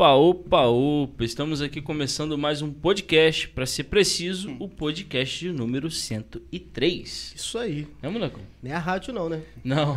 Opa, opa, opa! Estamos aqui começando mais um podcast, para ser preciso, o podcast de número 103. Isso aí. É, moleque? Nem a rádio não, né? Não.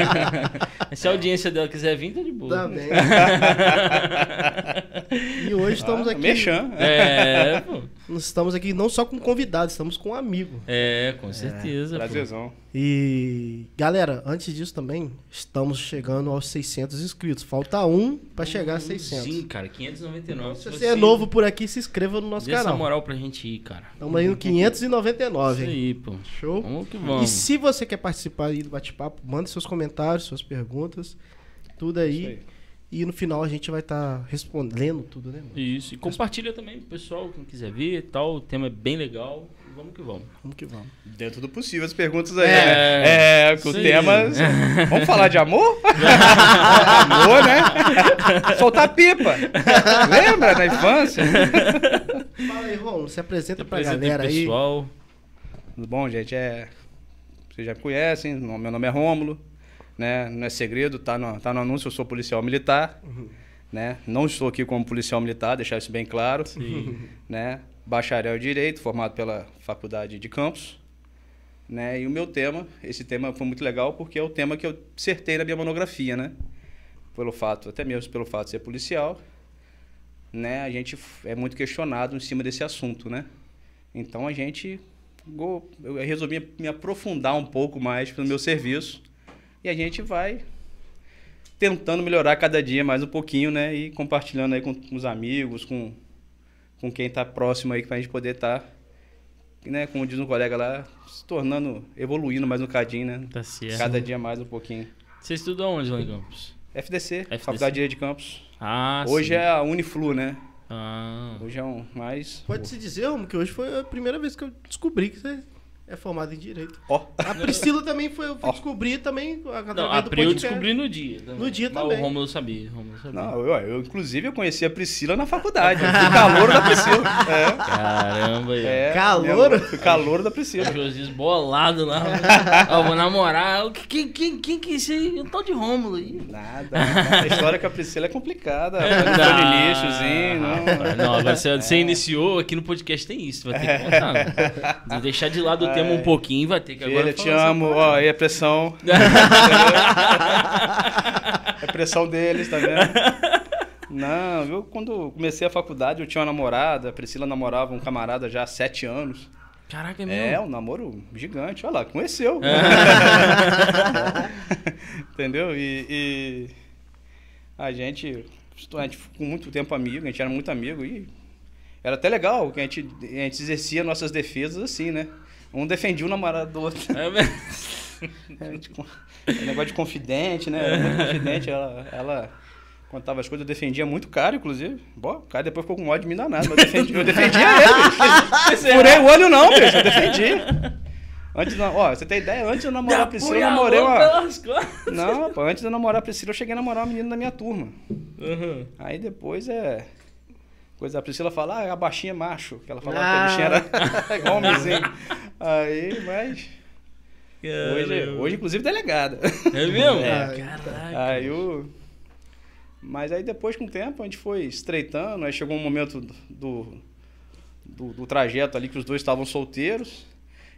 Se a audiência dela quiser vir, tá de boa. Também. e hoje estamos Ah, aqui. Mexan. É, pô. Nós estamos aqui não só com convidados, estamos com um amigo. É, com certeza. pô. Prazerzão. E galera, antes disso também, estamos chegando aos 600 inscritos. Falta um para chegar a 600. Sim, cara, 599. Se você é novo por aqui, se inscreva no nosso Dê essa canal. moral pra gente ir, cara. Estamos aí no 599, Isso aí, pô. Show? Vamos que E vamos. se você quer participar aí do bate-papo, manda seus comentários, suas perguntas, tudo aí. Isso aí. E no final a gente vai estar respondendo tudo, né? mano? Isso. E compartilha também pro pessoal, quem quiser ver e tal. O tema é bem legal. Vamos que vamos. Vamos que vamos. Dentro do possível as perguntas aí. É, né? É, com o isso aí. tema. Vamos falar de amor? amor, né? Soltar pipa. Lembra na infância? Fala aí, Romulo, se apresenta pra Apresenta galera aí. pessoal. Tudo bom, gente? É... Vocês já me conhecem, meu nome é Rômulo. Né? Não é segredo, tá no, tá no anúncio, eu sou policial militar. Né? Não estou aqui como policial militar, deixar isso bem claro. Sim. né? Bacharel em Direito, formado pela Faculdade de Campos. Né? E o meu tema, esse tema foi muito legal porque é o tema que eu acertei na minha monografia, né? Pelo fato, até mesmo pelo fato de ser policial, né? A gente é muito questionado em cima desse assunto, né? Então a gente eu resolvi me aprofundar um pouco mais pelo meu serviço e a gente vai tentando melhorar cada dia mais um pouquinho, né? E compartilhando aí com os amigos, com com quem está próximo aí, para a gente poder estar, né, como diz um colega lá, se tornando, evoluindo mais um cadinho, né? Tá certo. Cada dia mais um pouquinho. Você estuda onde lá em Campos? FDC, FDC. Faculdade de Direito de Campos. Ah, Hoje sim. é a Uniflu, né? Ah. Hoje é um mais... Pode-se dizer, Romulo, que hoje foi a primeira vez que eu descobri que você é formado em Direito. Ó, A Priscila também foi, eu descobrir também através Não, a do Pri eu descobri no dia. No dia Mas também. O Romulo sabia. O Romulo sabia. não, eu, eu, inclusive eu conheci a Priscila na faculdade. Eu fui calor da Priscila. Caramba. É, é, Calouro? minha- Fui calor da Priscila. O Josias bolado lá. Ó, vou namorar. O que- Quem, quem, quem que é esse aí? Um tal de Rômulo aí. Nada. A história com a Priscila é complicada. Não foi no iníciozinho, rapaz, não. Não, agora você, você iniciou aqui no podcast tem isso. Vai ter que contar. né? De deixar de lado o tema um pouquinho, vai ter que agora Filha, te amo. Ó, aí a pressão. É a pressão deles, tá vendo? Não, eu quando comecei a faculdade, eu tinha uma namorada, a Priscila namorava um camarada já há sete anos. Caraca, é É, mesmo. um namoro gigante, olha lá, conheceu. Entendeu? E, e a gente, a gente ficou muito tempo amigo, a gente era muito amigo e era até legal que a gente, a gente exercia nossas defesas assim, né? Um defendia o namorado do outro. É mesmo. É, tipo, negócio de confidente, né? Era muito confidente. Ela, ela contava as coisas, eu defendia muito cara, inclusive. Bom, o cara depois ficou com ódio de mim danado, mas eu defendia, eu defendia ele, bicho. Furei o olho não, bicho, eu defendi. Antes, ó, você tem ideia? Antes de eu namorar a Priscila, eu namorei uma... Não, pô, antes de eu namorar a Priscila, eu cheguei a namorar uma menina da minha turma. Uhum. Aí depois é... Coisa da Priscila fala, ah, a baixinha é macho. Que ela falava Ah. que a bichinha era igual homenzinho. Aí, mas... Hoje, hoje, inclusive, delegada. É mesmo? É. Caraca. Aí o. Mas aí depois, com o tempo, a gente foi estreitando, aí chegou um momento do, do, do trajeto ali que os dois estavam solteiros.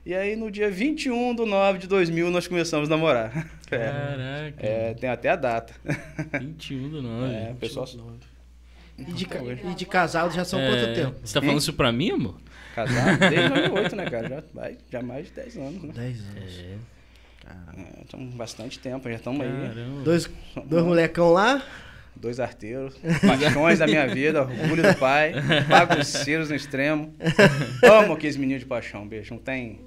E aí no dia 21 de 9 de 2000 nós começamos a namorar. É, Caraca. é, tem até a data. 21 do 9. É, o pessoal E de, ca- e de casado já são É, quanto tempo? Você tá falando isso pra mim, amor? casado desde 2008, né, cara? Já, vai, já mais de 10 anos, né? 10 anos. É. É, então, bastante tempo, já estamos aí. Caramba. Dois, dois molecão lá. Dois arteiros, paixões da minha vida, orgulho do pai, bagunceiros no extremo. Amo aqueles meninos de paixão, beijo. Não tem.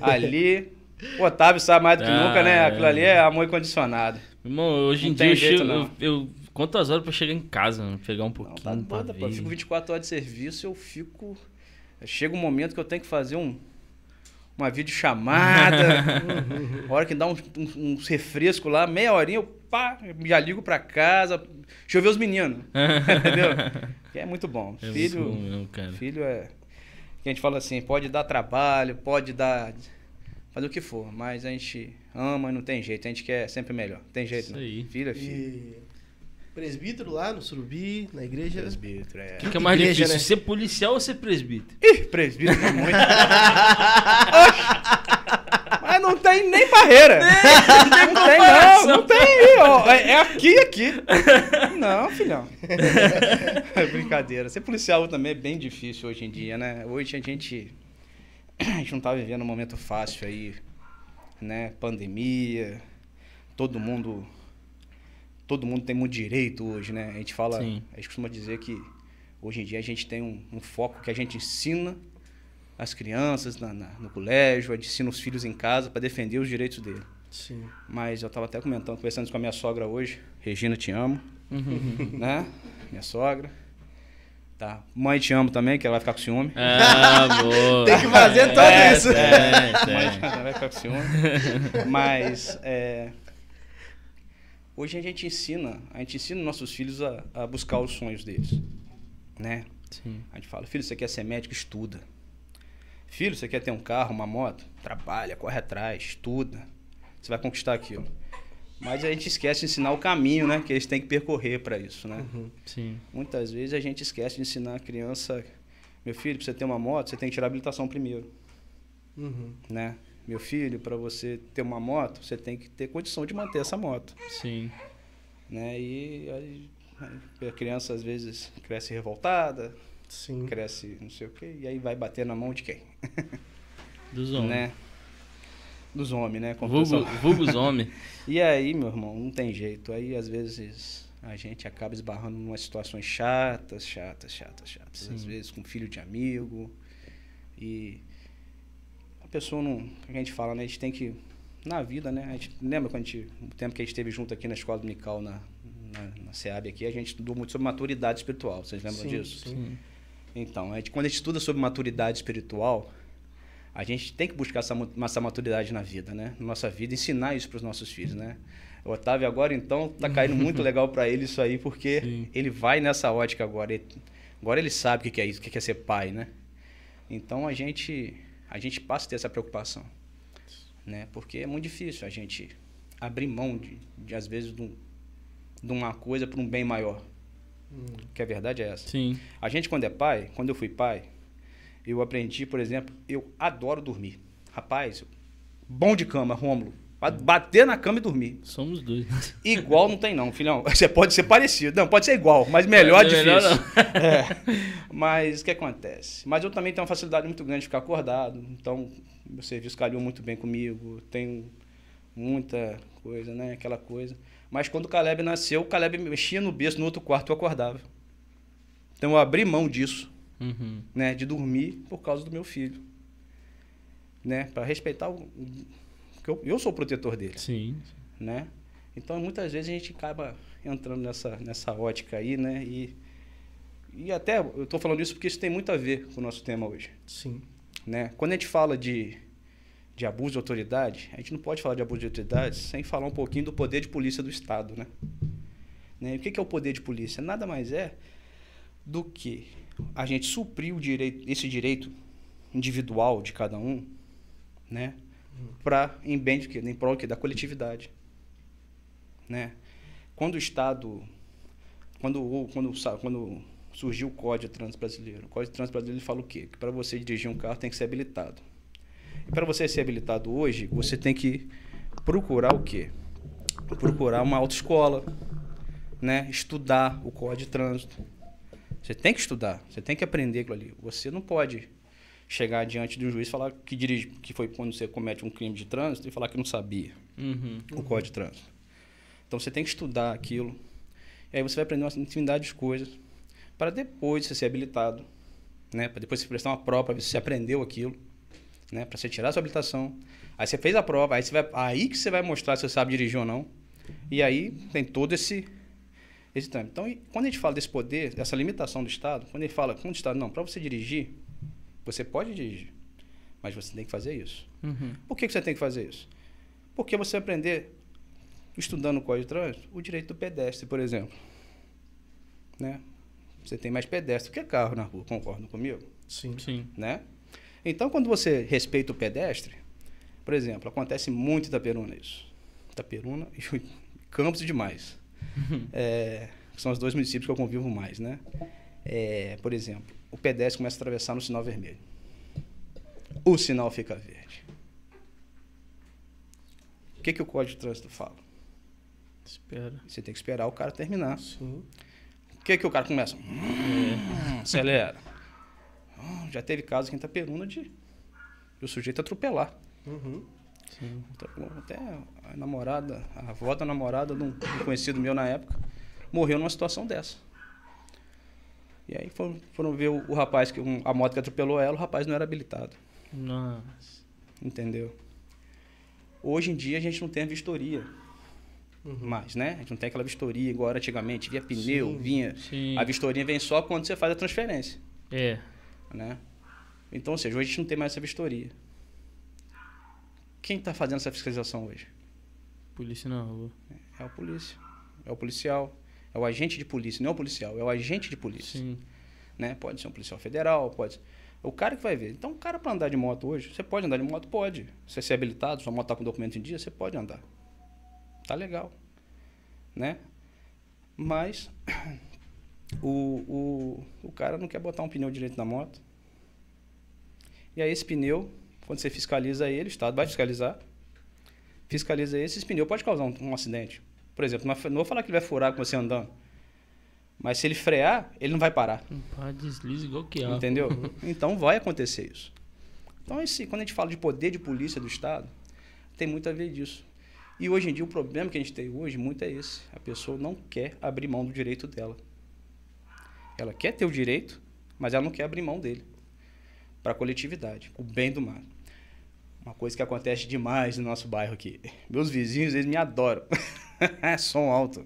Ali. O Otávio sabe mais do que Ah, nunca, né? é. Aquilo ali é amor incondicionado. Irmão, hoje em Não dia tem eu, jeito, eu, não. eu- Quantas horas pra chegar em casa, mano? Pegar um Não, pouquinho tá pra doida, pô. Eu fico 24 horas de serviço, eu fico. Chega um momento que eu tenho que fazer um. Uma videochamada. A hora que dá uns um, uns refrescos lá, meia horinha, eu pá, já ligo pra casa. Deixa eu ver os meninos. Entendeu? Que é muito bom. É Filho. muito bom mesmo, cara. Filho é. Que a gente fala assim, pode dar trabalho, pode dar. Fazer o que for, mas a gente ama e não tem jeito, a gente quer sempre melhor. Tem jeito, Isso não. aí. Filho é filho. E Presbítero lá no Surubi, na igreja. Presbítero, é. O que, que é mais igreja, difícil, né? ser policial ou ser presbítero? Ih, presbítero é muito. Mas não tem nem barreira. Não tem, não. Não tem. Ó. É é aqui e aqui. Não, filhão. É brincadeira. Ser policial também é bem difícil hoje em dia, né? Hoje a gente. A gente não tá vivendo um momento fácil aí, né? Pandemia. Todo mundo. Todo mundo tem muito direito hoje, né? A gente fala. Sim. A gente costuma dizer que hoje em dia a gente tem um, um foco que a gente ensina as crianças na- na- no colégio, a gente ensina os filhos em casa para defender os direitos dele. Sim. Mas eu estava até comentando, conversando isso com a minha sogra hoje. Regina, te amo, né? Minha sogra. Tá. Mãe, te amo também, que ela vai ficar com ciúme. Ah, boa. Tem que fazer tudo É, isso. É, Mãe, é. ela vai ficar com ciúme. Mas é, hoje a gente ensina, a gente ensina nossos filhos a, a buscar os sonhos deles, né? Sim. A gente fala, filho, você quer ser médico? Estuda. Filho, você quer ter um carro, uma moto? Trabalha, corre atrás, estuda. Você vai conquistar aquilo. Mas a gente esquece de ensinar o caminho, né? Que eles têm que percorrer para isso, né? Sim. Muitas vezes a gente esquece de ensinar a criança, meu filho, para você ter uma moto, você tem que tirar a habilitação primeiro, Uhum. né? Meu filho, para você ter uma moto, você tem que ter condição de manter essa moto, Sim. né? E aí, a criança às vezes cresce revoltada, Sim. cresce não sei o quê, e aí vai bater na mão de quem? Dos homens. Né? Dos homens, né? Vulgo, vulgos homens. E aí, meu irmão, não tem jeito. Aí, às vezes, a gente acaba esbarrando em umas situações chatas, chatas, chatas, chatas. Sim. Às vezes com filho de amigo. E pessoa não. A gente fala, né? A gente tem que. Na vida, né? A gente lembra quando a gente. O tempo que a gente esteve junto aqui na escola dominical, na, na, na SEAB aqui, a gente estudou muito sobre maturidade espiritual. Vocês lembram Sim, disso? sim. Então, a gente, quando a gente estuda sobre maturidade espiritual, a gente tem que buscar essa, essa maturidade na vida, né? Na nossa vida, ensinar isso para os nossos filhos, né? O Otávio agora, então, tá caindo muito legal para ele isso aí, porque Sim. ele vai nessa ótica agora. Ele- agora ele sabe o que é isso, o que que é ser pai, né? Então, a gente, a gente passa a ter essa preocupação, né? Porque é muito difícil a gente abrir mão, de, de às vezes, de, um- de uma coisa para um bem maior. Que a verdade é essa. Sim. A gente, quando é pai, quando eu fui pai, eu aprendi, por exemplo, eu adoro dormir. Rapaz, bom de cama, Rômulo. Ba- Bater na cama e dormir. Somos dois. Igual não tem, não, filhão. Você pode ser parecido. Não, pode ser igual, mas melhor é Melhor difícil. É. Mas o que acontece? Mas eu também tenho uma facilidade muito grande de ficar acordado. Então, o serviço calhou muito bem comigo. Tenho muita coisa, né? Aquela coisa. Mas quando o Caleb nasceu, o Caleb mexia no berço no outro quarto, eu acordava. Então eu abri mão disso Uhum. né, de dormir por causa do meu filho, né, para respeitar o, o- que eu, eu sou o protetor dele, Sim. né? Então muitas vezes a gente acaba entrando nessa nessa ótica aí, né, e e até eu estou falando isso porque isso tem muito a ver com o nosso tema hoje, Sim. né? Quando a gente fala de de abuso de autoridade, a gente não pode falar de abuso de autoridade sem falar um pouquinho do poder de polícia do Estado, né? Né? E o que que é o poder de polícia? Nada mais é do que a gente suprir o direito, esse direito individual de cada um, né? Para em bem de quê? Em prol da coletividade, né? Quando o Estado, quando quando quando surgiu o Código de Trânsito Brasileiro, o Código de Trânsito Brasileiro fala o quê? Que para você dirigir um carro tem que ser habilitado. E para você ser habilitado hoje, você tem que procurar o quê? Procurar uma autoescola, né? Estudar o Código de Trânsito. Você tem que estudar, você tem que aprender aquilo ali. Você não pode chegar diante um juiz e falar que dirige, que foi quando você comete um crime de trânsito e falar que não sabia Uhum. o Código de Trânsito. Então você tem que estudar aquilo. E aí você vai aprender uma infinidade de coisas para depois você ser habilitado, né? Para depois você prestar uma prova para se você aprendeu aquilo, né? Para você tirar a sua habilitação. Aí você fez a prova, aí você vai aí que você vai mostrar se você sabe dirigir ou não. E aí tem todo esse esse trâmite. Então, e quando a gente fala desse poder, dessa limitação do Estado, quando ele fala, quando o Estado, não, para você dirigir, você pode dirigir, mas você tem que fazer isso. Uhum. Por que, que você tem que fazer isso? Porque você aprender, estudando o Código de Trânsito, o direito do pedestre, por exemplo. Né? Você tem mais pedestre do que carro na rua, concordam comigo? Sim. Sim. Né? Então, quando você respeita o pedestre, por exemplo, acontece muito em Itaperuna isso. Itaperuna e Campos demais. É, que são os dois municípios que eu convivo mais, né? É, por exemplo, o pedestre começa a atravessar no sinal vermelho. O sinal fica verde. O que, que o Código de Trânsito fala? Espera. Você tem que esperar o cara terminar. Sim. O que, que o cara começa? Hum, acelera. Já teve caso aqui em Itaperuna de, de o sujeito atropelar. Uhum. Sim. Até a namorada, a avó da namorada de um conhecido meu na época, morreu numa situação dessa. E aí foram, foram ver o, o rapaz, que um- a moto que atropelou ela, o rapaz não era habilitado. Nossa. Entendeu? Hoje em dia a gente não tem a vistoria Uhum. mais, né? A gente não tem aquela vistoria igual tinha via pneu, Sim. vinha. Sim. A vistoria vem só quando você faz a transferência, É. né? Então, ou seja, hoje a gente não tem mais essa vistoria. Quem está fazendo essa fiscalização hoje? Polícia na rua. É o polícia, é o policial, é o agente de polícia, não é o policial, é o agente de polícia, Sim. né? Pode ser um policial federal, pode ser... O cara que vai ver. Então, o cara para andar de moto hoje, você pode andar de moto? Pode. Se você é habilitado, sua moto tá com documento em dia, você pode andar. Tá legal, né? Mas o, o, o cara não quer botar um pneu direito na moto. E aí esse pneu, quando você fiscaliza ele, o Estado vai fiscalizar, fiscaliza esse, esse pneu pode causar um, um acidente. Por exemplo, não não vou falar que ele vai furar com você andando, mas se ele frear, ele não vai parar. Pá, desliza igual que é. Entendeu? Então vai acontecer isso. Então, esse, quando a gente fala de poder de polícia do Estado, tem muito a ver disso. E hoje em dia, o problema que a gente tem hoje muito é esse. A pessoa não quer abrir mão do direito dela. Ela quer ter o direito, mas ela não quer abrir mão dele. Para a coletividade, o bem do mar. Uma coisa que acontece demais no nosso bairro aqui. Meus vizinhos, eles me adoram. É Som alto.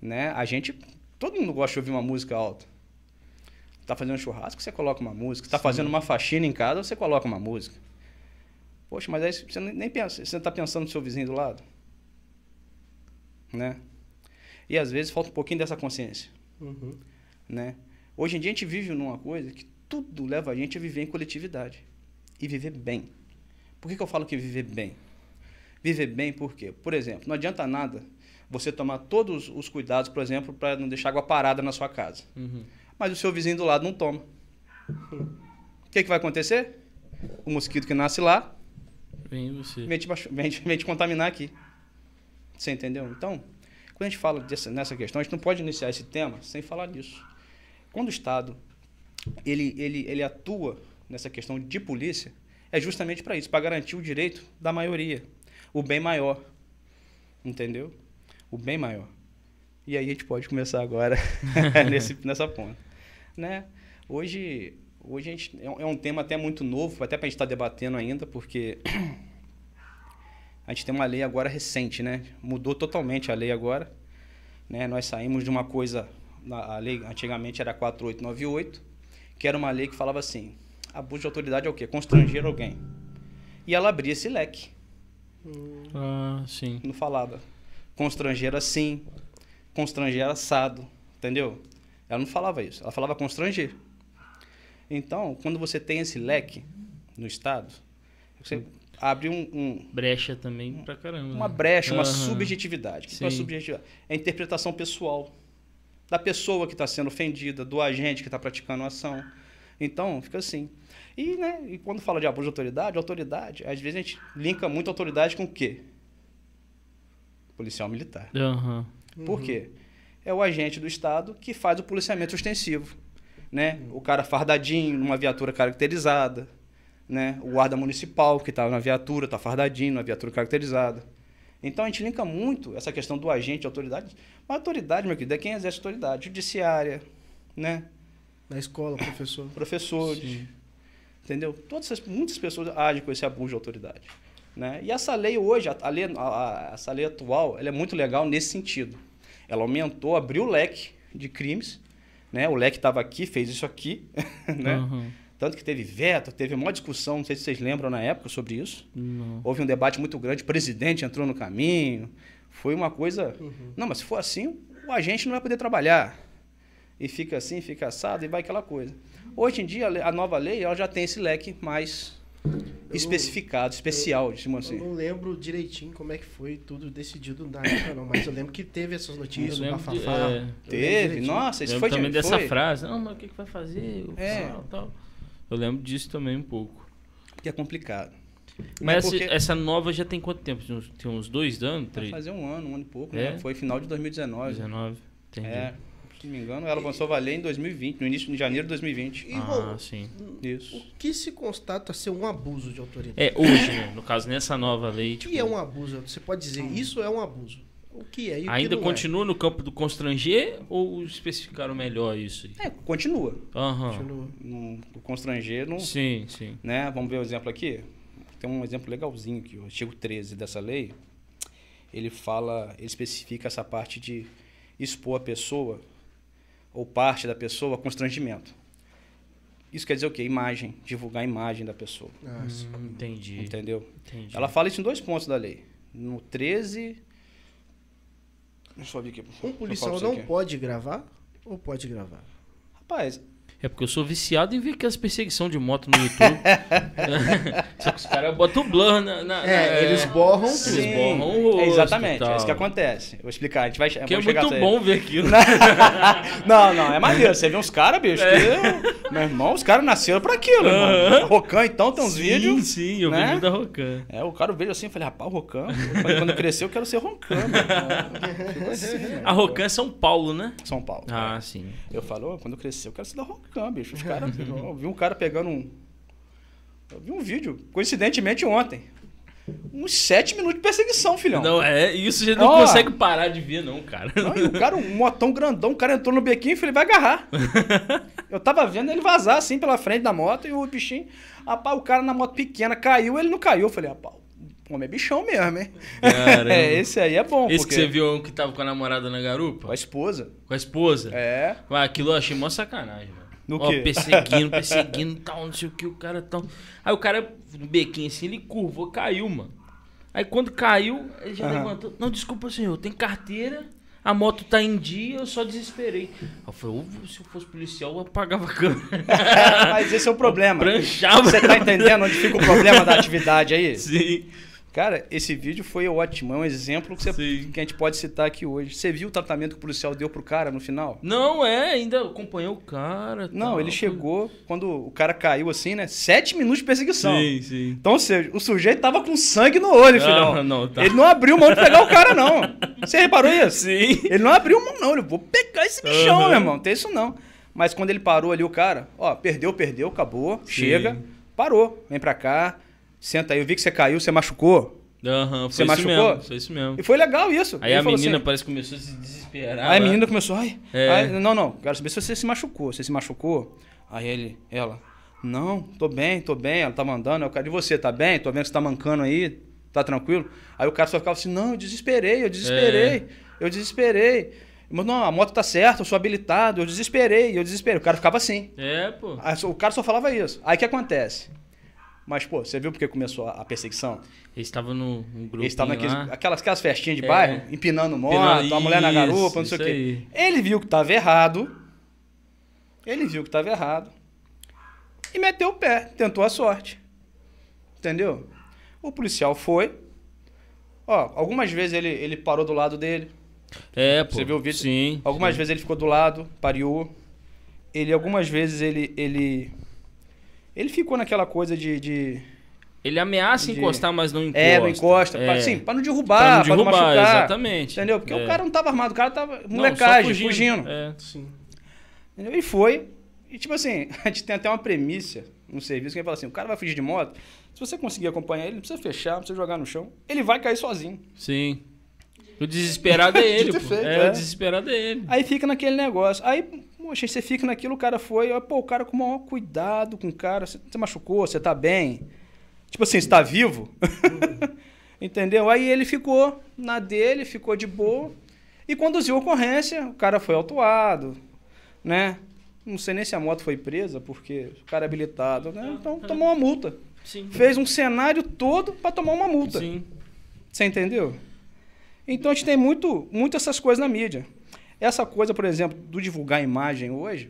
Né? A gente, todo mundo gosta de ouvir uma música alta. Tá fazendo churrasco, você coloca uma música. Tá fazendo uma faxina em casa, você coloca uma música. Poxa, mas aí você nem pensa, você tá pensando no seu vizinho do lado? Né? E às vezes falta um pouquinho dessa consciência, Uhum. né? Hoje em dia a gente vive numa coisa que tudo leva a gente a viver em coletividade e viver bem. Por que, que eu falo que viver bem? Viver bem por quê? Por exemplo, não adianta nada você tomar todos os cuidados, por exemplo, para não deixar água parada na sua casa Uhum. mas o seu vizinho do lado não toma. O que, que vai acontecer? O mosquito que nasce lá Vem você. vem te, vem vem te contaminar aqui. Você entendeu? Então, quando a gente fala dessa, nessa questão, a gente não pode iniciar esse tema sem falar disso. Quando o Estado ele, ele, ele atua nessa questão de polícia, é justamente para isso, para garantir o direito da maioria, o bem maior. Entendeu? O bem maior. E aí a gente pode começar agora nesse, nessa ponta. Né? Hoje, hoje a gente, é um- é tema até muito novo, até para a gente estar debatendo ainda, porque a gente tem uma lei agora recente, né? Mudou totalmente a lei agora. Né? Nós saímos de uma coisa, a lei antigamente era 4898, que era uma lei que falava assim, abuso de autoridade é o quê? Constranger alguém. E ela abria esse leque Ah, sim. não falava constranger assim, constranger assado, entendeu? Ela não falava isso, ela falava constranger. Então, quando você tem esse leque no Estado, você abre um, um- Brecha também pra caramba. uma né? brecha, uma Aham. subjetividade. O que é subjetividade? É a interpretação pessoal da pessoa que está sendo ofendida, do agente que está praticando a ação. Então, fica assim. E, né, e quando fala de abuso de autoridade, autoridade, às vezes a gente linka muito autoridade com o quê? Policial militar. Aham. Por quê? É o agente do Estado que faz o policiamento ostensivo. Né? O cara fardadinho, numa viatura caracterizada. Né? O guarda municipal que está na viatura, está fardadinho, na viatura caracterizada. Então a gente linka muito essa questão do agente de autoridade. Mas autoridade, meu querido, é quem exerce autoridade. Judiciária, né? Na escola, professor. professores. Sim. Entendeu? Todas essas, muitas pessoas agem com esse abuso de autoridade. Né? E essa lei hoje, a, a lei, a- essa lei atual, ela é muito legal nesse sentido. Ela aumentou, abriu o leque de crimes. Né? O leque estava aqui, fez isso aqui. né? Aham. Tanto que teve veto, teve uma discussão, não sei se vocês lembram na época sobre isso. Não. Houve um debate muito grande, o presidente entrou no caminho. Foi uma coisa. Não, mas se for assim, o agente não vai poder trabalhar. E fica assim, fica assado e vai aquela coisa. Hoje em dia, a nova lei ela já tem esse leque mais não- especificado, especial, tipo Eu assim. não lembro direitinho como é que foi tudo decidido na época, não. Mas eu lembro que teve essas notícias, Eu o bafafá. é. Eu Teve, nossa, isso foi também de, dessa foi. frase. Não, mas o que, que vai fazer? O É. pessoal, tal. Eu lembro disso também um pouco. Que é complicado. Mas É essa, porque- essa nova já tem quanto tempo? Tem uns, tem uns dois anos? Vai Três? fazer um ano, um ano e pouco, É? né? Foi final de 2019. 19. Entendi. É, se não me engano, ela começou a valer em 2020, no início de janeiro de 2020. E, Ah, Rô, sim. Isso. o que se constata ser um abuso de autoridade? É, hoje, né? No caso, nessa nova lei, O tipo, que é um abuso? Você pode dizer, isso é um abuso. O que é e o que ainda não continua no campo do constranger ou especificaram melhor isso aí? É, continua. Aham. é? Continua. No, no constranger, não, Sim, sim. né? Vamos ver o exemplo aqui. Tem um exemplo legalzinho aqui, o artigo 13 dessa lei. Ele fala, ele especifica essa parte de expor a pessoa ou parte da pessoa constrangimento. Isso quer dizer o quê? Imagem, divulgar a imagem da pessoa, Ah. Hum, entendi. entendeu? entendi. Ela fala isso em dois pontos da lei. No 13 Deixa eu ver aqui. Um policial não aqui. pode gravar ou pode gravar? Rapaz, É porque eu sou viciado em ver aquelas perseguição de moto no YouTube. Só que os caras botam blur na. na- É, na- eles borram Eles borram o rosto. É exatamente, e é isso que acontece. Eu vou explicar, a gente vai Que é muito bom ver aquilo. Não, não, é maneiro. Você vê uns caras, bicho. que- meu irmão, os caras nasceram pra aquilo, irmão. Rocan, então, tem uns sim, vídeos. Sim, eu né? vi muito da Rocan. É, o cara eu vejo assim, eu falei, rapaz, o Rocan, quando, crescer, eu quero ser Rocan. mano. Assim, né? A Rocan é São Paulo, né? São Paulo. Ah, é. sim. Eu falo, "Ô, quando eu crescer, eu quero ser da Rocan, bicho. Os caras, eu vi um cara pegando um. Eu vi um vídeo, coincidentemente ontem. Uns sete minutos de perseguição, filhão. Não, é, isso a gente não Ó. consegue parar de ver, não, cara. Não, e o cara, um motão grandão, o cara entrou no bequinho e falei, vai agarrar. Eu tava vendo ele vazar assim pela frente da moto e o bichinho. Rapaz, o cara na moto pequena caiu, ele não caiu. Eu falei, rapaz, o homem é bichão mesmo, hein? Caramba. É, esse aí é bom. Esse porque... que você viu que tava com a namorada na garupa? Com a esposa. Com a esposa? É. Ué, aquilo eu achei mó sacanagem, mano. No Ó, quê? perseguindo, perseguindo tal, não sei o que, o cara tão. Aí o cara, no bequinho assim, ele curvou, caiu, mano. Aí quando caiu, ele já Aham. levantou. Não, desculpa, senhor, tem carteira, a moto tá em dia, eu só desesperei. Eu falei, "Ô, se eu fosse policial, eu apagava a câmera. Mas esse é o problema. Pranchava. Você tá entendendo onde fica o problema da atividade aí? Sim. Cara, esse vídeo foi ótimo. É um exemplo que, você- que a gente pode citar aqui hoje. Você viu o tratamento que o policial deu pro cara no final? Não, é, ainda acompanhou o cara. Não, tal. ele chegou quando o cara caiu assim, né? Sete minutos de perseguição. Sim, sim. Então, ou seja, o sujeito tava com sangue no olho, filhão. Ah, não, tá. Ele não abriu mão de pegar o cara, não. Você reparou isso? Sim. Ele não abriu mão, não. Ele, vou pegar esse bichão, Aham. meu irmão. Não tem isso, não. Mas quando ele parou ali, o cara, ó, perdeu, perdeu, acabou, Sim. chega, parou, vem pra cá, senta aí. Eu vi que você caiu, você machucou. Aham, Você foi isso machucou? mesmo. Foi isso mesmo. E foi legal isso. Aí Ele a menina assim- parece que começou a se desesperar. Aí a menina começou, ai, É. ai, não, não, quero saber se você se machucou. Você se machucou? Aí ele, ela, não, tô bem, tô bem, ela tá mandando. Eu, cara, e você, tá bem? Tô vendo que você tá mancando aí, tá tranquilo? Aí o cara só ficava assim, não, eu desesperei, eu desesperei, É. eu desesperei. Mas não, a moto tá certa, eu sou habilitado, eu desesperei, eu desesperei. O cara ficava assim. É, pô. Aí o cara só falava isso. Aí o que acontece? Mas, pô, você viu porque começou a, perseguição? Eles estavam no, no grupo. Eles estavam naqueles, aquelas, aquelas festinhas de É. bairro, empinando moto, Empinando- a mulher na garupa, não sei o quê. aí. Ele viu que estava errado. Ele viu que estava errado. E meteu o pé, tentou a sorte. Entendeu? O policial foi. Ó, algumas vezes ele, ele parou do lado dele. É, pô. Você viu o vídeo? Sim. Algumas sim. vezes ele ficou do lado, pariu. Ele, algumas vezes, ele. Ele, ele ficou naquela coisa de. de Ele ameaça de- encostar, mas não encosta. é, não encosta. É. Pra, assim, pra não Pra derrubar, não pra não, derrubar, machucar. exatamente. Entendeu? Porque É. o cara não tava armado, o cara tava Não, molecagem, só fugindo. É. Sim. Entendeu? E foi. E tipo assim, a gente tem até uma premissa no serviço que a gente fala assim: o cara vai fugir de moto. Se você conseguir acompanhar ele, não precisa fechar, não precisa jogar no chão. Ele vai cair sozinho. Sim. O desesperado é ele, pô. feito, é, é. o desesperado é ele. Aí fica naquele negócio. Aí, poxa, você fica naquilo, o cara foi. Pô, o cara com o maior cuidado com o cara. Você, você machucou, você tá bem. Tipo assim, você tá vivo. Entendeu? Aí ele ficou na dele, ficou de boa. E conduziu a ocorrência. O cara foi autuado, né? Não sei nem se a moto foi presa, porque o cara é habilitado, né? Então tomou uma multa. Sim. Fez um cenário todo para tomar uma multa. Sim. Você entendeu? Então a gente tem muito, muito essas coisas na mídia. Essa coisa, por exemplo, do divulgar imagem hoje,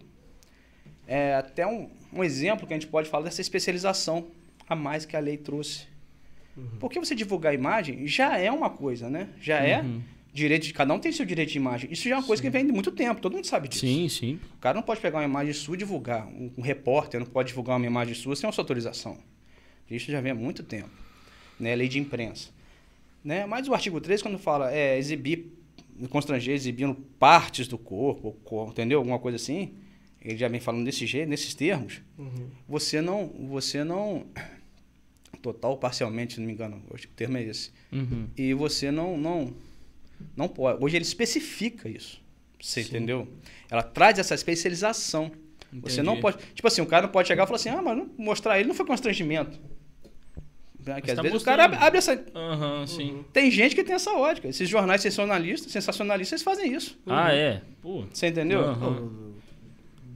é até um, um exemplo que a gente pode falar dessa especialização. a mais que a lei trouxe. Porque você divulgar imagem já é uma coisa, né? Já é Uhum. direito de cada um tem seu direito de imagem. Isso já é uma coisa que vem de muito tempo, todo mundo sabe disso. Sim, sim. O cara não pode pegar uma imagem sua e divulgar. Um, um repórter não pode divulgar uma imagem sua sem a sua autorização. Isso já vem há muito tempo. Né? Lei de imprensa. Né? Mas o artigo 3, quando fala é, exibir, constranger exibindo partes do corpo, entendeu? Alguma coisa assim, ele já vem falando desse jeito, nesses termos, Uhum. você não, você não, total ou parcialmente, se não me engano, o termo é esse, Uhum. e você não, não, não pode. Hoje ele especifica isso. Você Sim. entendeu? Ela traz essa especialização. Você não Entendi. pode. Tipo assim, o cara não pode chegar e falar assim, ah, mas não- mostrar ele não foi constrangimento. Porque Mas às tá vezes o cara abre, mostrando. essa. Aham, sim. Tem gente que tem essa ótica. Esses jornais sensacionalistas, sensacionalistas, eles fazem isso. Ah, é? Pô. Você entendeu? Aham.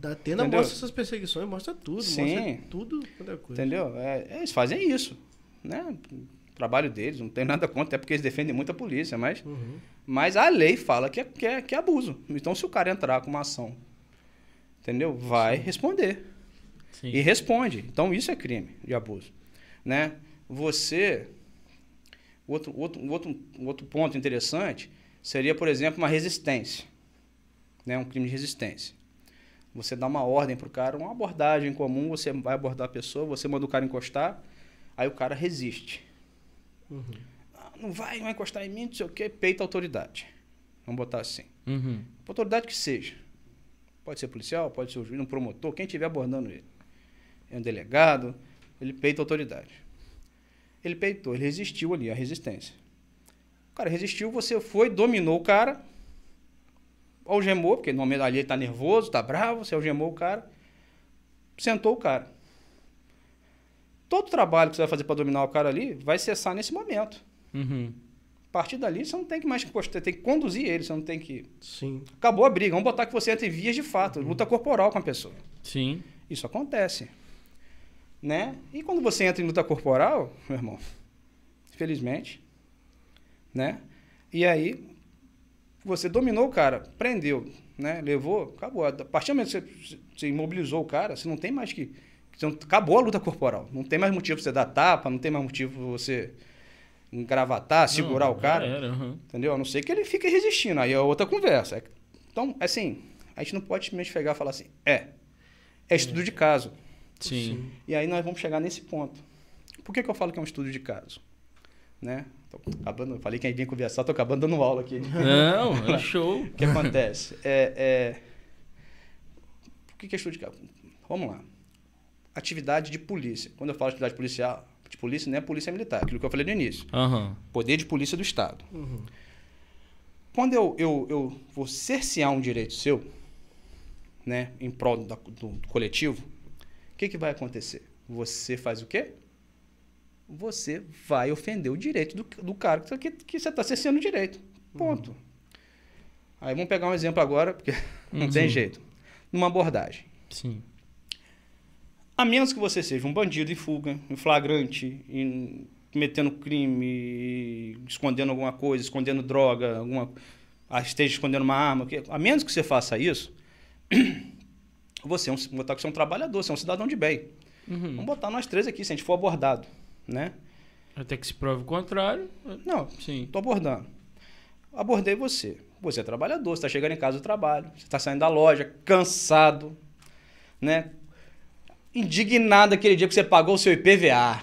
Da Atena Entendeu? mostra essas perseguições, mostra tudo, Sim. mostra tudo, qualquer coisa. Entendeu? É, é, eles fazem isso. Né? O trabalho deles, não tem nada contra, até porque eles defendem muito a polícia, mas, Uhum. mas a lei fala que é, que, é, que é abuso. Então, se o cara entrar com uma ação, entendeu? Vai responder. Sim. E responde. Então, isso é crime de abuso. Né? Você. Outro, outro, outro, outro ponto interessante seria, por exemplo, uma resistência. Né? Um crime de resistência. Você dá uma ordem para o cara, uma abordagem comum, você vai abordar a pessoa, você manda o cara encostar, aí o cara resiste. Uhum. Não vai, não vai encostar em mim, não sei o quê, peita a autoridade. Vamos botar assim. Uhum. Autoridade que seja. Pode ser policial, pode ser o juiz, um promotor, quem estiver abordando ele. É um delegado, ele peita a autoridade. Ele peitou, ele resistiu ali, a resistência. O cara resistiu, você foi, dominou o cara, algemou, porque normalmente ali ele está nervoso, está bravo, você algemou o cara, sentou o cara. Todo trabalho que você vai fazer para dominar o cara ali vai cessar nesse momento. Uhum. A partir dali, você não tem que mais encostar, tem que conduzir ele, você não tem que Sim. Acabou a briga. Vamos botar que você entra em vias de fato, luta corporal com a pessoa. Sim. Isso acontece. Né? E quando você entra em luta corporal, meu irmão, infelizmente, né? E aí você dominou o cara, prendeu, né? Levou, acabou. A partir do momento que você, você imobilizou o cara, você não tem mais que você não- acabou a luta corporal. Não tem mais motivo pra você dar tapa, não tem mais motivo pra você engravatar, segurar Não, o cara. era, aham. Entendeu? A não ser que ele fique resistindo. Aí é outra conversa. Então, assim, a gente não pode simplesmente pegar e falar assim, é, é estudo de caso. Sim. E aí nós vamos chegar nesse ponto. Por que, que eu falo que é um estudo de caso? Né? Tô acabando, falei que ia vir conversar, tô acabando dando aula aqui. Não, é show. O que acontece? É, é... O que que é estudo de caso? Vamos lá. Atividade de polícia. Quando eu falo atividade policial, de polícia, não é polícia militar, aquilo que eu falei no início. Aham. Poder de polícia do Estado. Uhum. Quando eu, eu, eu vou cercear um direito seu, né, em prol da- do, do coletivo, o que, que vai acontecer? Você faz o quê? Você vai ofender o direito do, do cara que, que, que você está cerceando o direito. Ponto. Aí vamos pegar um exemplo agora, porque não tem Uhum. jeito. Numa abordagem. Sim. A menos que você seja um bandido em fuga, em flagrante, em, cometendo crime, escondendo alguma coisa, escondendo droga, alguma, ah, esteja escondendo uma arma, a menos que você faça isso, você é um, botar que você é um trabalhador, você é um cidadão de bem. Uhum. Vamos botar nós três aqui, se a gente for abordado, né? Até que se prove o contrário. Não, Sim. Estou abordando. Abordei você. Você é trabalhador, você está chegando em casa do trabalho, você está saindo da loja, cansado, né? Indignado aquele dia que você pagou o seu IPVA.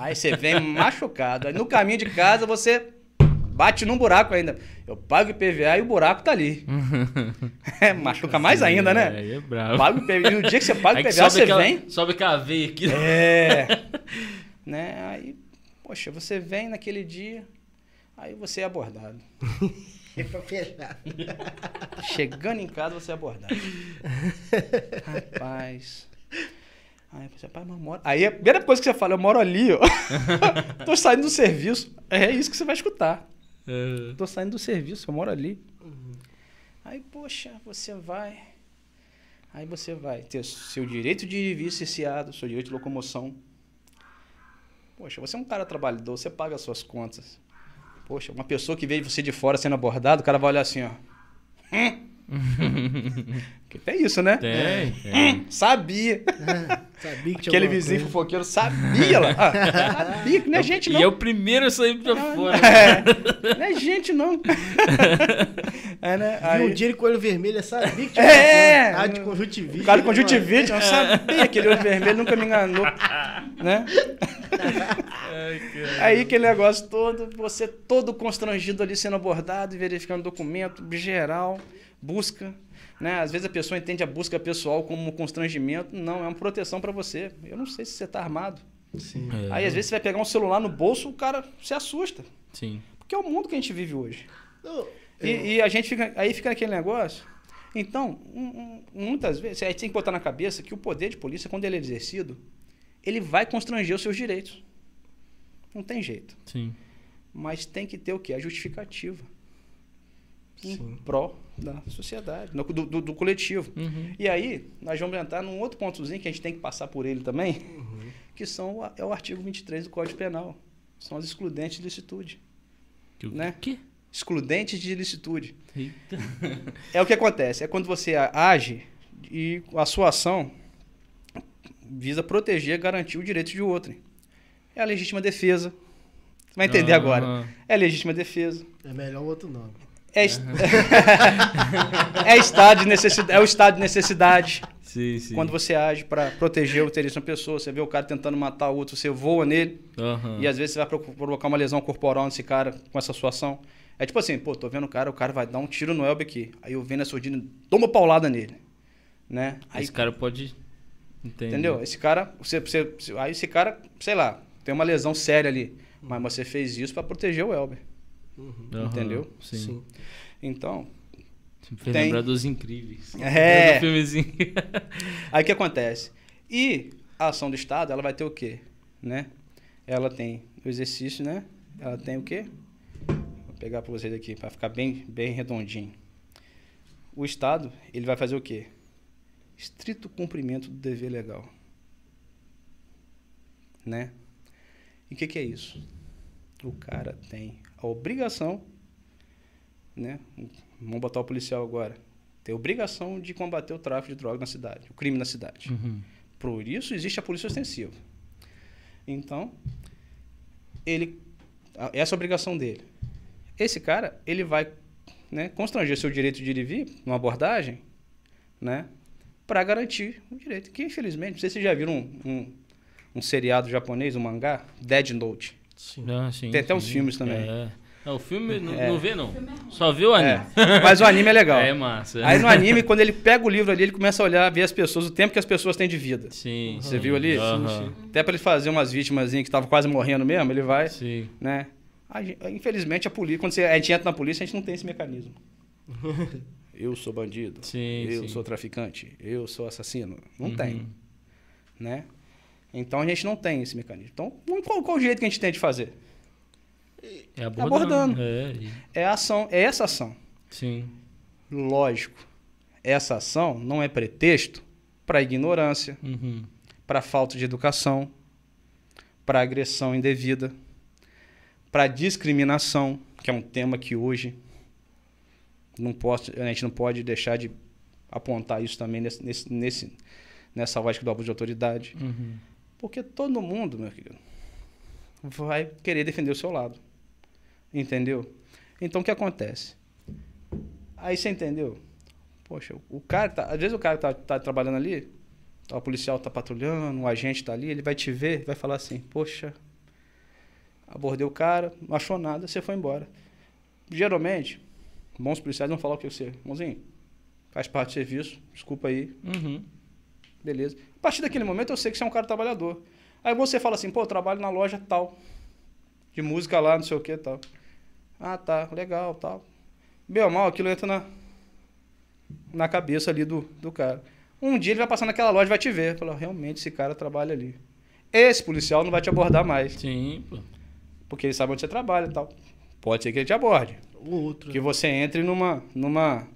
Aí você vem machucado. Aí no caminho de casa você bate num buraco ainda. Eu pago o IPVA e o buraco tá ali. É, machuca mais ainda, né? Aí é bravo. Paga o IPVA. E no dia que você paga IPVA, sobe você aquela, vem. Sobe aquela veia aqui. É. né? Aí, poxa, você vem naquele dia, aí você é abordado. É pra fechar. Chegando em casa, você é abordado. Rapaz. Aí você, pai, mas moro. Aí a primeira coisa que você fala, eu moro ali, ó. Tô saindo do serviço. É isso que você vai escutar. É. Tô saindo do serviço, eu moro ali. Aí, poxa, você vai. Aí você vai ter seu direito de vir cerceado, seu direito de locomoção. Poxa, você é um cara trabalhador, você paga as suas contas. Poxa, uma pessoa que veio você de fora sendo abordado, o cara vai olhar assim, ó. Hum? Porque tem isso, né? Tem, tem. Sabia. Sabia que tinha Aquele vizinho coisa. fofoqueiro sabia lá. Ah, sabia que não é gente, não. E é o primeiro a sair pra fora. É, não é gente, não. É, né? Viu Aí, um dia ele com o olho vermelho, eu sabia que tinha É! coisa. Ah, de conjuntivite. o cara de conjuntivite, eu sabia. Aquele olho vermelho nunca me enganou. Né? Ai. Aí aquele negócio todo, você todo constrangido ali sendo abordado e verificando documento, geral, busca. Né? Às vezes a pessoa entende a busca pessoal como um constrangimento. Não, é uma proteção pra você. Eu não sei se você tá armado. Sim. É, Aí às vezes você vai pegar um celular no bolso, o cara se assusta. Sim. Porque é o mundo que a gente vive hoje. Não, E, eu- e a gente fica. Aí fica aquele negócio. Então, um- um- muitas vezes, a gente tem que botar na cabeça que o poder de polícia, quando ele é exercido, ele vai constranger os seus direitos. Não tem jeito. Sim. Mas tem que ter o quê? A justificativa. Em Sim. pró da sociedade, no- do, do- do coletivo. Uhum. E aí, nós vamos entrar num outro pontozinho que a gente tem que passar por ele também, Uhum. que são, o- é o artigo 23 do Código Penal. São as excludentes de licitude. Que, Né? Que? Excludentes de licitude. Eita. É o que acontece, é quando você age e a sua ação visa proteger, garantir o direito de outro. É a legítima defesa. Você vai entender Ah. agora. É a legítima defesa. É melhor o outro nome. É, est- é, estado de necessidade, é o estado de necessidade. Sim, sim. Quando você age para proteger o interesse de uma pessoa, você vê o cara tentando matar o outro, você voa nele Aham. e às vezes você vai pro- provocar uma lesão corporal nesse cara com essa sua ação. É tipo assim, pô, tô vendo o cara, o cara vai dar um tiro no Elber aqui. Aí eu venho na surdina, dou uma paulada nele. Né? Aí, Esse cara pode. Entendeu? Esse cara, você, você, aí esse cara, sei lá, tem uma lesão séria ali. Mas você fez isso para proteger o Elber. Aham, entendeu? Sim. Sim. Então, fez Tem. lembrar dos incríveis. É. Do filmezinho. Aí o que acontece? E a ação do Estado, ela vai ter o quê? Né? Ela tem o exercício, né? Ela tem o quê? Vou pegar para vocês aqui, para ficar bem, bem redondinho. O Estado, ele vai fazer o quê? Estrito cumprimento do dever legal. Né? E o que, que é isso? O cara tem a obrigação, né? Vamos botar o policial agora. Tem a obrigação de combater o tráfico de drogas na cidade, o crime na cidade. Uhum. Por isso existe a polícia ostensiva. Então, ele essa é a obrigação dele. Esse cara, ele vai né, constranger seu direito de ir e vir numa abordagem, né, para garantir o direito. Que infelizmente, não sei se vocês já viram um, um, um seriado japonês, um mangá, Dead Note. Sim. Ah, sim, Tem até uns sim. filmes também. É. Não, o filme não, É. não vê, não. Só vê o anime. É, mas o anime é legal. É massa. Aí no anime, quando ele pega o livro ali, ele começa a olhar, ver as pessoas, o tempo que as pessoas têm de vida. Sim. Você sim. viu ali? Aham. Até para ele fazer umas vítimas que estavam quase morrendo mesmo, ele vai, Sim. né? Infelizmente a polícia, quando você- a gente entra na polícia, a gente não tem esse mecanismo. eu sou bandido. Sim, eu sim. sou traficante. Eu sou assassino. Não Uhum. tem, né? Então a gente não tem esse mecanismo. Então, qual, qual o jeito que a gente tem de fazer? É abordando. abordando. É, É a ação, é essa ação. sim. Lógico, essa ação não é pretexto para ignorância, Uhum. para falta de educação, para agressão indevida, para discriminação, que é um tema que hoje não posso, a gente não pode deixar de apontar isso também nesse, nesse- nessa lógica do abuso de autoridade. Uhum. Porque todo mundo, meu querido, vai querer defender o seu lado. Entendeu? Então o que acontece? Aí você entendeu? Poxa, o cara tá. Às vezes o cara tá, tá trabalhando ali, o policial tá patrulhando, o agente tá ali, ele vai te ver, vai falar assim, poxa, abordei o cara, não achou nada, você foi embora. Geralmente, bons policiais vão falar o que você, irmãozinho, faz parte do serviço, desculpa aí, Uhum. Beleza. A partir daquele momento eu sei que você é um cara trabalhador. Aí você fala assim, pô, eu trabalho na loja tal. De música lá, não sei o que tal. Ah, tá, legal, tal. Bem ou mal, aquilo entra na, na cabeça ali do, do cara. Um dia ele vai passar naquela loja e vai te ver. Fala, realmente esse cara trabalha ali. Esse policial não vai te abordar mais. Sim, pô. Porque ele sabe onde você trabalha e tal. Pode ser que ele te aborde. O outro. Que você entre numa, numa,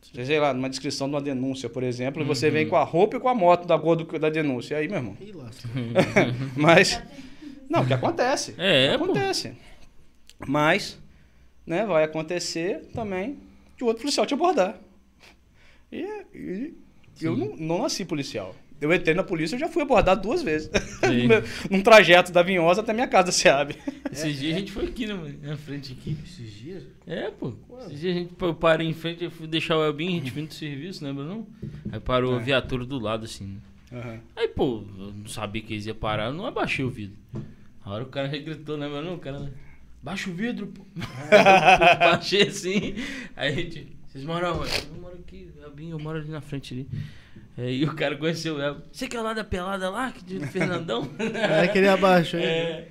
sei lá, numa descrição de uma denúncia, por exemplo, e você Uhum. vem com a roupa e com a moto da cor do- da denúncia. E aí, meu irmão? Mas, não, que acontece. É, pô. acontece. Mas, né, vai acontecer também de outro policial te abordar. E, e eu não, não nasci policial. Eu entrei na polícia e já fui abordado duas vezes. Num trajeto da Vinhosa até minha casa, Seab. Esses dias a gente foi aqui, né, mano? Na frente aqui. Esses dias? É, pô. Esses dias a gente eu parei em frente, eu fui deixar o Elbinho, a gente vindo do serviço, lembra não? Aí parou a É. viatura do lado, assim. né? Aham. Aí, pô, eu não sabia que eles iam parar, eu não abaixei o vidro. A hora o cara já gritou, lembra não? O cara, baixa o vidro, pô. baixei assim. Aí a gente, vocês moram onde? Eu moro aqui, Elbinho, eu moro ali na frente ali. Aí o cara conheceu o Elbinho. Você que é lá da pelada lá, que de Fernandão? É que ele abaixou. hein? é.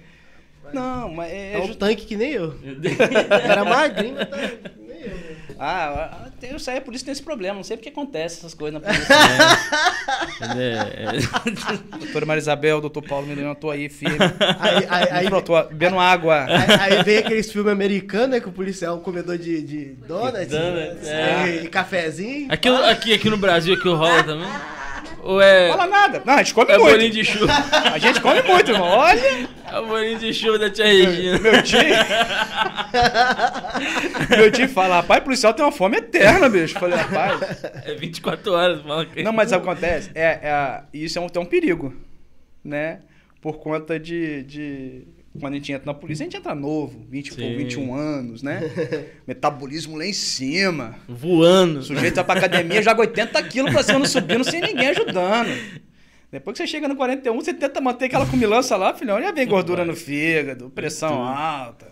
Não, mas é, É é um just- tanque que nem eu. Era magrinho, mas tá que nem eu. né? Ah, eu saí a polícia tem esse problema. Não sei porque acontece essas coisas na polícia. É, é- Doutora Marisabel, doutor Paulo Milena, eu tô aí, firme. Aí, aí, aí, Aí, tô bebendo água. aí, aí vem aqueles filmes americanos, né? Que o policial é um comedor de, de donuts, Donuts, né, é. e cafezinho. Aqui, aqui, aqui no Brasil, aqui rola também? Ou é, Fala nada. Não, a gente come é bolinho muito. de chuva? A gente come muito, irmão. Olha, É o bolinho de chuva da tia Regina. meu tio. meu tio fala, rapaz, policial tem uma fome eterna, bicho. Eu falei, rapaz. É 24 horas, que... Não, mas acontece? É, é, isso é um, tem um perigo, né? Por conta de, de- Quando a gente entra na polícia, a gente entra novo, 20, pô, Sim. 21 anos, né? Metabolismo lá em cima. Voando. O sujeito vai pra academia, joga 80 quilos pra cima, subindo, sem ninguém ajudando. Depois que você chega no 41, você tenta manter aquela cumilança lá, filhão, já vem gordura no fígado, pressão alta.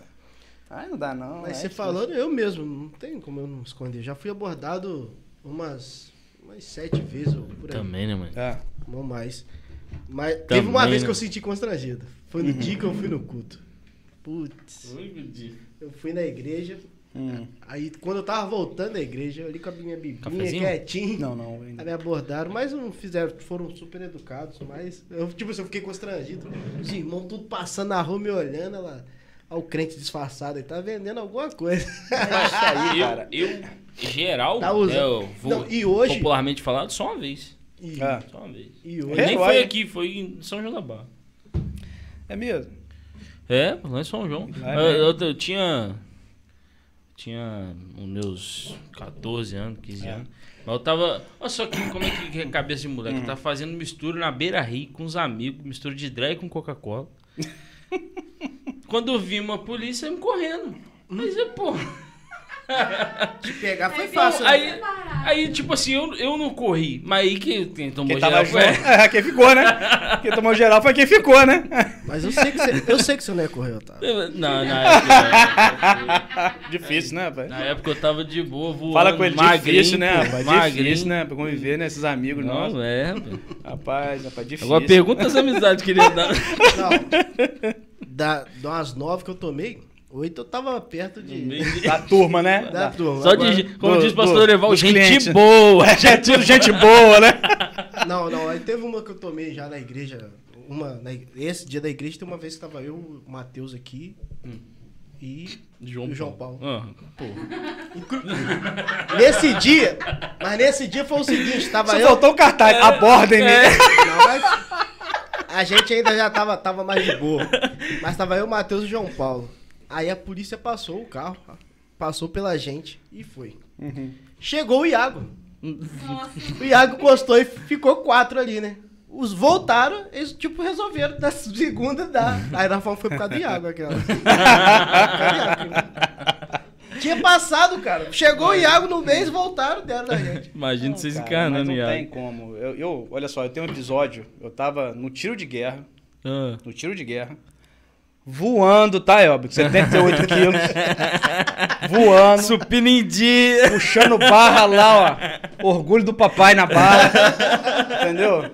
Ai, não dá não. Mas é você falando, eu mesmo, não tem como eu não esconder. Já fui abordado umas, umas sete vezes ou por aí. Também, né, mano? É. Não mais. Mas teve uma Também, vez né? que eu senti constrangido. Foi no dia que eu fui no culto. Putz. Eu fui na igreja. Hum. Aí quando eu tava voltando da igreja, eu ali com a minha bibinha Cafezinho? quietinho. Não, não. Aí me abordaram, mas não fizeram, foram super educados, mas eu, tipo assim, eu fiquei constrangido. Os irmãos tudo passando na rua me olhando, ela. Olha o crente disfarçado aí, tá vendendo alguma coisa. É isso aí, Eu, cara. eu, geral, Tá né, eu vou, Não, e hoje- popularmente falado, só uma vez. E, É. Só uma vez. e hoje. Nem foi aqui, foi em São João da Barra. É mesmo. É, lá em São João. É eu, eu- eu tinha. Tinha os meus 14 anos, 15 É. anos. Mas eu tava. Olha só que, como é que é a cabeça de moleque. Hum. Tá fazendo mistura na beira rio com os amigos, mistura de drag com Coca-Cola. Quando eu vi uma polícia, me correndo. Mas é, pô. Te pegar foi Aí, fácil. Né? aí, aí, tipo assim, eu, eu não corri. Mas aí que quem tomou Quem geral junto. foi. É, quem ficou, né? Quem tomou geral foi quem ficou, né? Mas eu sei que você, eu sei que você não ia correr, Otávio. Não, na época. Difícil, né, pai? Na época eu tava de boa, voando. Fala com ele, magrinho, difícil, né, rapaz? magrinho. Difícil, né? Pra conviver, né? Esses amigos Não, nossos. é. Rapaz, rapaz, difícil. Agora pergunta as amizades que ele ia dar. Não. Da, das nove que eu tomei, oito eu tava perto de. Da turma, né? Da turma. Só Agora- de, como do- diz o pastor Leval, gente clientes. boa. É tudo gente boa, né? Não, não, aí teve uma que eu tomei já na igreja. Uma, na esse dia da igreja tem uma vez que tava eu, o Matheus aqui e João o João Paulo. Ah. Nesse dia, mas nesse dia foi o seguinte, tava Só eu. faltou o cartaz. Abordem-me. Não, mas a gente ainda já tava, tava mais de boa. Mas tava eu, o Matheus e o João Paulo. Aí a polícia passou o carro, passou pela gente e foi. Chegou o Iago. Nossa. O Iago encostou e ficou quatro ali, né? Os voltaram, eles tipo resolveram da segunda dar. Aí nós falamos foi por causa do Iago aquela. Tinha passado, cara. Chegou o Iago no mês, voltaram, deram da gente. Imagina Não, vocês encarnando, mas não Iago. tem como. Eu, eu- olha só, eu tenho um episódio. Eu tava no tiro de guerra. Ah. No tiro de guerra. Voando, tá, Elber? 78 quilos. voando. Dia. puxando barra lá, ó. Orgulho do papai na barra. entendeu?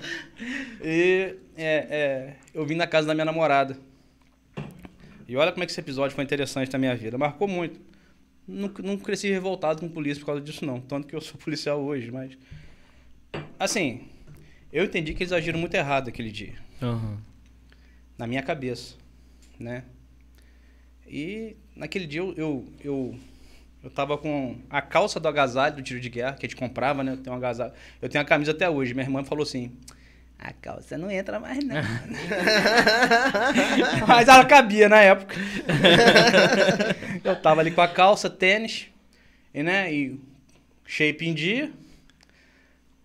E é, é, eu vim na casa da minha namorada. E olha como é que esse episódio foi interessante na minha vida. Marcou muito. Não, não cresci revoltado com polícia por causa disso, não. Tanto que eu sou policial hoje, mas. Assim, eu entendi que eles agiram muito errado aquele dia Aham. na minha cabeça, né? E naquele dia eu, eu, eu, eu tava com a calça do agasalho do tiro de guerra, que a gente comprava, né? Eu tenho um agasalho. Eu tenho a camisa até hoje. Minha irmã falou assim: a calça não entra mais, não. Mas ela cabia na época. eu tava ali com a calça, tênis, e, né? E shape em dia.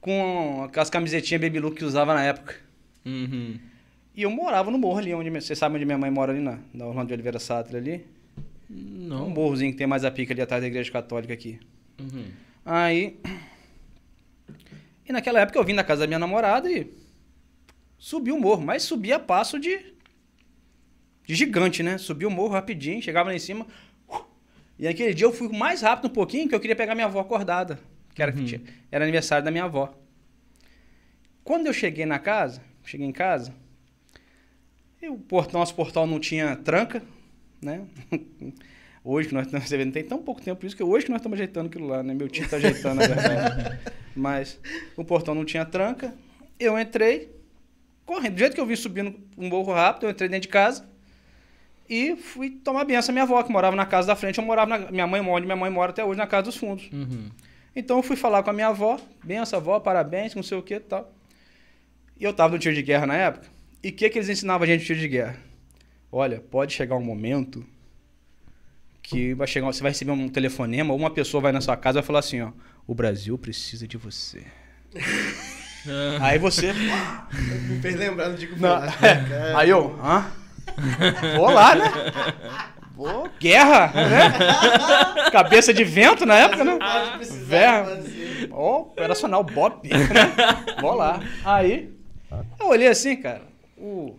com aquelas camisetinhas baby look que usava na época. Uhum. E eu morava no morro ali, onde você sabe onde minha mãe mora ali na, na Orlando de Oliveira Sattler ali? Um Não. morrozinho que tem mais a pica ali atrás da igreja católica aqui. Uhum. Aí. E naquela época eu vim na casa da minha namorada e subi o morro, mas subi a passo de. de gigante, né? Subi o morro rapidinho, chegava lá em cima. uh, E naquele dia eu fui mais rápido um pouquinho que eu queria pegar minha avó acordada. Que era, Uhum. era aniversário da minha avó. Quando eu cheguei na casa, cheguei em casa, e o portão, nosso portal não tinha tranca, né? Hoje que nós estamos recebendo, tem tão pouco tempo isso que hoje que nós estamos ajeitando aquilo lá, né? Meu tio está ajeitando, na verdade. Mas o portão não tinha tranca. Eu entrei, correndo. Do jeito que eu vim subindo um morro rápido, eu entrei dentro de casa e fui tomar benção à minha avó, que morava na casa da frente. Eu morava na. Minha mãe mora, minha mãe mora até hoje, na casa dos fundos. Uhum. Então eu fui falar com a minha avó, benção, avó, parabéns, não sei o que e tal. E eu tava no tiro de guerra na época. E o que, que eles ensinavam a gente no tiro de guerra? Olha, pode chegar um momento que vai chegar, você vai receber um telefonema, ou uma pessoa vai na sua casa e vai falar assim, ó, o Brasil precisa de você. Aí você. Me fez lembrar do Dico Não, Velasco. é. Aí eu, hã? Vou lá, né? Vou, guerra, né? Cabeça de vento na época, né? Fazer. Ó, operacional Bob. né? Vou lá. Aí, eu olhei assim, cara. O,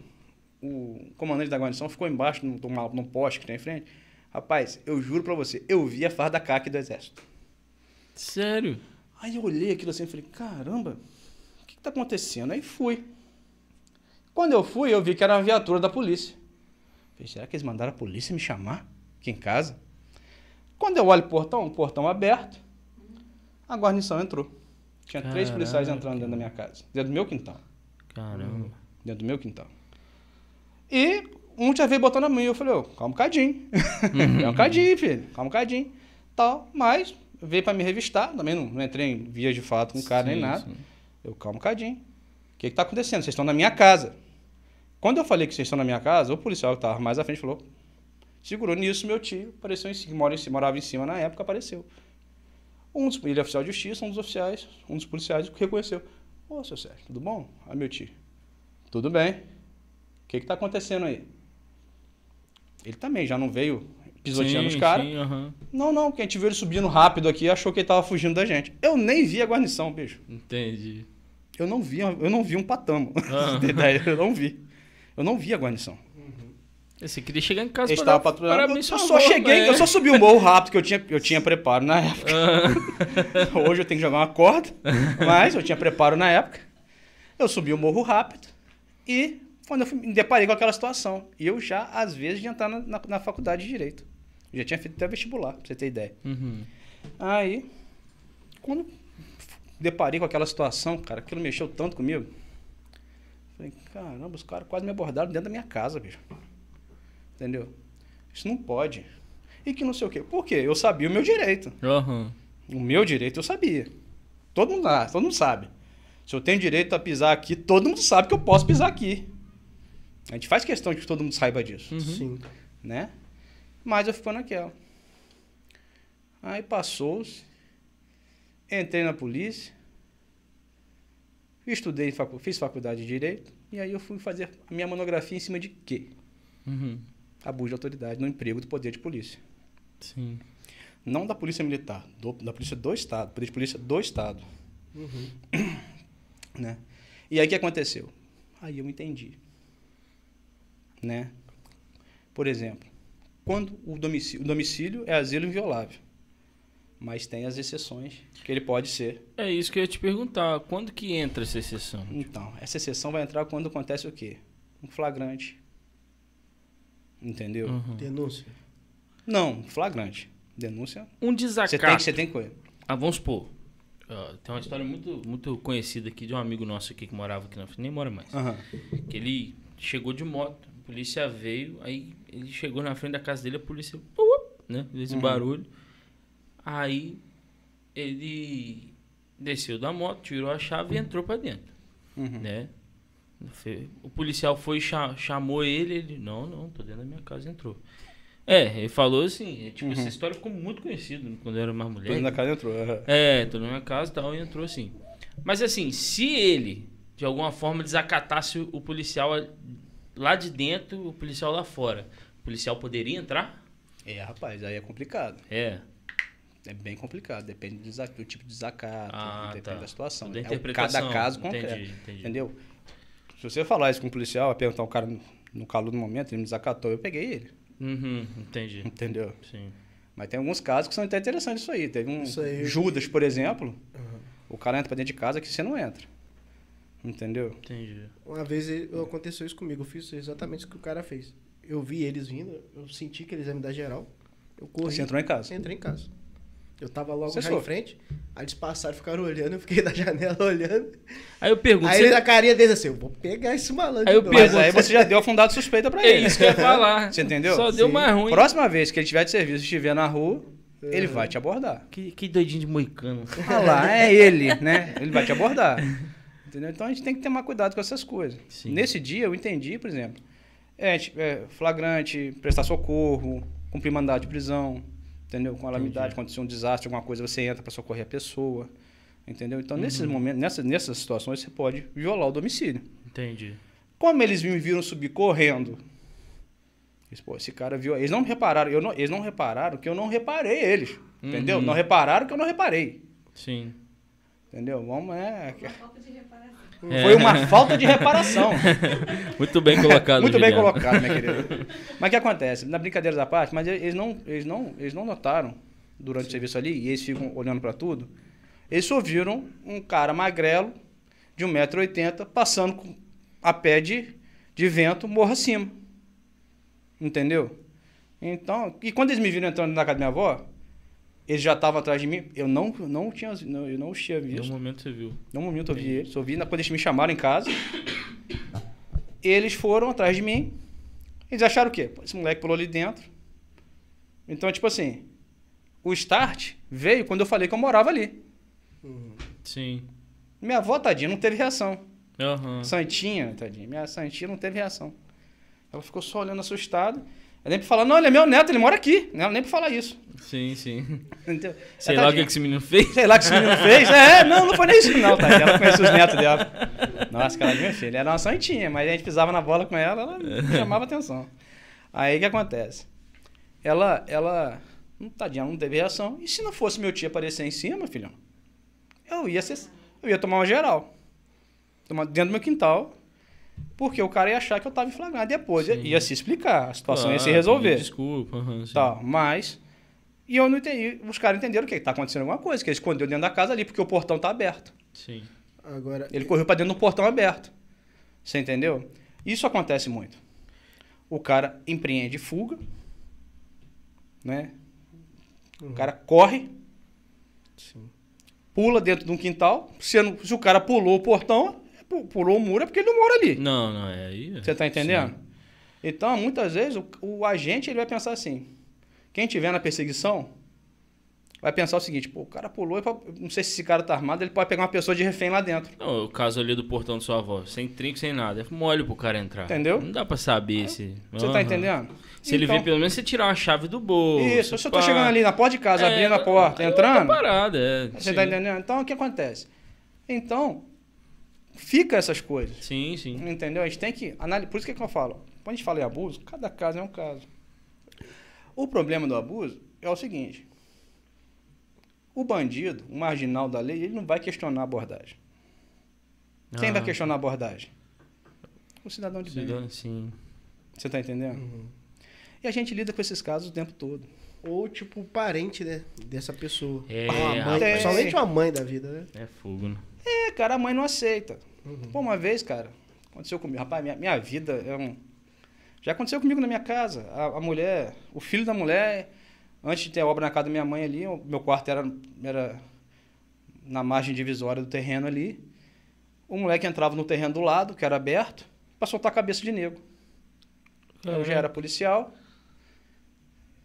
o comandante da guarnição ficou embaixo num, num, poste que tem em frente. Rapaz, eu juro pra você, eu vi a farda CAC do exército. Sério? Aí eu olhei aquilo assim e falei, caramba, o que, que tá acontecendo? Aí fui. Quando eu fui, eu vi que era uma viatura da polícia. Falei, será que eles mandaram a polícia me chamar aqui em casa? Quando eu olho o portão, o portão aberto, a guarnição entrou. Tinha três policiais Caraca. entrando dentro da minha casa, dentro do meu quintal. Caramba. Dentro do meu quintal. E um já veio botando a mão e eu falei, ô, calma um cadinho. calma um cadinho, filho. Calma um cadinho. Tal, mas veio pra me revistar. Também não, não entrei em vias de fato com o cara nem Sim, nada. sim. Eu, calma um cadinho. O que que tá acontecendo? Vocês estão na minha casa. Quando eu falei que vocês estão na minha casa, o policial que tava mais à frente falou, segurou nisso, meu tio apareceu em cima, mora em cima, morava em cima na época, apareceu. Um dos, ele é oficial de justiça, um dos oficiais, um dos policiais reconheceu. Ô, seu Sérgio, tudo bom? Ah, meu tio. Tudo bem. O que que tá acontecendo aí? Ele também já não veio pisoteando Sim, os caras. aham. Não, não, porque a gente viu ele subindo rápido aqui e achou que ele tava fugindo da gente. Eu nem vi a guarnição, bicho. Entendi. Eu não vi, eu não vi um patamo. Ah. Eu não vi. Eu não vi a guarnição. Você queria chegar em casa dar patrulhando. Eu, eu só cheguei, né? eu só subi o morro rápido que eu tinha, eu tinha preparo na época. Ah, Hoje eu tenho que jogar uma corda, mas eu tinha preparo na época. Eu subi o morro rápido e quando eu me deparei com aquela situação. E eu já, às vezes, ia entrar na, na, na faculdade de Direito. Eu já tinha feito até vestibular, pra você ter ideia. uhum. Aí, quando deparei com aquela situação, cara, aquilo mexeu tanto comigo. Falei, caramba, os caras quase me abordaram dentro da minha casa, bicho. Entendeu? Isso não pode. E que não sei o quê. Por quê? Eu sabia o meu direito. Aham. O meu direito eu sabia. Todo mundo, ah, todo mundo sabe. Se eu tenho direito a pisar aqui, todo mundo sabe que eu posso pisar aqui. A gente faz questão de que todo mundo saiba disso Uhum. Sim. né? Mas eu fico naquela. Aí passou-se, entrei na polícia, estudei, facu- fiz faculdade de Direito, e aí eu fui fazer a minha monografia em cima de quê? Uhum. Abuso de autoridade no emprego do poder de polícia. Sim. Não da polícia militar, do- da polícia do Estado, poder de polícia do Estado, Uhum. né? E aí o que aconteceu? Aí eu entendi, né? Por exemplo, quando o domicílio, o domicílio é asilo inviolável, mas tem as exceções que ele pode ser. É isso que eu ia te perguntar. Quando que entra essa exceção? Então, essa exceção vai entrar quando acontece o quê? Um flagrante. Entendeu? Uhum. Denúncia. Não, flagrante. Denúncia. Um Você desacato. tem que você tem que correr. Ah, vamos supor. Tem uma história muito, muito conhecida aqui de um amigo nosso aqui que morava aqui na frente, nem mora mais. Aham. Que ele chegou de moto, a polícia veio, aí ele chegou na frente da casa dele, a polícia, uh, né, fez esse Uhum. barulho. Aí ele desceu da moto, tirou a chave e entrou pra dentro, Uhum. né? O policial foi cha- chamou ele, ele não, não, tô dentro da minha casa, entrou. É, ele falou assim, é, tipo, Uhum. essa história ficou muito conhecida quando eu era mais Todo mulher. mundo na casa entrou. É, tô na minha casa e tal, e entrou assim. Mas assim, se ele, de alguma forma, desacatasse o policial lá de dentro, o policial lá fora, o policial poderia entrar? É, rapaz, aí é complicado. É. É bem complicado, depende do, do tipo de desacato, Ah, depende tá. da situação. Da É o interpretação. cada caso Entendi, concreto. entendi. Entendeu? Se você falar isso com um policial, perguntar um cara no calor do momento, ele me desacatou, eu peguei ele. Uhum, entendi. Entendeu? Sim. Mas tem alguns casos que são até interessantes isso aí. Teve um aí. Judas, por exemplo, Uhum. o cara entra pra dentro de casa que você não entra. Entendeu? Entendi. Uma vez aconteceu isso comigo, eu fiz exatamente o que o cara fez. Eu vi eles vindo, eu senti que eles iam me dar geral. Eu corri. Você entrou em casa. Entrei em casa. Eu tava logo Você já em frente, aí eles passaram e ficaram olhando, eu fiquei da janela olhando. Aí eu pergunto, Aí você- ele na carinha deles assim, eu vou pegar esse malandro Aí eu novo. Mas pergunto- aí você já deu a fundada suspeita pra é ele. isso que eu ia falar. Você entendeu? Só deu Sim. mais ruim. Próxima vez que ele tiver de serviço e estiver na rua, ele Uhum. vai te abordar. Que, que doidinho de moicano. Ah lá, é ele, né? Ele vai te abordar. Entendeu? Então a gente tem que tomar cuidado com essas coisas. Sim. Nesse dia eu entendi, por exemplo, é, tipo, é, flagrante, prestar socorro, cumprir mandado de prisão, entendeu? Com calamidade, Entendi. acontecer um desastre, alguma coisa, você entra para socorrer a pessoa. Entendeu? Então, nesses Uhum. momentos, nessas, nessas situações, você pode violar o domicílio. Entendi. Como eles me viram subir correndo, eles, pô, esse cara viu. Eles não repararam, eu não, eles não repararam que eu não reparei eles. Entendeu? Uhum. Não repararam que eu não reparei. Sim. Entendeu? Vamos, é. Uma falta de reparação. É. Foi uma falta de reparação. Muito bem colocado. Muito bem Juliano. colocado, minha querida. Mas o que acontece? Na brincadeira da parte, mas eles não, eles não, eles não notaram durante o serviço ali, e eles ficam olhando para tudo, eles só viram um cara magrelo, de 1,80m, passando com- a pé de, de vento morro acima. Entendeu? Então, e quando eles me viram entrando na casa da minha avó, eles já estavam atrás de mim, eu não, não tinha, não, eu não os tinha visto. No momento você viu. Num momento eu vi eles, eu vi quando eles me chamaram em casa. Eles foram atrás de mim. Eles acharam o quê? Esse moleque pulou ali dentro. Então, tipo assim, o start veio quando eu falei que eu morava ali. Uhum. Sim. Minha avó, tadinha, não teve reação. Aham. Santinha, tadinha, minha Santinha não teve reação. Ela ficou só olhando assustada. Ela nem pra falar, não, ele é meu neto, ele mora aqui. Ela nem pra falar isso. Sim, sim. Entendeu? Sei lá o que, tadinha. que esse menino fez. Sei lá o que esse menino fez. É, não, não foi nem isso não, tadinha. Ela conhecia os netos dela. Nossa, cara, minha filha, era uma santinha, mas a gente pisava na bola com ela, ela chamava atenção. Aí o que acontece? Ela, ela, hum, tadinha, ela não teve reação. E se não fosse meu tio aparecer em cima, filhão, eu ia, ser, eu ia tomar uma geral. Tomar dentro do meu quintal, porque o cara ia achar que eu tava em flagrante. Depois ia, Sim. ia se explicar, a situação ia se resolver. Desculpa. Tá, mas. E eu não entendi. Os caras entenderam que tá acontecendo alguma coisa, que ele escondeu dentro da casa ali, porque o portão tá aberto. Sim. Agora, Ele correu pra dentro do portão aberto. Você entendeu? Isso acontece muito. O cara empreende fuga, né? O cara corre, sim. pula dentro de um quintal. Se, não- se o cara pulou o portão, pu- pulou o muro, é porque ele não mora ali. Não, não, é aí. Você tá entendendo? Sim. Então, muitas vezes, o, o agente ele vai pensar assim: quem tiver na perseguição vai pensar o seguinte: pô, o cara pulou, ele não sei se esse cara tá armado, ele pode pegar uma pessoa de refém lá dentro. Não, o caso ali do portão de sua avó, sem trinco, sem nada. É mole pro cara entrar. Entendeu? Não dá pra saber se. Você Aham. tá entendendo? Se ele Então, vir, pelo menos você tirar uma chave do bolso. Isso, se eu tô chegando ali na porta de casa, É, abrindo a porta, é entrando, parada, é. você sim. tá entendendo? Então, o que acontece? Então, fica essas coisas. Sim, sim. Entendeu? A gente tem que analisar. Por isso que, que eu falo, quando a gente fala em abuso, cada caso é um caso. O problema do abuso é o seguinte: o bandido, o marginal da lei, ele não vai questionar a abordagem. Quem Ah, vai questionar a abordagem? O cidadão de bem. cidadão, Sim. Você tá entendendo? Uhum. E a gente lida com esses casos o tempo todo. Ou, tipo, parente, né? Dessa pessoa. É, uma mãe, rapaz. principalmente uma mãe da vida, né? É fogo, né? É, cara, a mãe não aceita. Uhum. Pô, uma vez, cara, aconteceu comigo. Rapaz, minha, minha vida é um. Já aconteceu comigo na minha casa. A, a mulher, o filho da mulher, antes de ter a obra na casa da minha mãe ali, o meu quarto era, era na margem divisória do terreno ali. O moleque entrava no terreno do lado, que era aberto, pra soltar a cabeça de negro. Eu já era policial.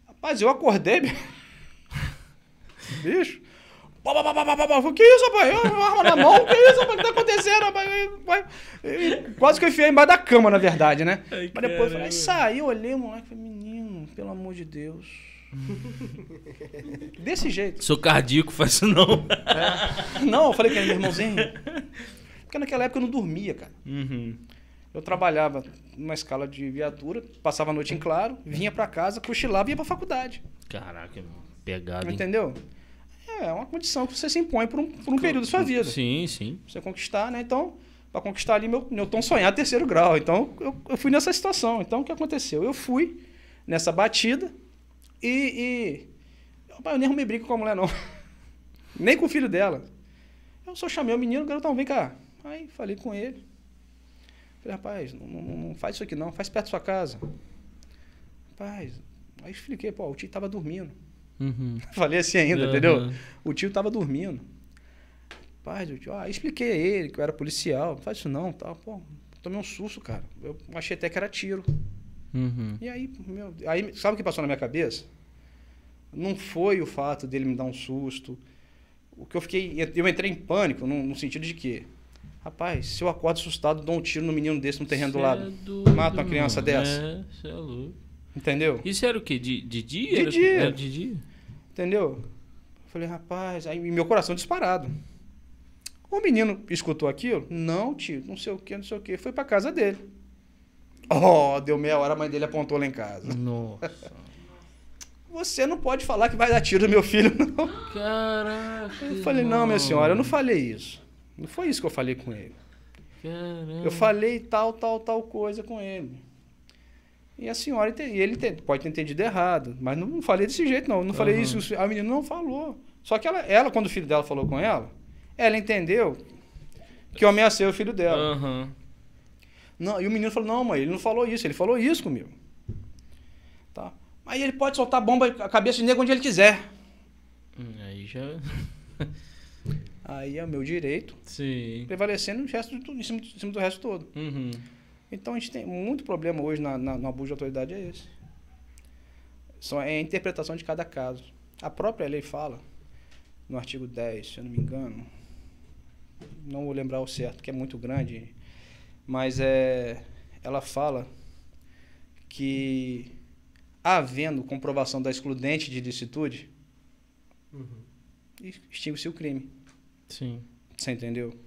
Rapaz, eu acordei, bicho. Pá, pá, pá. Que isso, rapaz? Eu, uma arma na mão, que isso, rapaz? O que tá acontecendo, rapaz? Quase que eu enfiei embaixo da cama, na verdade, né? Ai, Mas depois eu falei, saí, eu olhei o moleque e falei, menino, pelo amor de Deus. Desse jeito. Sou cardíaco, faz isso não. Não, eu falei com ele, meu irmãozinho. Porque naquela época eu não dormia, cara. Uhum. Eu trabalhava numa escala de viatura, passava a noite em claro, vinha pra casa, cochilava e ia pra faculdade. Caraca, meu. Pegado, hein? É uma condição que você se impõe por um, por um período da sua vida. Sim, sim. Pra você conquistar, né? Então, pra conquistar ali meu, meu tão sonhado terceiro grau. Então, eu, eu fui nessa situação. Então, o que aconteceu? Eu fui nessa batida e. e eu nem arrumei briga com a mulher, não. nem com o filho dela. Eu só chamei o menino, garotão, vem cá. Aí falei com ele. Falei, rapaz, não, não, não faz isso aqui não, faz perto da sua casa. Rapaz, aí expliquei, pô, o tio tava dormindo. Uhum. Falei assim ainda, Aham. entendeu? O tio tava dormindo. Pai, o tio, ah, expliquei a ele que eu era policial. Não faz isso não, tal. Pô, tomei um susto, cara. Eu achei até que era tiro. Uhum. E aí, meu, aí, sabe o que passou na minha cabeça? Não foi o fato dele me dar um susto. O que eu fiquei, eu entrei em pânico no, no sentido de que, rapaz, se eu acordo assustado, dou um tiro no menino desse no terreno do Cê lado. é doido, Mata uma criança mano. dessa. É, você é louco. Entendeu? Isso era o quê? De, de dia? De Era- dia. Era de dia? Entendeu? Eu falei, rapaz, aí meu coração disparado. O menino escutou aquilo? Não, tio, não sei o que, não sei o que. Foi pra casa dele. Oh, deu meia hora, a mãe dele apontou lá em casa. Nossa. Você não pode falar que vai dar tiro no meu filho, não. Caraca. Eu falei, não, minha senhora, eu não falei isso. Não foi isso que eu falei com ele. Caramba. Eu falei tal, tal, tal coisa com ele. E a senhora, e ele pode ter entendido errado, mas não, falei desse jeito, não. Não falei Aham. isso, a menina não falou. Só que ela, ela, quando o filho dela falou com ela, ela entendeu que eu ameacei o filho dela. Aham. Não, e o menino falou, não, mãe, ele não falou isso, ele falou isso comigo. Tá. Aí ele pode soltar bomba a cabeça de nego onde ele quiser. Hum, Aí já. Aí é o meu direito, Sim. prevalecendo o resto tudo, em cima, em cima do resto todo. Uhum. Então a gente tem muito problema hoje na, na, no abuso de autoridade é esse. Só é a interpretação de cada caso. A própria lei fala, no artigo 10, se eu não me engano, não vou lembrar o certo, que é muito grande, mas é, ela fala que havendo comprovação da excludente de licitude, extingue-se o crime. Sim. Você entendeu?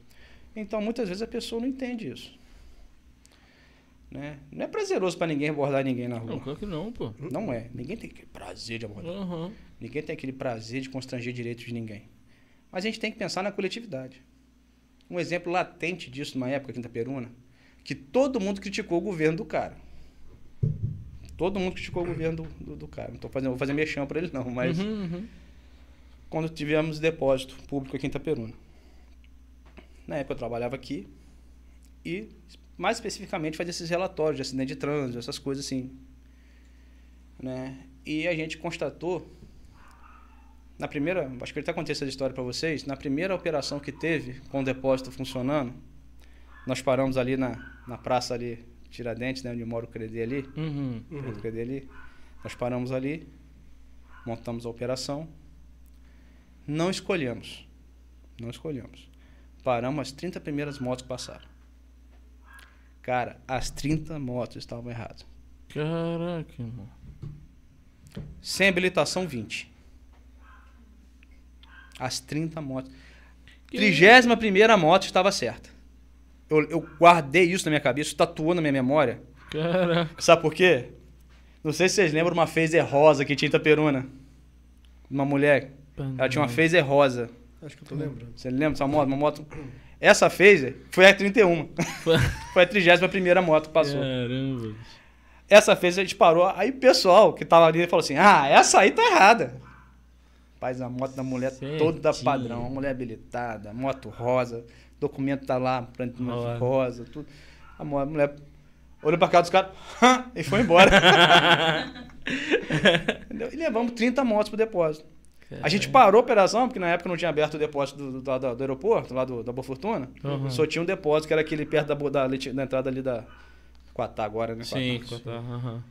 Então, muitas vezes a pessoa não entende isso. Né? Não é prazeroso para ninguém abordar ninguém na Não, rua. claro que não, pô. Não é. Ninguém tem aquele prazer de abordar. Aham. Ninguém tem aquele prazer de constranger direitos de ninguém. Mas a gente tem que pensar na coletividade. Um exemplo latente disso numa época, Quinta Peruna, que todo mundo criticou o governo do cara. Todo mundo criticou o governo do, do, do cara. Não tô fazendo, vou fazer mexão para ele não, mas Uhum, uhum. quando tivemos depósito público aqui em Itaperuna. Na época eu trabalhava aqui e, mais especificamente, fazia esses relatórios de acidente de trânsito, essas coisas assim. Né? E a gente constatou, na primeira, acho que eu até contei essa história para vocês, na primeira operação que teve com o depósito funcionando, nós paramos ali na, na praça ali, Tiradentes, né, onde mora o Credê ali, Uhum. Pedro Credê ali. Nós paramos ali, montamos a operação, não escolhemos. Não escolhemos. Paramos as 30 primeiras motos que passaram. Cara, as 30 motos estavam erradas. Caraca, irmão. Sem habilitação, 20. As 30 motos. Que- Trigésima primeira moto estava certa. Eu, eu guardei isso na minha cabeça, tatuou na minha memória. Caraca. Sabe por quê? Não sei se vocês lembram uma phaser rosa que tinha em Itaperuna. Uma mulher. Ela tinha uma phaser rosa. Acho que eu tô lembrando. Você lembra dessa moto? Uma moto. Essa phaser foi a 31. foi a 31 moto que passou. Caramba. Essa phaser a gente parou. Aí o pessoal que tava ali falou assim: Ah, essa aí tá errada. Faz a moto da mulher toda Certinho. padrão. Uma mulher habilitada, moto rosa, documento tá lá, Rosa. rosa, tudo. A mulher olhou pra cá dos caras e foi embora. E levamos 30 motos pro depósito. A gente parou a operação, porque na época não tinha aberto o depósito do, do, do- do aeroporto, lá do, da Boa Fortuna. Uhum. Só tinha um depósito que era aquele perto da, da, da entrada ali da Quatá agora, né? Sim, Quatá. tá. aham.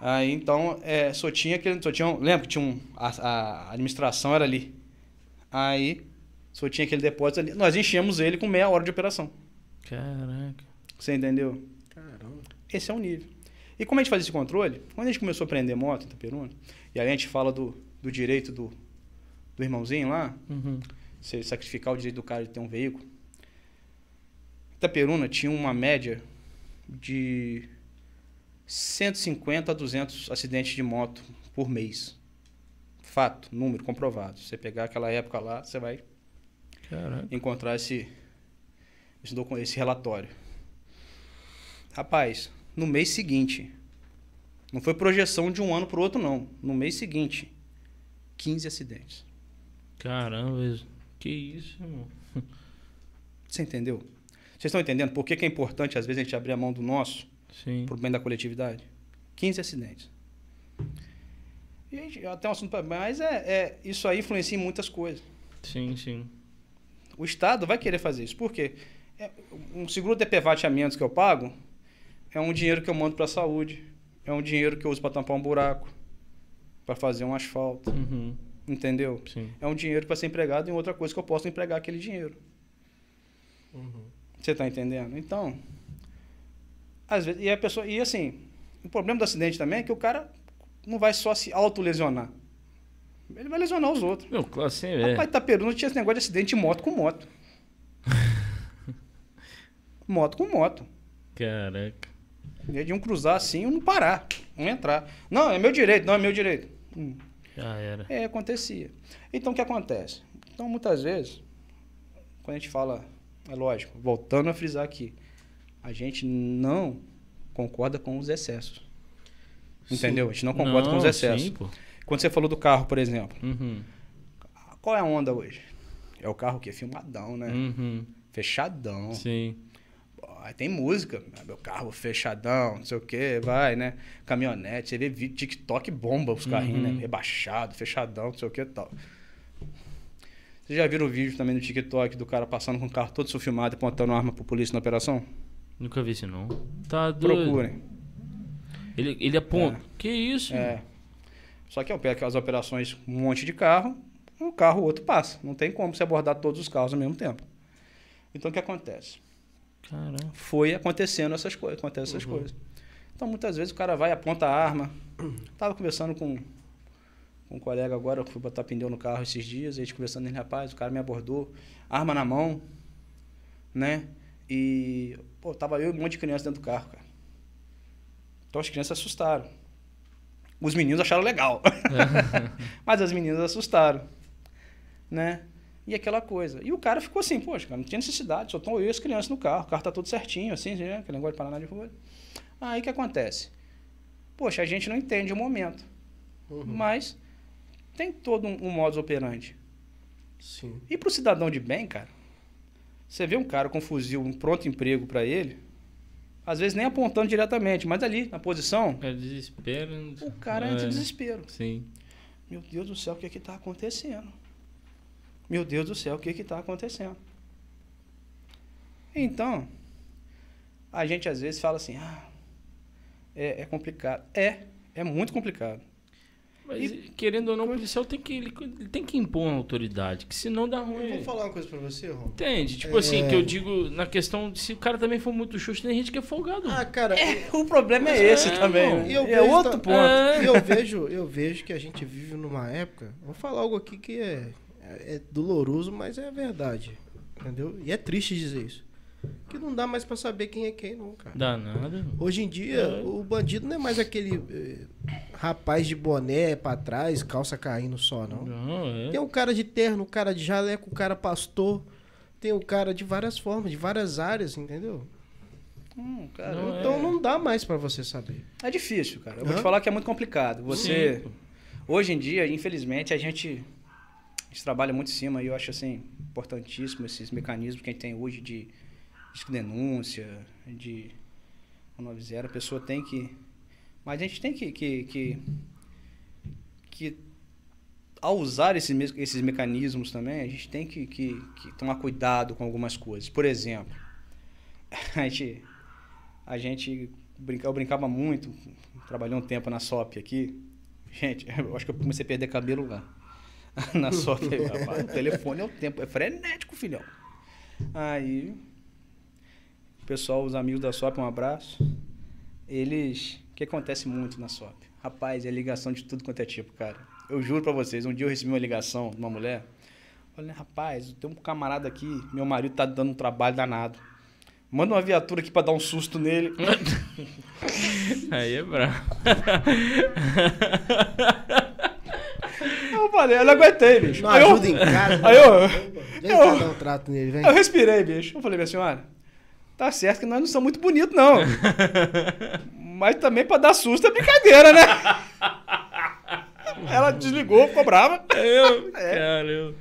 Aí então, é, só tinha aquele. Só tinha, um- lembra que tinha um. A, a administração era ali. Aí só tinha aquele depósito ali. Nós enchemos ele com meia hora de operação. Caraca. Você entendeu? Caramba. Esse é o nível. E como a gente fazia esse controle? Quando a gente começou a prender moto em Itaperuna, e aí a gente fala do, do direito do, do irmãozinho lá, Uhum. você sacrificar o direito do cara de ter um veículo. Itaperuna tinha uma média de 150 a 200 acidentes de moto por mês. Fato, número comprovado. Você pegar aquela época lá, você vai Caraca. encontrar esse, esse, esse relatório. Rapaz, no mês seguinte, não foi projeção de um ano para o outro, não. No mês seguinte, 15 acidentes. Caramba, que isso, irmão? Você entendeu? Vocês estão entendendo por que, que é importante, às vezes, a gente abrir a mão do nosso Sim. pro bem da coletividade? 15 acidentes. E gente, até um assunto pra, mas é, é, isso aí influencia em muitas coisas. Sim, sim. O Estado vai querer fazer isso. Por quê? É, um seguro DPVAT a menos que eu pago é um dinheiro que eu mando para a saúde. É um dinheiro que eu uso para tampar um buraco, para fazer um asfalto. Uhum. Entendeu? Sim. É um dinheiro vai ser empregado em outra coisa que eu posso empregar aquele dinheiro. Você está entendendo? Então, às vezes, e a pessoa, e assim, o problema do acidente também é que o cara não vai só se autolesionar. Ele vai lesionar os outros. Meu, claro, sim, é. Rapaz, Itaperu não tinha esse negócio de acidente de moto com moto. moto com moto. Caraca. E de um cruzar assim e um não parar, um entrar. Não, é meu direito, não é meu direito. Hum. Já era. É, acontecia. Então, o que acontece? Então, muitas vezes, quando a gente fala, é lógico, voltando a frisar aqui, a gente não concorda com os excessos. Entendeu? A gente não concorda com os excessos. Sim, pô. Quando você falou do carro, por exemplo, Uhum. qual é a onda hoje? É o carro que é filmadão, né? Uhum. Fechadão. Sim. Aí tem música, ah, meu carro fechadão, não sei o que, vai, né? Caminhonete, você vê vídeo, TikTok bomba os carrinhos, Uhum. né? Rebaixado, fechadão, não sei o que e tal. Vocês já viram o vídeo também no TikTok do cara passando com o carro todo filmado e apontando arma pro polícia na operação? Nunca vi isso, não. Tá doido. Procurem. Ele, ele aponta. É. Que isso? É. Só que eu pego aquelas operações, um monte de carro, um carro, o outro passa. Não tem como você abordar todos os carros ao mesmo tempo. Então o que acontece? Caramba. foi acontecendo essas coisas, acontecem essas coisas. Então muitas vezes o cara vai aponta a arma. Tava conversando com, com um colega agora, eu fui botar pneu no carro esses dias, a gente conversando ele, rapaz, o cara me abordou, arma na mão, né? E pô, tava eu e um monte de criança dentro do carro, cara. Então as crianças assustaram. Os meninos acharam legal. Mas as meninas assustaram, né? E aquela coisa. E o cara ficou assim, poxa, cara, não tinha necessidade, só estão eu e as crianças no carro, o carro tá todo certinho, assim, né? Aquele negócio de Paraná de rua. Aí o que acontece? Poxa, a gente não entende o momento. Mas tem todo um, um modus operandi. Sim. E pro cidadão de bem, cara, você vê um cara com fuzil, um pronto emprego para ele, às vezes nem apontando diretamente, mas ali, na posição, É desespero. o cara é. entra em desespero. Sim. Meu Deus do céu, o que é que tá acontecendo? Meu Deus do céu, o que é que tá acontecendo? Então, a gente às vezes fala assim, ah, é, é complicado. É, é muito complicado. Mas, querendo ou não, o policial tem que, ele, ele tem que impor uma autoridade, que senão dá Eu ruim. vou falar uma coisa pra você, Rom. Entende? Tipo É. assim, que eu digo na questão de se o cara também for muito xuxo, tem gente que é folgado. Ah, cara, O problema é É, esse também. né? E eu é vejo outro ta- ponto. É. E eu vejo, eu vejo que a gente vive numa época. Vou falar algo aqui que é, é doloroso, mas é verdade. Entendeu? E é triste dizer isso. Que não dá mais pra saber quem é quem, não, cara. Dá nada. Hoje em dia, É. o bandido não é mais aquele eh, rapaz de boné pra trás, calça caindo só, não. Não, é. Tem o cara de terno, o cara de jaleco, o cara pastor. Tem o cara de várias formas, de várias áreas, entendeu? Hum, cara, Não, Então é. não dá mais pra você saber. É difícil, cara. Eu vou Hã? te falar que é muito complicado. Você, Sim, hoje em dia, infelizmente, a gente, gente trabalha muito em cima e eu acho assim importantíssimo esses mecanismos que a gente tem hoje de, de denúncia, de 190, a pessoa tem que, mas a gente tem que que, que, que ao usar esses, esses mecanismos também, a gente tem que, que, que tomar cuidado com algumas coisas. Por exemplo, a gente a gente brinca, eu brincava muito, trabalhei um tempo na SOP aqui. Gente, eu acho que eu comecei a perder cabelo lá. na SOP. Rapaz, o telefone é o tempo, é frenético, filhão. Aí, o pessoal, os amigos da SOP, um abraço. Eles que acontece muito na SOP? Rapaz, é ligação de tudo quanto é tipo, cara. Eu juro pra vocês, um dia eu recebi uma ligação de uma mulher. Falei, rapaz, tem um camarada aqui, meu marido tá dando um trabalho danado. Manda uma viatura aqui pra dar um susto nele. Aí é brabo. Eu falei, eu não aguentei, bicho. Não Aí eu- ajuda em casa. Aí eu, Vem eu- dar um trato nele, vem. eu respirei, bicho. Eu falei, minha senhora, tá certo que nós não somos muito bonitos, não. Mas também pra dar susto é brincadeira, né? Ela desligou, ficou brava. Eu, É. caramba.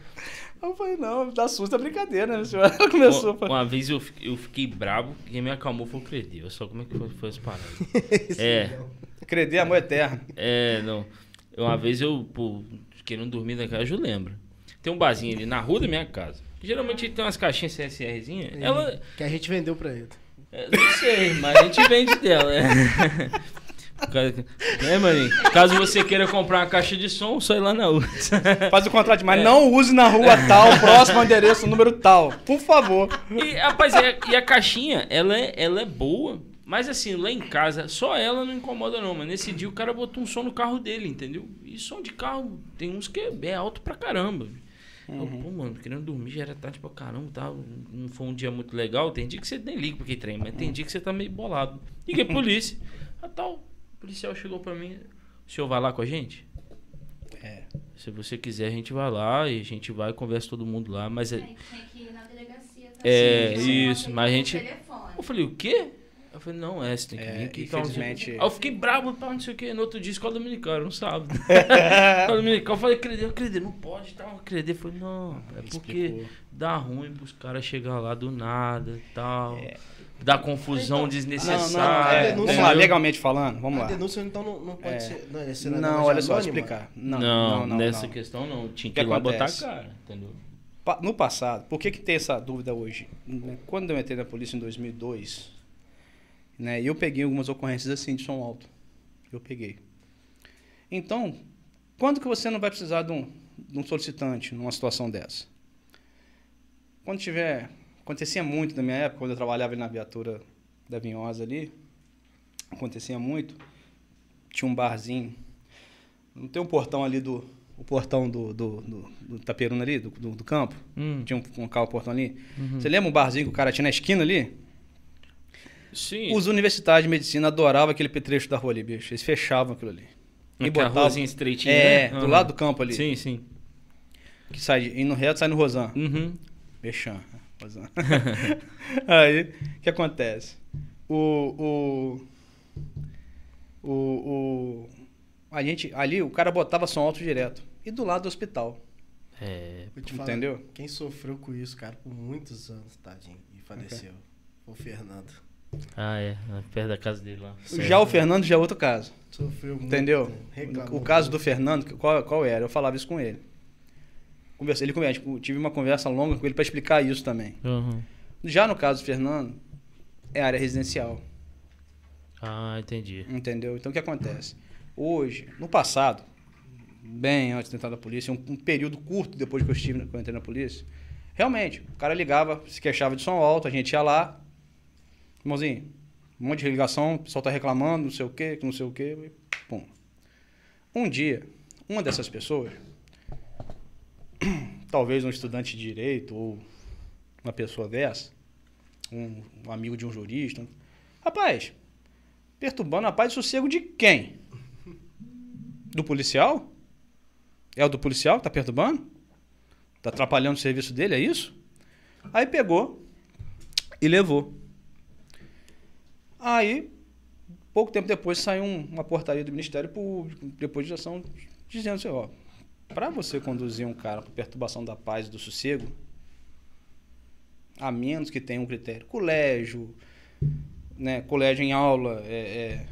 Eu falei, não, dar susto é brincadeira, né, senhora? Ela começou Uma, uma vez eu, eu fiquei brabo, quem me acalmou foi o Credê. Olha só como é que foi, foi as paradas. é, Credê, amor eterno. é, não. Uma vez eu, pô, querendo dormir na casa, eu lembro. Tem um barzinho ali na rua da minha casa. Geralmente tem umas caixinhas CSRzinhas. Ela. Que a gente vendeu pra ele. é, Não sei, mas a gente vende dela. É. É, maninho? Caso você queira comprar uma caixa de som, só ir lá na outra. Faz o contrato, mas não use na rua tal, próximo endereço, número tal. Por favor. E, rapaz, e a, e a caixinha, ela é, ela é boa. Mas assim, lá em casa, só ela não incomoda não, mas nesse dia o cara botou um som no carro dele, entendeu? E som de carro, tem uns que é, é alto pra caramba. Eu, pô, mano, querendo dormir, já era tarde pra caramba, tá? Não foi um dia muito legal. Tem dia que você nem liga porque trem, mas tem dia que você tá meio bolado. Liguei pra polícia. A tal, o policial chegou pra mim, o senhor vai lá com a gente? É. Se você quiser, a gente vai lá e a gente vai, conversa todo mundo lá, mas... é- Tem, tem que ir na delegacia. Tá? É, Sim, isso, mas a gente- telefone. Eu falei, o quê? Eu falei, não, é, você tem que É, vir aqui tal. não infelizmente- Aí eu fiquei bravo, pá, não sei o quê. No outro dia, escola dominical, no sábado. escola dominical, eu falei, Credê, Credê, não pode tal. Credê falou, não, é porque explicou. dá ruim pros caras chegar lá do nada e tal. Dá confusão Então, desnecessária. é, denúncia- vamos lá, legalmente falando, vamos A lá. denúncia então não, não pode É. ser. Não, é Não, loja olha só, anônima? explicar. Não, Não, não, não, nessa não. questão não. Tinha que que ir lá botar a cara, entendeu? No passado, por que, que tem essa dúvida hoje? Quando eu entrei na polícia em 2002, né, eu peguei algumas ocorrências assim de som alto. Eu peguei. Então, quando que você não vai precisar de um, de um solicitante numa situação dessa? Quando tiver. Acontecia muito na minha época, quando eu trabalhava ali na viatura da Vinhosa ali. Acontecia muito. Tinha um barzinho. Não tem um portão ali do. O portão do, do, do, do Taperuna ali, do, do, do campo? Hum, Tinha um, um carro portão ali. uhum. Você lembra um barzinho que o cara tinha na esquina ali? Sim. Os universitários de medicina adoravam aquele petrecho da rua ali, bicho. Eles fechavam aquilo ali. E botavam. ruazinha estreitinha, É, né? do Aham. lado do campo ali. Sim, sim. Que sai de, indo reto, sai no Rosan. Uhum. Mexan. Rosan. Aí, o que acontece? O. O. O. o a gente, ali, o cara botava som alto direto. E do lado do hospital. É. Falar, Entendeu? Quem sofreu com isso, cara, por muitos anos, tadinho, e faleceu. Foi o Fernando. Ah, é. Perto da casa dele lá. Já o Fernando já é outro caso. Sofreu muito. Entendeu? Reclamou O caso do. Fernando, qual, qual era? Eu falava isso com ele. Conversei, ele conversa, tipo, tive uma conversa longa com ele para explicar isso também. Uhum. Já no caso do Fernando, é área residencial, Ah, entendi. entendeu? Então o que acontece? Hoje, no passado, bem antes de entrar na polícia, um, um período curto depois que eu estive, quando eu entrei na polícia, realmente, o cara ligava, se queixava de som alto, a gente ia lá, irmãozinho, um monte de ligação, o pessoal tá reclamando, não sei o quê, não sei o quê, e pum. Um dia, uma dessas pessoas, talvez um estudante de direito ou uma pessoa dessa, um, um amigo de um jurista, rapaz, perturbando a paz e sossego de quem? Do policial? É o do policial que tá perturbando? Tá atrapalhando o serviço dele, é isso? Aí pegou e levou. Aí, pouco tempo depois, saiu um- uma portaria do Ministério Público, depois de ação, dizendo assim, ó, para você conduzir um cara por perturbação da paz e do sossego, a menos que tenha um critério, colégio, né, colégio em aula, é, é,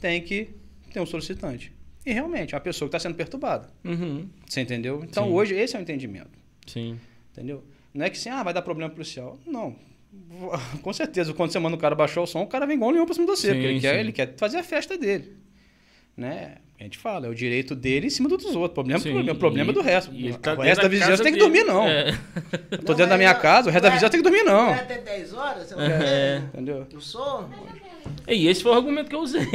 tem que ter um solicitante. E realmente, é uma pessoa que está sendo perturbada. Uhum. Você entendeu? Então, Sim. hoje, esse é o entendimento. Sim. Entendeu? Não é que assim, ah, vai dar problema policial. Não. Com certeza, quando você manda o cara baixar o som, o cara vem igual um leão pra cima de você, Sim, porque ele quer, ele quer fazer a festa dele. Né? A gente fala, é o direito dele em cima do dos outros. O problema, Sim, problema, problema é e- do resto. tá o resto da da vizinhança tem que dormir, não. É. Eu tô dentro da minha casa, o resto da vizinhança tem que dormir, não. Vai até 10 horas? Você não É. Entendeu? o som? E esse foi o argumento que eu usei.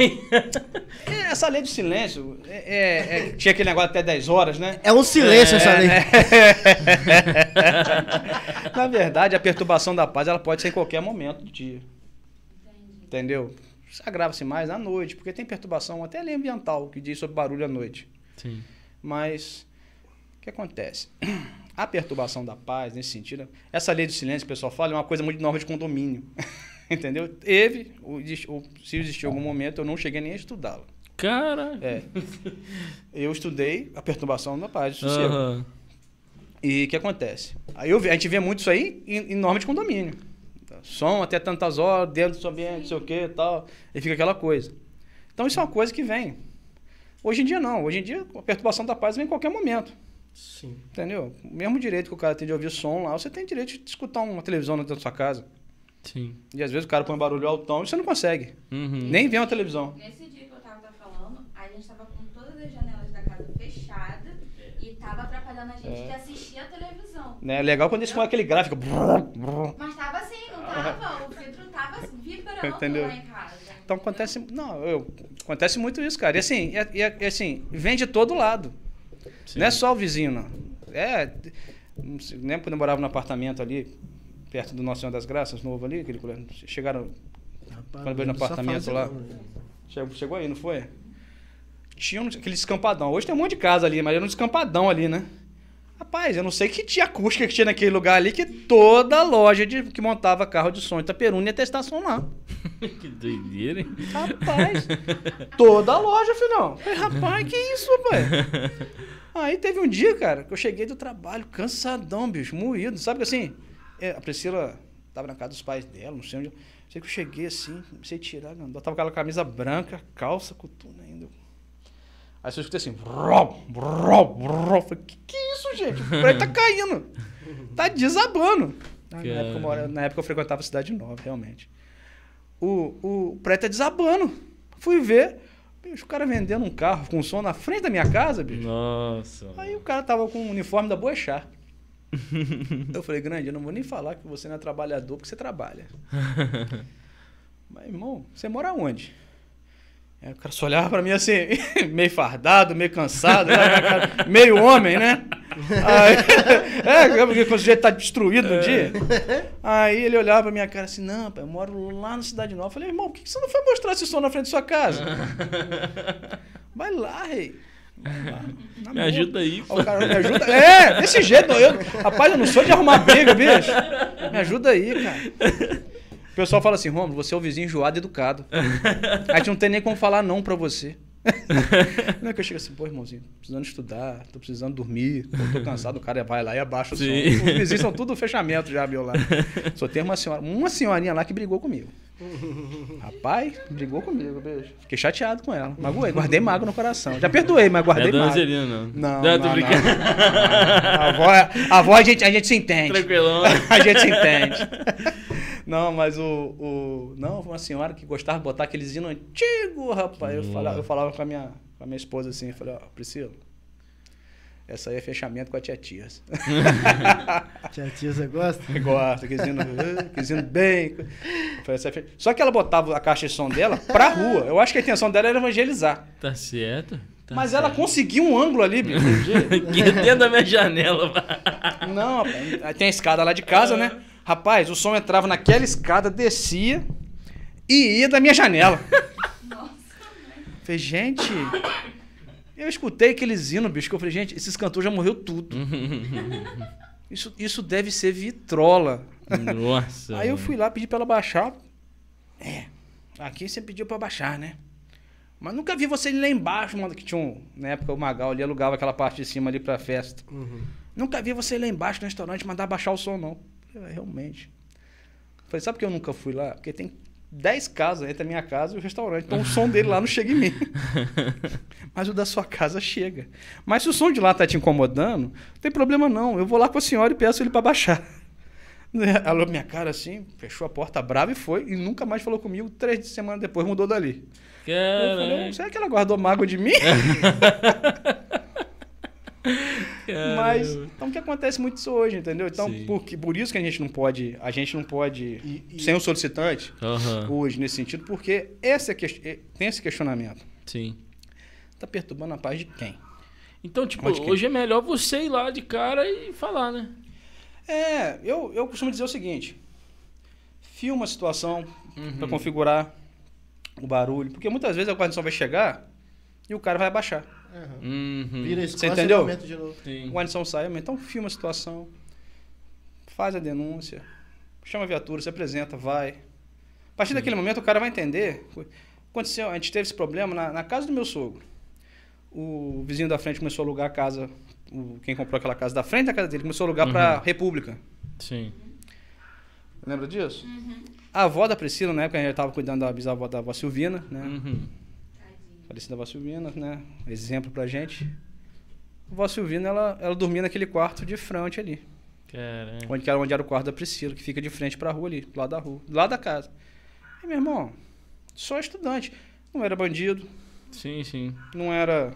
É, essa lei do silêncio, é, é- é- tinha aquele negócio até 10 horas, né? É um silêncio É, essa lei. né? Na verdade, a perturbação da paz ela pode ser em qualquer momento do dia. Entendeu? Isso agrava-se mais à noite, porque tem perturbação até lei ambiental que diz sobre barulho à noite. Sim. Mas o que acontece? A perturbação da paz, nesse sentido, essa lei do silêncio que o pessoal fala é uma coisa muito nova de condomínio. Entendeu? Teve, ou ou se existiu algum momento, eu não cheguei nem a estudá-la. Cara. É. Eu estudei a perturbação da paz do sossego. Aham. E o que acontece? Aí eu a gente vê muito isso aí em, em norma de condomínio. Som até tantas horas, dentro do seu ambiente, não sei o que e tal. E fica aquela coisa. Então isso é uma coisa que vem. Hoje em dia não. Hoje em dia a perturbação da paz vem em qualquer momento. Sim. Entendeu? O mesmo direito que o cara tem de ouvir som lá, você tem direito de escutar uma televisão dentro da sua casa. Sim. E às vezes o cara põe barulho altão e você não consegue. Uhum. Nem vê uma televisão. Nesse dia que eu tava falando, a gente tava com todas as janelas da casa fechadas e tava atrapalhando a gente É. de assistir a televisão. Né? É legal quando eles põem aquele gráfico. Mas tava assim, não tava? O vidro tava vibrando Entendeu? lá em casa. Então acontece. Não, eu, acontece muito isso, cara. E assim, e, e- assim, vem de todo lado. Sim. Não é só o vizinho, não. É. não sei, Lembra quando eu morava no apartamento ali, perto do Nosso Senhor das Graças, novo ali? Aquele, colégio? chegaram. Rapaz, Quando veio no apartamento lá. não, né? Chegou, chegou aí, não foi? Tinha um, aquele descampadão. Hoje tem um monte de casa ali, mas era um descampadão ali, né? Rapaz, eu não sei que tinha acústica que tinha naquele lugar ali, que toda loja de, que montava carro de som em Itaperuna ia ter estação lá. que doideira, hein? Rapaz, toda a loja, filhão. Falei, rapaz, que isso, rapaz? Aí teve um dia, cara, que eu cheguei do trabalho, cansadão, bicho, moído. Sabe que assim, é, a Priscila tava na casa dos pais dela, não sei onde. Sei que eu cheguei assim, comecei a tirar, eu tava com aquela camisa branca, calça, cotuna ainda. Aí só escutei assim, vró, vró, vró. Falei, que que é isso, gente? O prédio tá caindo. Tá desabando. Ah, Na época, eu mora- na época eu frequentava a cidade nova, realmente. O, o prédio tá desabando. Fui ver, bicho, o cara vendendo um carro com som na frente da minha casa, bicho. Nossa. Aí o cara tava com o uniforme da Boechat. Eu falei, grande, eu não vou nem falar que você não é trabalhador, porque você trabalha. Mas, irmão, você mora onde? Aí o cara só olhava pra mim assim, meio fardado, meio cansado, né? meio homem, né? Aí, é, porque quando o sujeito tá destruído no dia. Aí ele olhava pra minha cara assim, não, pai, eu moro lá na Cidade Nova. Eu falei, irmão, por que que você não foi mostrar esse som na frente da sua casa? Vai lá, rei. Na Me boa. ajuda aí, cara me ajuda. É, desse jeito. Eu, rapaz, eu não sou de arrumar briga, bicho. Me ajuda aí, cara. O pessoal fala assim, Romulo, você é o vizinho enjoado e educado. A gente não tem nem como falar não pra você. Não é que eu chego assim, pô, irmãozinho, tô precisando estudar, tô precisando dormir, tô cansado, o cara vai lá e abaixa o som. Os vizinhos são tudo fechamento já, meu lá. Só tem uma senhora, uma senhorinha lá que brigou comigo. Rapaz, brigou comigo, beijo. Fiquei chateado com ela. Magoei, guardei mágoa no coração. Já perdoei, mas É guardei Dona mágoa. Angelina, não. Não, Não, não, brincando. A avó, a avó a, gente, a gente se entende. Tranquilão. A gente se entende. Não, mas o, o. Não, foi uma senhora que gostava de botar aqueles hinos antigos, rapaz. Eu falava, eu falava com, a minha, com a minha esposa assim, eu falei, ó, Priscila, essa aí é fechamento com a tia Tias. Tia tia, você gosta? Gosta, eh, aqueles hinos bem. Só que ela botava a caixa de som dela pra rua. Eu acho que a intenção dela era evangelizar. Tá certo. Tá mas ela certo. conseguiu um ângulo ali, bicho. dentro da minha janela. Não, rapaz. Aí Tem a escada lá de casa, né? Rapaz, o som entrava naquela escada, descia e ia da minha janela. Falei, gente. Eu escutei aqueles hinos, bicho, que eu falei, gente, esses cantores já morreu tudo. Isso, isso deve ser vitrola. Nossa. Aí eu fui lá, pedi pra ela baixar. É, aqui você pediu pra baixar, né? Mas nunca vi você lá embaixo, mano, que tinha um... Na época o Magal ali alugava aquela parte de cima ali pra festa. Uhum. Nunca vi você lá embaixo no restaurante mandar baixar o som, não. Eu, "É, realmente. Falei, sabe por que eu nunca fui lá? Porque tem 10 casas entre a minha casa e o restaurante. Então o som dele lá não chega em mim. Mas o da sua casa chega. Mas se o som de lá tá te incomodando, não tem problema não. Eu vou lá com a senhora e peço ele pra baixar. Ela olhou minha cara assim, fechou a porta brava e foi. E nunca mais falou comigo. Três semanas depois mudou dali. Eu falei, será que ela guardou mágoa de mim? Mas, então o que acontece muito isso hoje, entendeu? Então, Sim. por, que- por isso que a gente não pode, a gente não pode, E- e- sem um solicitante, Aham. hoje, nesse sentido, porque esse é ques- é- tem esse questionamento. Sim. Tá perturbando a paz de quem? Então, tipo, Onde que- hoje é melhor você ir lá de cara e falar, né? É, eu, eu costumo dizer o seguinte: filma a situação Uhum. para configurar o barulho, porque muitas vezes a guarnição vai chegar e o cara vai abaixar. Uhum. Vira esse Você entendeu? de novo. Sim. A guarnição sai, então filma a situação, faz a denúncia, chama a viatura, se apresenta, vai. A partir daquele momento o cara vai entender. Aconteceu, a gente teve esse problema na, na casa do meu sogro. O vizinho da frente começou a alugar a casa, o- quem comprou aquela casa da frente da casa dele começou a alugar para Uhum. República. Sim. Lembra disso? A avó da Priscila, na época, a gente estava cuidando da bisavó da avó Silvina, né? Uhum. Falecida avó Silvina, né? Exemplo pra gente. A avó Silvina, ela, ela dormia naquele quarto de frente ali. Caramba. Onde, era, onde era o quarto da Priscila, que fica de frente pra rua ali, do lado da rua, do lado da casa. E, meu irmão, só estudante. Não era bandido, Sim, sim. não era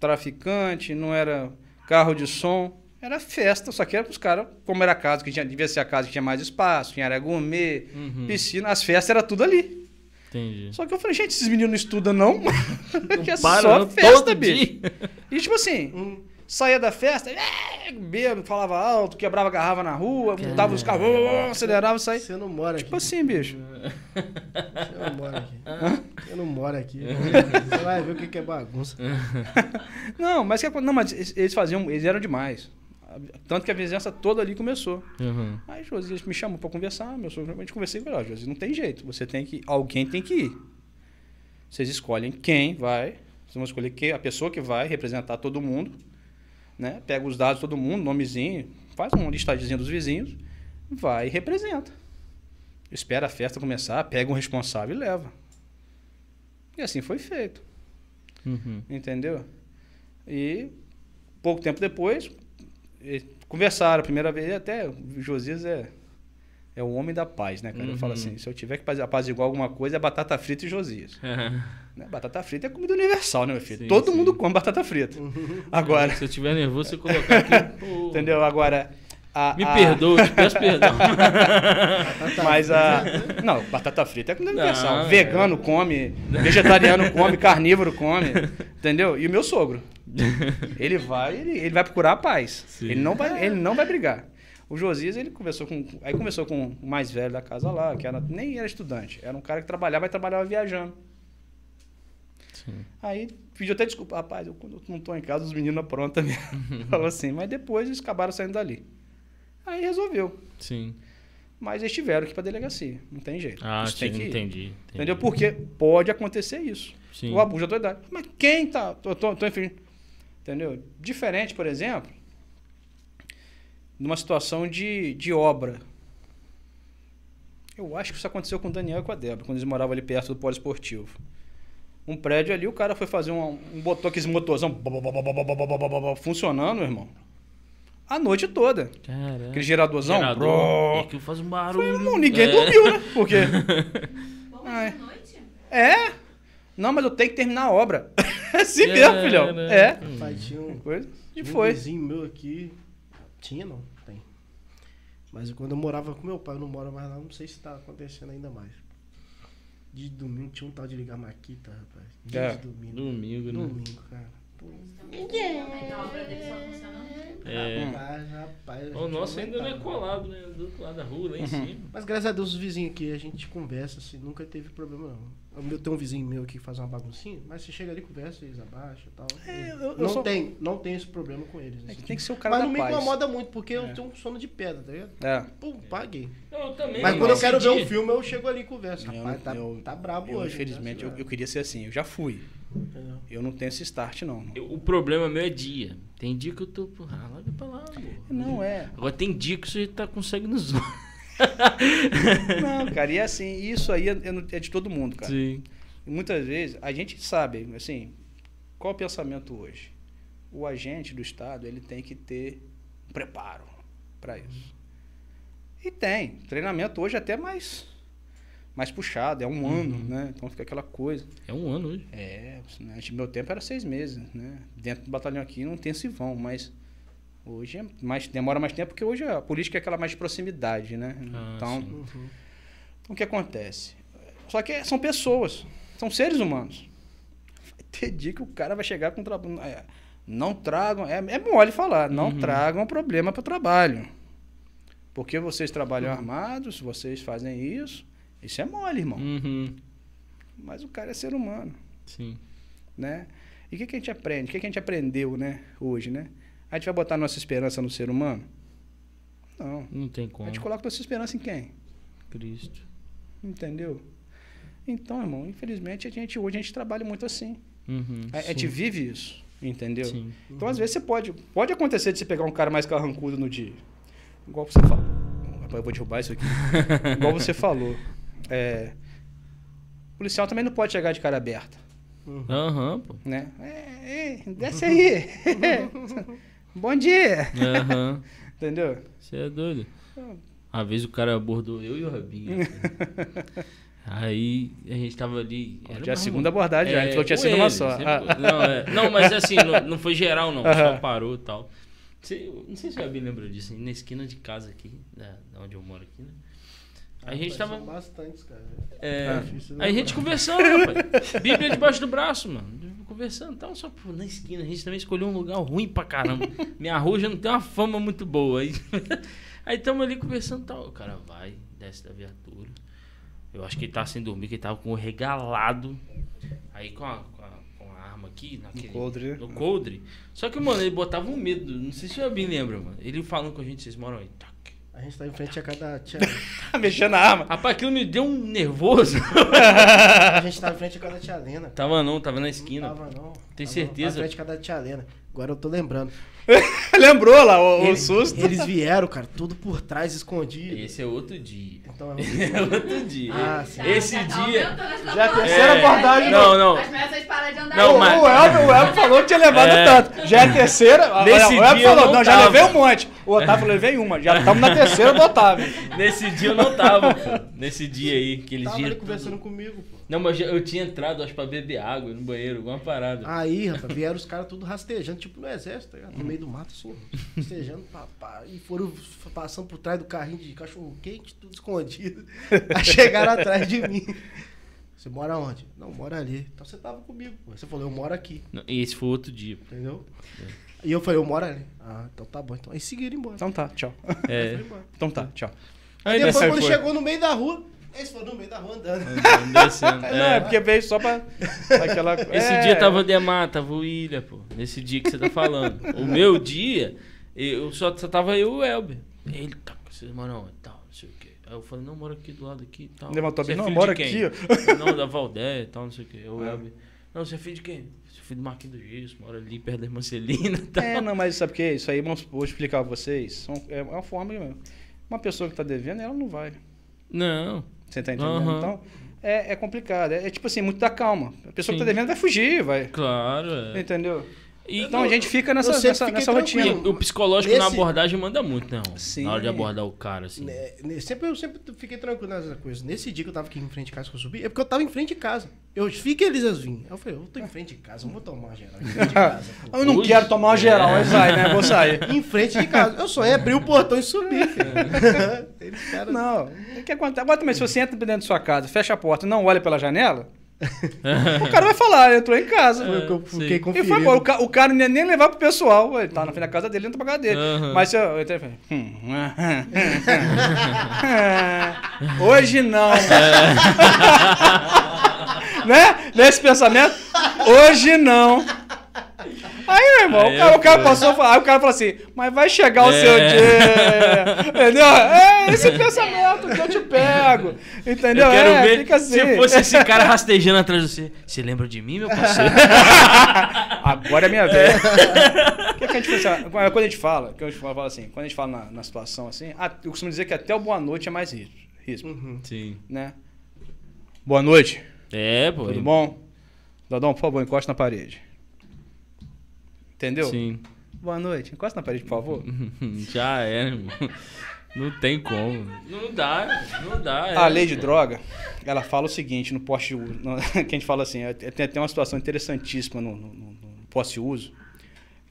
traficante, não era carro de som. Era festa, só que era os caras, como era a casa, que tinha, devia ser a casa que tinha mais espaço, tinha área gourmet, Uhum. piscina, as festas era tudo ali. Entendi. Só que eu falei, gente, esses meninos não estudam, não? que é Para, só não, festa, bicho. dia. E tipo assim, Hum, saía da festa, é, bêbado, falava alto, quebrava garrafa na rua, mudava os carros, acelerava, saía. Você não mora aqui. Tipo assim, bicho. Você não mora aqui. Você não mora aqui. Você vai ver o que é bagunça. Não, mas, que, acon- não, mas eles faziam, eles eram demais. Tanto que a vizinhança toda ali começou. Uhum. Aí Josias me chamou pra conversar, meu sogro, a gente conversei com ele, ó, Josias, não tem jeito, você tem que, alguém tem que ir. Vocês escolhem quem vai, vocês vão escolher quem, a pessoa que vai representar todo mundo, né? Pega os dados de todo mundo, nomezinho, faz uma listagemzinha dos vizinhos, vai e representa. Espera a festa começar, pega um responsável e leva. E assim foi feito. Uhum. Entendeu? E pouco tempo depois, conversaram a primeira vez, até o Josias é, é o homem da paz, né, cara? Eu falo Uhum. assim, se eu tiver que fazer- apaziguar alguma coisa, é batata frita e Josias. Né? Batata frita é comida universal, né, meu filho? Sim, Todo sim. mundo come batata frita. Agora, Se eu tiver nervoso, você colocar aqui. pô, entendeu? Agora... a- Me a- perdoa, eu te peço perdão. Mas a. Não, batata frita é Não, universal. é. Vegano come, vegetariano come, carnívoro come. Entendeu? E o meu sogro. Ele vai, ele, ele vai procurar a paz. Sim. Ele não vai, ele não vai brigar. O Josias, ele conversou com. Aí conversou com o mais velho da casa lá, que era, nem era estudante. Era um cara que trabalhava e trabalhava viajando. Sim. Aí pediu até desculpa, rapaz, eu, quando eu não tô em casa, os meninos aprontam mesmo. Falou assim, mas depois eles acabaram saindo dali. Aí resolveu. Sim. Mas eles tiveram que ir pra delegacia. Não tem jeito. Ah, sim, tem que entendi, entendi. Entendeu? Porque pode acontecer isso. Sim. O abuso de autoridade. Mas quem tá. Tô, tô, tô enfim. Entendeu? Diferente, por exemplo, numa situação de, de obra. Eu acho que isso aconteceu com o Daniel e com a Débora, quando eles moravam ali perto do polo esportivo. Um prédio ali, o cara foi fazer um. um botou aqueles motorzão funcionando, meu irmão. A noite toda. Caraca. Aquele geradarzão. Gerador. que faz um barulho. Não, ninguém É. dormiu, né? Porque. Vamos Ai. de noite? É? Não, mas eu tenho que terminar a obra. É assim mesmo, Caraca. filhão. É. Rapaz, tinha um, Coisa. E tinha um foi. vizinho meu aqui. Tinha não, tem. Mas quando eu morava com meu pai, eu não moro mais lá, não sei se tá acontecendo ainda mais. De domingo tinha um tal de ligar Maquita, rapaz. Dia É. de domingo. Domingo, né? Domingo, cara. Pô, Mas a obra dele só funciona É. Rapaz, rapaz. a O nosso ainda não é colado, né? Do outro lado da rua, lá em cima. Mas graças a Deus os vizinhos aqui, a gente conversa, assim, nunca teve problema não. O meu- Tem um vizinho meu aqui que faz uma baguncinha, mas você chega ali, conversa, eles abaixam e tal. É, eu- eu não, sou- tem, não tem esse problema com eles. É assim. que tem que ser o cara mas da não me incomoda muito, porque É. eu tenho um sono de pedra, tá ligado? É. Pum, paguei. Não, eu também. Mas quando eu quero ver um filme, eu chego ali e converso. Eu- Rapaz, tá, eu- tá brabo Eu, hoje. infelizmente, né? eu, eu queria ser assim. Eu já fui. Eu não tenho esse start, não. Eu- O problema meu é dia. Tem dia que eu tô. Ah, larga pra lá, pô. Não é. Agora tem dia que você tá com sangue nos. Não, cara, e é assim, isso aí é, é é de todo mundo, cara. Sim. E muitas vezes a gente sabe, assim, qual o pensamento hoje? O agente do Estado, ele tem que ter um preparo para isso. E tem. Treinamento hoje é até mais, mais puxado, é um ano, né? Então fica aquela coisa. É um ano hoje. É, né, antes do meu tempo era seis meses, né? Dentro do batalhão aqui não tem vão, mas Hoje é mais, demora mais tempo, porque hoje a política é aquela mais de proximidade, né? Ah, então, sim. Uhum. então, o que acontece? Só que são pessoas, são seres humanos. Vai ter dia que o cara vai chegar com trabalho. é, Não tragam, é, é mole falar, não Uhum. tragam problema para o trabalho. Porque vocês trabalham armados, vocês fazem isso. Isso é mole, irmão. Uhum. Mas o cara é ser humano, Sim. né? E o que, que a gente aprende? O que, que a gente aprendeu, né, hoje, né? A gente vai botar nossa esperança no ser humano? Não. Não tem A como. gente coloca nossa esperança em quem? Cristo. Entendeu? Então, irmão, infelizmente a gente hoje a gente trabalha muito assim. Uhum. A, a gente vive isso, entendeu? Sim. Então, às vezes você pode, pode acontecer de você pegar um cara mais carrancudo no dia. Igual você falou. Rapaz, Eu vou derrubar isso aqui. Igual você falou. É, o policial também não pode chegar de cara aberta, Aham, pô. né? É, é, desce aí. Bom dia. Aham. Entendeu? Você é doido. Uma vez o cara abordou eu e o Rabinho. Aí a gente tava ali. era Já é a segunda uma- abordagem, já. A gente falou que tinha sido uma ele, só. Ah. Não, é- não, mas assim, não, não foi geral, não. Só parou e tal. Você- não sei se o Rabinho lembra disso, na esquina de casa aqui, da, da onde eu moro aqui, né? A gente tava. São bastantes, cara. É, É difícil aí a gente conversando, rapaz. Bíblia debaixo do braço, mano. Conversando, tal, só na esquina. A gente também escolheu um lugar ruim pra caramba. Minha rua já não tem uma fama muito boa. Aí, aí tamo ali conversando tal. O cara vai, desce da viatura. Eu acho que ele tava sem dormir, que ele tava com o regalado. Aí com a, com a, com a arma aqui, naquele, coldre, né? no coldre. Só que, mano, ele botava um medo. Não sei se o Abin lembra, mano. Ele falando com a gente, vocês moram aí. Tac. A gente tá em frente a cada tia. Mexendo na arma. Rapaz, aquilo me deu um nervoso. a gente tava em frente a cada tia Lena. tava não, tava na esquina. Tava não. Tem Tava certeza? Na frente a cada tia Lena. Agora eu tô lembrando. Lembrou lá o, o Eles- susto? Eles vieram, cara, tudo por trás, escondido. Esse é outro dia. Então É outro dia. Ah, sim. Esse Já tá dia. Já é a terceira abordagem, Não, não. As param de andar. Não, o, mas- o, o Elber falou que tinha levado É. tanto. Já é a terceira. Nesse o dia eu falou, não não, já levei um monte. O Otávio falou, levei uma. Já estamos na terceira do Otávio. Nesse dia eu não tava, pô. Nesse dia aí, que eles Tava viram. ali conversando tudo. comigo, pô. Não, mas eu tinha entrado, acho, pra beber água no banheiro, alguma parada. Aí, rapaz, vieram os caras tudo rastejando, tipo no exército, tá ligado? No meio do mato, assim, rastejando, pá, pá, e foram passando por trás do carrinho de cachorro quente, tudo escondido. Aí chegaram atrás de mim. Você mora onde? Não, mora ali. Então você tava comigo, pô. Você falou, eu moro aqui, E esse foi outro dia. pô. entendeu? E eu falei, eu moro ali. Ah, então tá bom. Então aí seguiram embora. Então tá, tchau. É. Então tá, tchau. Aí Aí depois, quando foi. chegou no meio da rua, eles foram no meio da rua andando. descendo, Não, é é. porque veio só pra aquela... Esse é, dia tava o Demar, tava o Ilha, pô. Nesse dia que você tá falando. O meu dia, eu só, só tava eu e o Elber. Ele, tá, vocês moram onde? Tal, não sei o quê. Aí eu falei, não, moro aqui do lado aqui e tal. Levantou bem, é não, mora de aqui, quem? Não, da Valdé e tal, não sei o quê. O É. Elber. Não, você é filho de quem? Você é filho do Marquinhos do Giz, mora ali perto da irmã Celina e tal. É, não, mas sabe o que? Isso aí, vamos- vou explicar pra vocês. São- é uma forma... Uma pessoa que tá devendo, ela não vai. Não. Você tá entendendo? Aham. Então, é, é complicado. É, é tipo assim, muito da calma. A pessoa que Sim. tá devendo vai fugir, vai. Claro, é. Entendeu? E, Então a gente fica nessa, nessa, fiquei nessa e rotina. tranquilo. o psicológico na Nesse- abordagem manda muito, né? Sim. Na hora de abordar o cara, assim. Né, ne- sempre, eu sempre fiquei tranquilo nessas coisas. Nesse dia que eu tava aqui em frente de casa que eu subi, é porque eu tava em frente de casa. Eu vi que eles vinham. Eu falei, eu tô em frente de casa, eu vou tomar uma geral. Em frente de casa. pô. Eu não Hoje- quero tomar uma geral, É. mas sai, né? Vou sair. em frente de casa. Eu só ia abrir o portão e subir. Eles caras. Não, o que acontece? Agora também, se você entra dentro da sua casa, fecha a porta e não olha pela janela, o cara vai falar, entrou em casa. Que eu sim. fiquei E conferindo. foi embora. O, ca- o cara não ia nem levar pro pessoal. Ele tá na frente da casa dele, entra pra casa dele. Aham. Mas se eu, eu entrei e falei, hum, Hoje não. né? Nesse pensamento, hoje não. Aí, meu irmão, Aí o, cara, é o cara passou, aí o cara falou assim, mas vai chegar o É. seu dia. Entendeu? É esse pensamento que eu te pego. Entendeu? Eu quero é, ver fica assim. se fosse esse cara rastejando atrás de você. Você lembra de mim, meu parceiro? Agora é minha vez. O que, que a gente assim, Quando a gente fala, que a gente fala assim, quando a gente fala na, na situação assim, eu costumo dizer que até o boa noite é mais risco, risco Uhum. Sim. né? Boa noite, É, pô. tudo bom? Dodão, por favor, encosta na parede. Entendeu? Sim. Boa noite, encosta na parede, por favor. Já é, irmão. Não tem como. Não dá, não dá. é. A lei de droga, ela fala o seguinte no poste uso, no- que a gente fala assim, é- tem até uma situação interessantíssima no, no, no- no poste uso,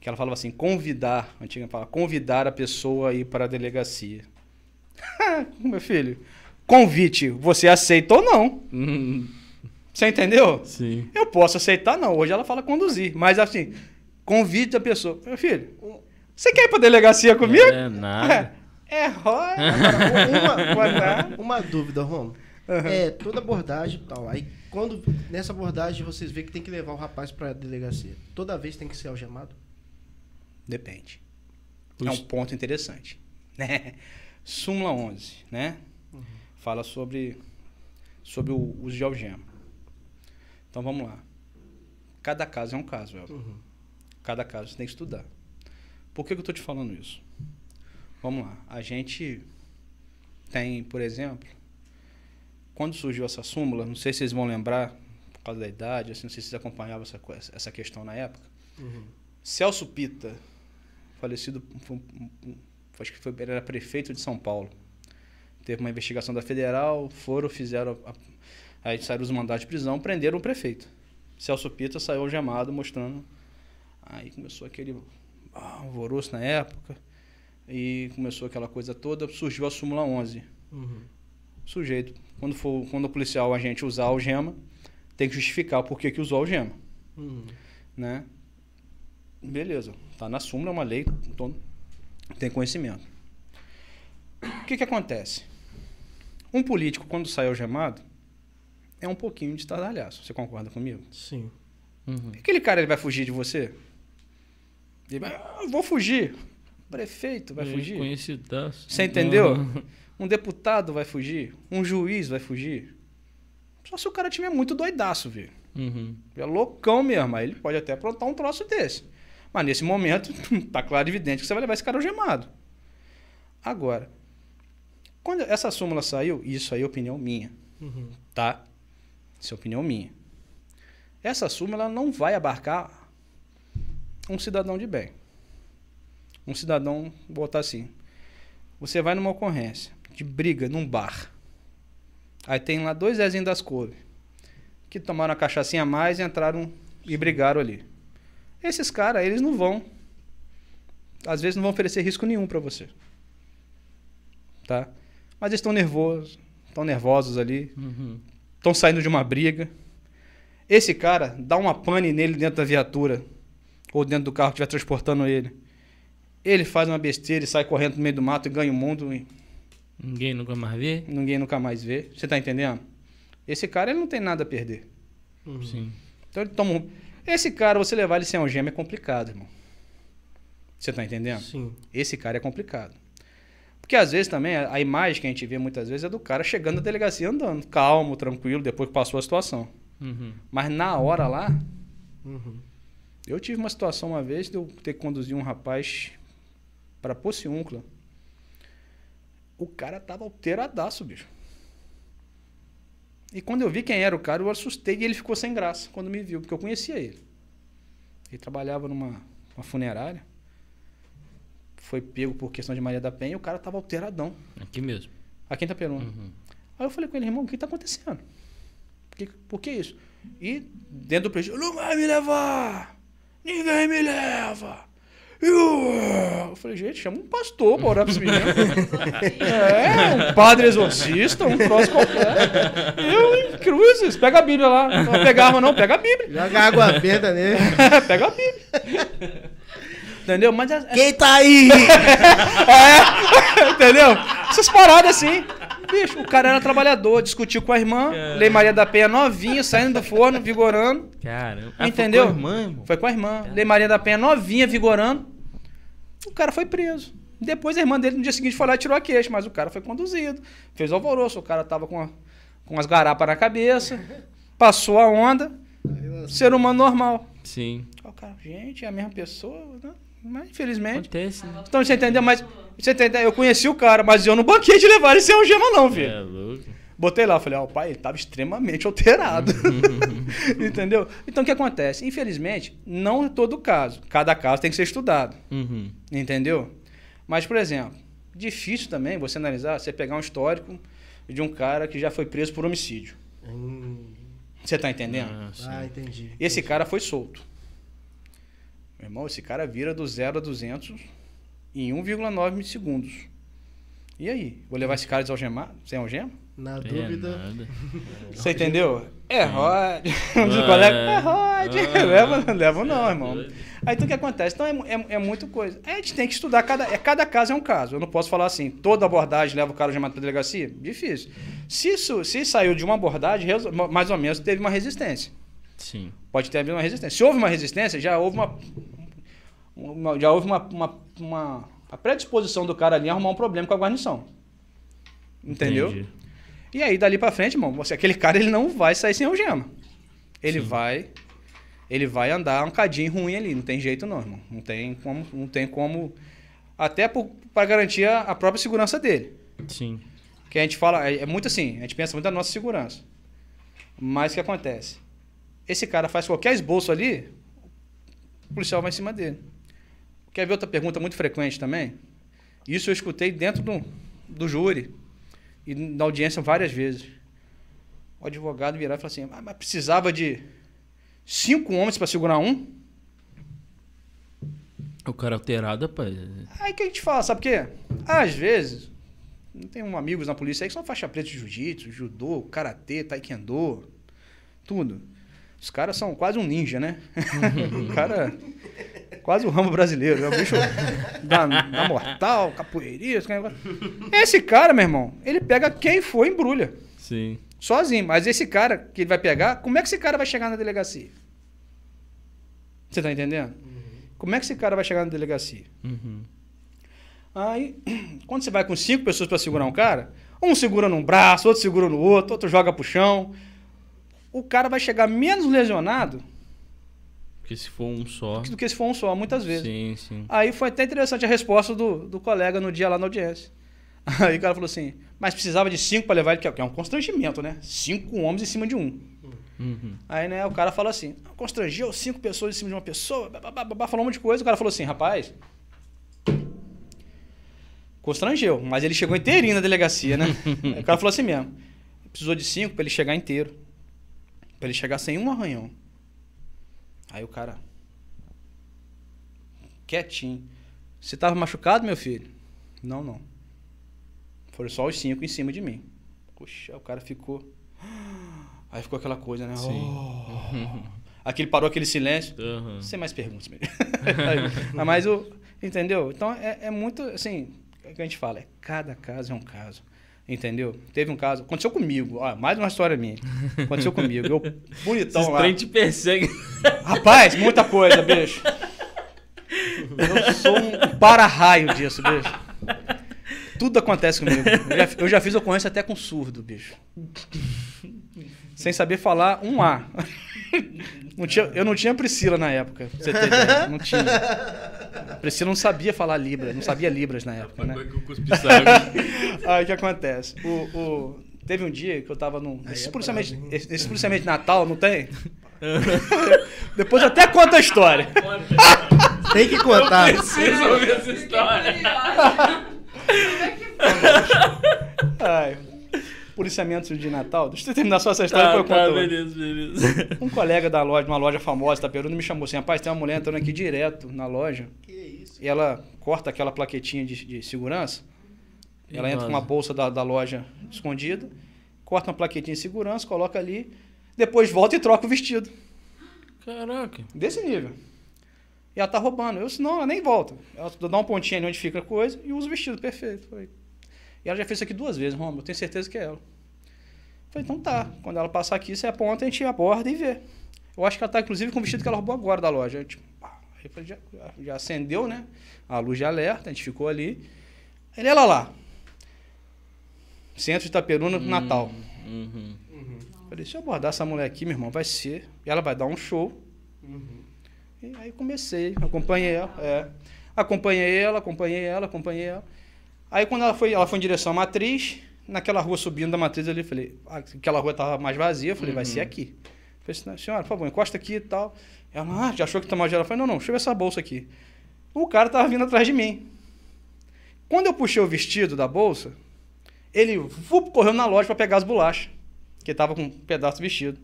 que ela falava assim, convidar, a antiga fala, convidar a pessoa a ir para a delegacia. Meu filho, convite, você aceita ou não? Hum, Você entendeu? Sim. Eu posso aceitar, não. Hoje ela fala conduzir. Mas assim, convite a pessoa. Meu filho, você quer ir pra delegacia comigo? É nada. É, rói. Uma, Vai lá. uma dúvida, Romo. É, toda abordagem e tal. Aí, quando nessa abordagem vocês veem que tem que levar o rapaz pra delegacia, toda vez tem que ser algemado? Depende. É um ponto interessante. Né? Súmula 11, né? Fala sobre, sobre o uso de algema. Então vamos lá. Cada caso é um caso, Elton. Uhum. Cada caso você tem que estudar. Por que, que eu estou te falando isso? Vamos lá. A gente tem, por exemplo, quando surgiu essa súmula, não sei se vocês vão lembrar, por causa da idade, assim, não sei se vocês acompanhavam essa, essa questão na época. Uhum. Celso Pita, falecido, foi acho que foi, era prefeito de São Paulo. Teve uma investigação da federal, foram, fizeram. a- aí saíram os mandados de prisão, prenderam o prefeito. Celso Pita saiu algemado mostrando. Aí começou aquele ah, alvoroço na época. E começou aquela coisa toda, surgiu a súmula 11. Uhum. O sujeito, quando, for, quando o policial, o agente usar a algema, tem que justificar o porquê que usou a algema Uhum. né? Beleza, tá na súmula, é uma lei, todo tem conhecimento. O que que acontece? Um político, quando sai algemado, é um pouquinho de estardalhaço. Você concorda comigo? Sim. Uhum. Aquele cara, ele vai fugir de você? Ele "Ah, vou fugir. Prefeito vai fugir? Conhecidaço. Você entendeu? Um deputado vai fugir? Um juiz vai fugir? Só se o cara tiver muito doidaço, velho. Uhum. É loucão mesmo. Aí ele pode até aprontar um troço desse. Mas nesse momento, tá claro e evidente que você vai levar esse cara algemado. Agora, quando essa súmula saiu, isso aí é opinião minha, Uhum. tá? Isso é opinião minha. Essa súmula não vai abarcar um cidadão de bem. Um cidadão, vou botar assim. Você vai numa ocorrência de briga num bar. Aí tem lá dois Zezinhos das couves que tomaram a cachaçinha a mais e entraram e brigaram ali. Esses caras, eles não vão. Às vezes não vão oferecer risco nenhum pra você. Tá? Mas eles estão nervosos, estão nervosos ali, Uhum. estão saindo de uma briga. Esse cara dá uma pane nele dentro da viatura ou dentro do carro que estiver transportando ele. Ele faz uma besteira e sai correndo no meio do mato e ganha o mundo e Ninguém nunca mais vê? ninguém nunca mais vê. Você tá entendendo? Esse cara ele não tem nada a perder. Uhum. Sim. Então ele toma um... Esse cara, você levar ele sem algema é complicado, irmão. Você tá entendendo? Sim. Esse cara é complicado. Porque às vezes também, a imagem que a gente vê muitas vezes é do cara chegando na delegacia andando, calmo, tranquilo, depois que passou a situação. Uhum. Mas na hora lá, Uhum. Eu tive uma situação uma vez de eu ter que conduzir um rapaz para Pociúncula. O cara tava alteradaço, bicho. E quando eu vi quem era o cara, eu assustei e ele ficou sem graça quando me viu, porque eu conhecia ele. Ele trabalhava numa uma funerária. Foi pego por questão de Maria da Penha e o cara tava alteradão. Aqui mesmo. Aqui em Itaperuna. Uhum. Aí eu falei com ele, irmão, o que tá acontecendo? Por que, por que isso? E dentro do prejuízo, não vai me levar! Ninguém me leva! Eu, falei, gente, chama um pastor pra orar pra esse menino. é, um padre exorcista, um troço qualquer. Eu, em cruzes, pega a Bíblia lá. Não pega arma não, pega a Bíblia. Joga água benta nele. pega a Bíblia. Entendeu? Mas é, Quem tá aí? é, entendeu? Essas paradas assim. Bicho, o cara era trabalhador, discutiu com a irmã, Caramba. Lei Maria da Penha novinha, saindo do forno, vigorando. Caramba. Ah, Entendeu? Foi com a irmã, irmão? Foi com a irmã. Lei Maria da Penha novinha, vigorando. O cara foi preso. Depois a irmã dele no dia seguinte foi lá e tirou a queixa, mas o cara foi conduzido. Fez alvoroço, o cara tava com, a- com as garapas na cabeça, passou a onda, ser humano normal. Sim. O cara, gente, é a mesma pessoa, né? Mas infelizmente. Acontece. né? Então você entendeu? Mas você entendeu? Eu conheci o cara, mas eu não banquei de levar ele sem algema, não, filho. É louco. Botei lá, falei, ó, o pai, ele tava extremamente alterado. entendeu? Então o que acontece? Infelizmente, não é todo caso. Cada caso tem que ser estudado. Uhum. Entendeu? Mas, por exemplo, difícil também você analisar, você pegar um histórico de um cara que já foi preso por homicídio. Hum. Você tá entendendo? Ah, sim. Ah, entendi. Esse cara foi solto. Meu irmão, esse cara vira do 0 a 200 em 1,9 segundos. E aí? Vou levar esse cara desalgemado? Sem algema? Na É dúvida. nada. Você entendeu? É Rod. É. Os colegas, é Rod. Ah, leva, não leva não, tá irmão. Aí então o que acontece? Então é, é, é muito coisa. A gente tem que estudar, cada, é, cada caso é um caso. Eu não posso falar assim, toda abordagem leva o cara algemado para delegacia. Difícil. Se, isso, se saiu de uma abordagem, mais ou menos teve uma resistência. Sim. Pode ter havido uma resistência. Se houve uma resistência, já houve uma. Uma- já houve uma, uma, uma, a predisposição do cara ali a arrumar um problema com a guarnição. Entendeu? Entendi. E aí, dali pra frente, irmão, você, aquele cara ele não vai sair sem algema. Ele Sim. vai. Ele vai andar um cadinho ruim ali. Não tem jeito, não, irmão. Não tem como. Não tem como até para garantir a, a própria segurança dele. Sim. Que a gente fala. É, é muito assim, a gente pensa muito na nossa segurança. Mas o que acontece? Esse cara faz qualquer esboço ali, o policial vai em cima dele. Quer ver outra pergunta muito frequente também? Isso eu escutei dentro do, do júri e na audiência várias vezes. O advogado virar e falar assim: "Ah, mas precisava de cinco homens para segurar um? O cara alterado, rapaz. Aí que a gente fala, sabe o quê? Às vezes, tem um amigos na polícia aí que são faixa preta de jiu-jitsu, judô, karatê, taekwondo, tudo. Os caras são quase um ninja, né? o cara quase o ramo brasileiro, é o bicho da, da mortal, capoeirista, esse negócio. Esse cara, meu irmão, ele pega quem for e embrulha, Sim. sozinho. Mas esse cara que ele vai pegar, como é que esse cara vai chegar na delegacia? Você tá entendendo? Como é que esse cara vai chegar na delegacia? Uhum. Aí, quando você vai com cinco pessoas para segurar um cara, um segura num braço, outro segura no outro, outro joga pro chão. O cara vai chegar menos lesionado Porque se for um só. do que se for um só, muitas vezes. Sim, sim. Aí foi até interessante a resposta do, do colega no dia lá na audiência. Aí o cara falou assim, mas precisava de cinco para levar ele, que é- que é um constrangimento, né? Cinco homens em cima de um. Uhum. Aí, né, o cara fala assim, constrangeu cinco pessoas em cima de uma pessoa, babá, falou um monte de coisa. O cara falou assim, rapaz, constrangeu, mas ele chegou inteirinho na delegacia, né? O cara falou assim mesmo, precisou de cinco para ele chegar inteiro, para ele chegar sem um arranhão. Aí o cara, quietinho, você tava machucado, meu filho? Não, não. Foram só os cinco em cima de mim. Puxa, o cara ficou... Aí ficou aquela coisa, né? Sim. Oh. Aquele parou aquele silêncio. Uhum. Sem mais perguntas, mesmo. Aí, Mas o. Entendeu? Então é, é muito assim. É o que a gente fala, é cada caso é um caso. Entendeu? Teve um caso. Aconteceu comigo. Ó, mais uma história minha. Aconteceu comigo. Eu, bonitão Esses lá. trem te perseguem. Rapaz, muita coisa, bicho. Eu sou um para-raio disso, bicho. Tudo acontece comigo. Eu já, eu já fiz ocorrência até com surdo, bicho. Sem saber falar um A. Não tinha, eu não tinha Priscila na época. pra Você ter ideia. Não tinha. A Priscila não sabia falar Libra, não sabia Libras na época, né? Eu. Aí o que acontece? O, o- teve um dia que eu tava num. Aí Esse é policiamento, esse, esse policiamento de Natal, não tem? Depois eu até conto a história. Tem que contar. Preciso ouvir essa história. Ai, policiamento de Natal. Deixa eu terminar só essa história Tá, depois eu tá, conto. beleza, beleza. Um colega da loja, de uma loja famosa, Itaperuna, me chamou assim: rapaz, tem uma mulher entrando aqui direto na loja. Que isso? E ela corta aquela plaquetinha de, de segurança. E ela entra com uma bolsa da, da loja escondida, corta uma plaquetinha de segurança, coloca ali, depois volta e troca o vestido. Caraca. Desse nível. E ela tá roubando. Eu disse, não, ela nem volta. Ela dá um pontinho ali onde fica a coisa e usa o vestido, perfeito. Falei. E ela já fez isso aqui duas vezes, Romulo, eu tenho certeza que é ela. Falei, então tá. Quando ela passar aqui, você aponta, a gente aborda e vê. Eu acho que ela tá, inclusive, com o vestido que ela roubou agora da loja. Eu, tipo, pá. Aí eu falei, já, já acendeu, né? A luz de alerta, a gente ficou ali. Ele, ela lá. Centro de Itaperuna, Natal. Uhum. Falei, se eu abordar essa mulher aqui, meu irmão, vai ser. E ela vai dar um show. Uhum. E aí comecei, acompanhei ela, é. Acompanhei ela, acompanhei ela, acompanhei ela. Aí quando ela foi, ela foi em direção à matriz, naquela rua subindo da matriz ali, eu falei, ah, aquela rua tava mais vazia, eu falei, vai ser aqui. Eu falei assim, senhora, por favor, encosta aqui e tal. Ela, ah, já achou que tá mais? Eu falei, não, não, deixa eu ver essa bolsa aqui. O cara tava vindo atrás de mim. Quando eu puxei o vestido da bolsa, ele vup, correu na loja para pegar as bolachas, que tava com um pedaço do vestido.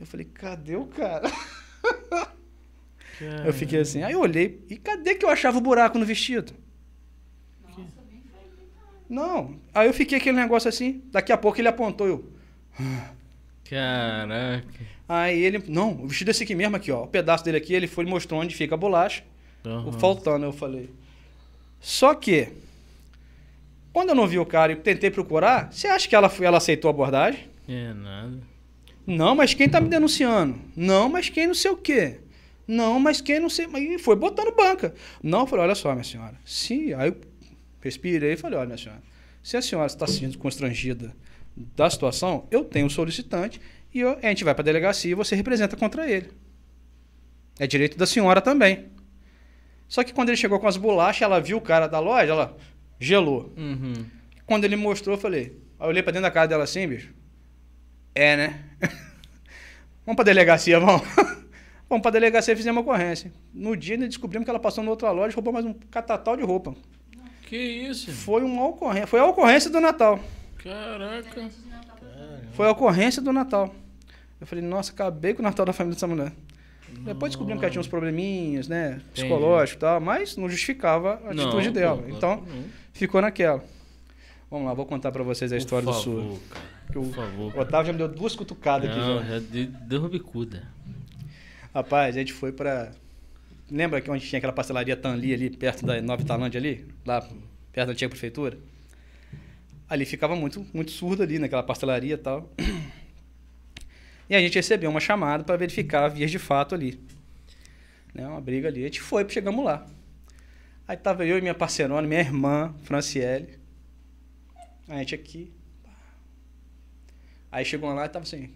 Eu falei, cadê o cara? Eu fiquei assim. Aí eu olhei, e cadê que eu achava o buraco no vestido? Não. Aí eu fiquei aquele negócio assim. Daqui a pouco ele apontou, eu. Caraca. Aí ele, não, o vestido é esse aqui mesmo, aqui, ó. O pedaço dele aqui, ele foi e mostrou onde fica a bolacha. O Aham. faltando, eu falei. Só que, quando eu não vi o cara e tentei procurar, você acha que ela, ela aceitou a abordagem? É nada. Não, mas quem tá me denunciando? Não, mas quem não sei o quê? Não, mas quem não sei. E foi botando banca. Não, eu falei, olha só, minha senhora. Se, aí eu respirei e falei, olha, minha senhora, se a senhora está sendo constrangida da situação, eu tenho um solicitante e eu- a gente vai para a delegacia e você representa contra ele. É direito da senhora também. Só que quando ele chegou com as bolachas, ela viu o cara da loja, ela gelou. Uhum. Quando ele mostrou, eu falei. Eu olhei pra dentro da cara dela assim, bicho. É, né? vamos pra delegacia, vamos. vamos pra delegacia e fizemos uma ocorrência. No dia, descobrimos que ela passou na outra loja e roubou mais um catatal de roupa. Que isso? Foi uma ocorrência. Foi a ocorrência do Natal. Caraca. Foi a ocorrência do Natal. Eu falei, nossa, acabei com o Natal da família dessa mulher. Depois descobrimos que ela tinha uns probleminhas, né? Psicológicos e tal, mas não justificava a Não, atitude dela. então, não. ficou naquela. Vamos lá, vou contar pra vocês a história do favor, surdo. cara. Que o Por favor. O Otávio já me deu duas cutucadas aqui Não, já. já de- deu bicuda. Rapaz, a gente foi pra. Lembra que onde tinha aquela pastelaria Tanli ali, perto da Nova Italândia ali? Lá perto da antiga prefeitura? Ali ficava muito, muito surdo ali naquela pastelaria e tal. E a gente recebeu uma chamada para verificar vias de fato ali. Né, uma briga ali. A gente foi, chegamos lá. Aí tava eu e minha parceirona, minha irmã, Franciele. A gente aqui. Aí chegou lá e tava assim,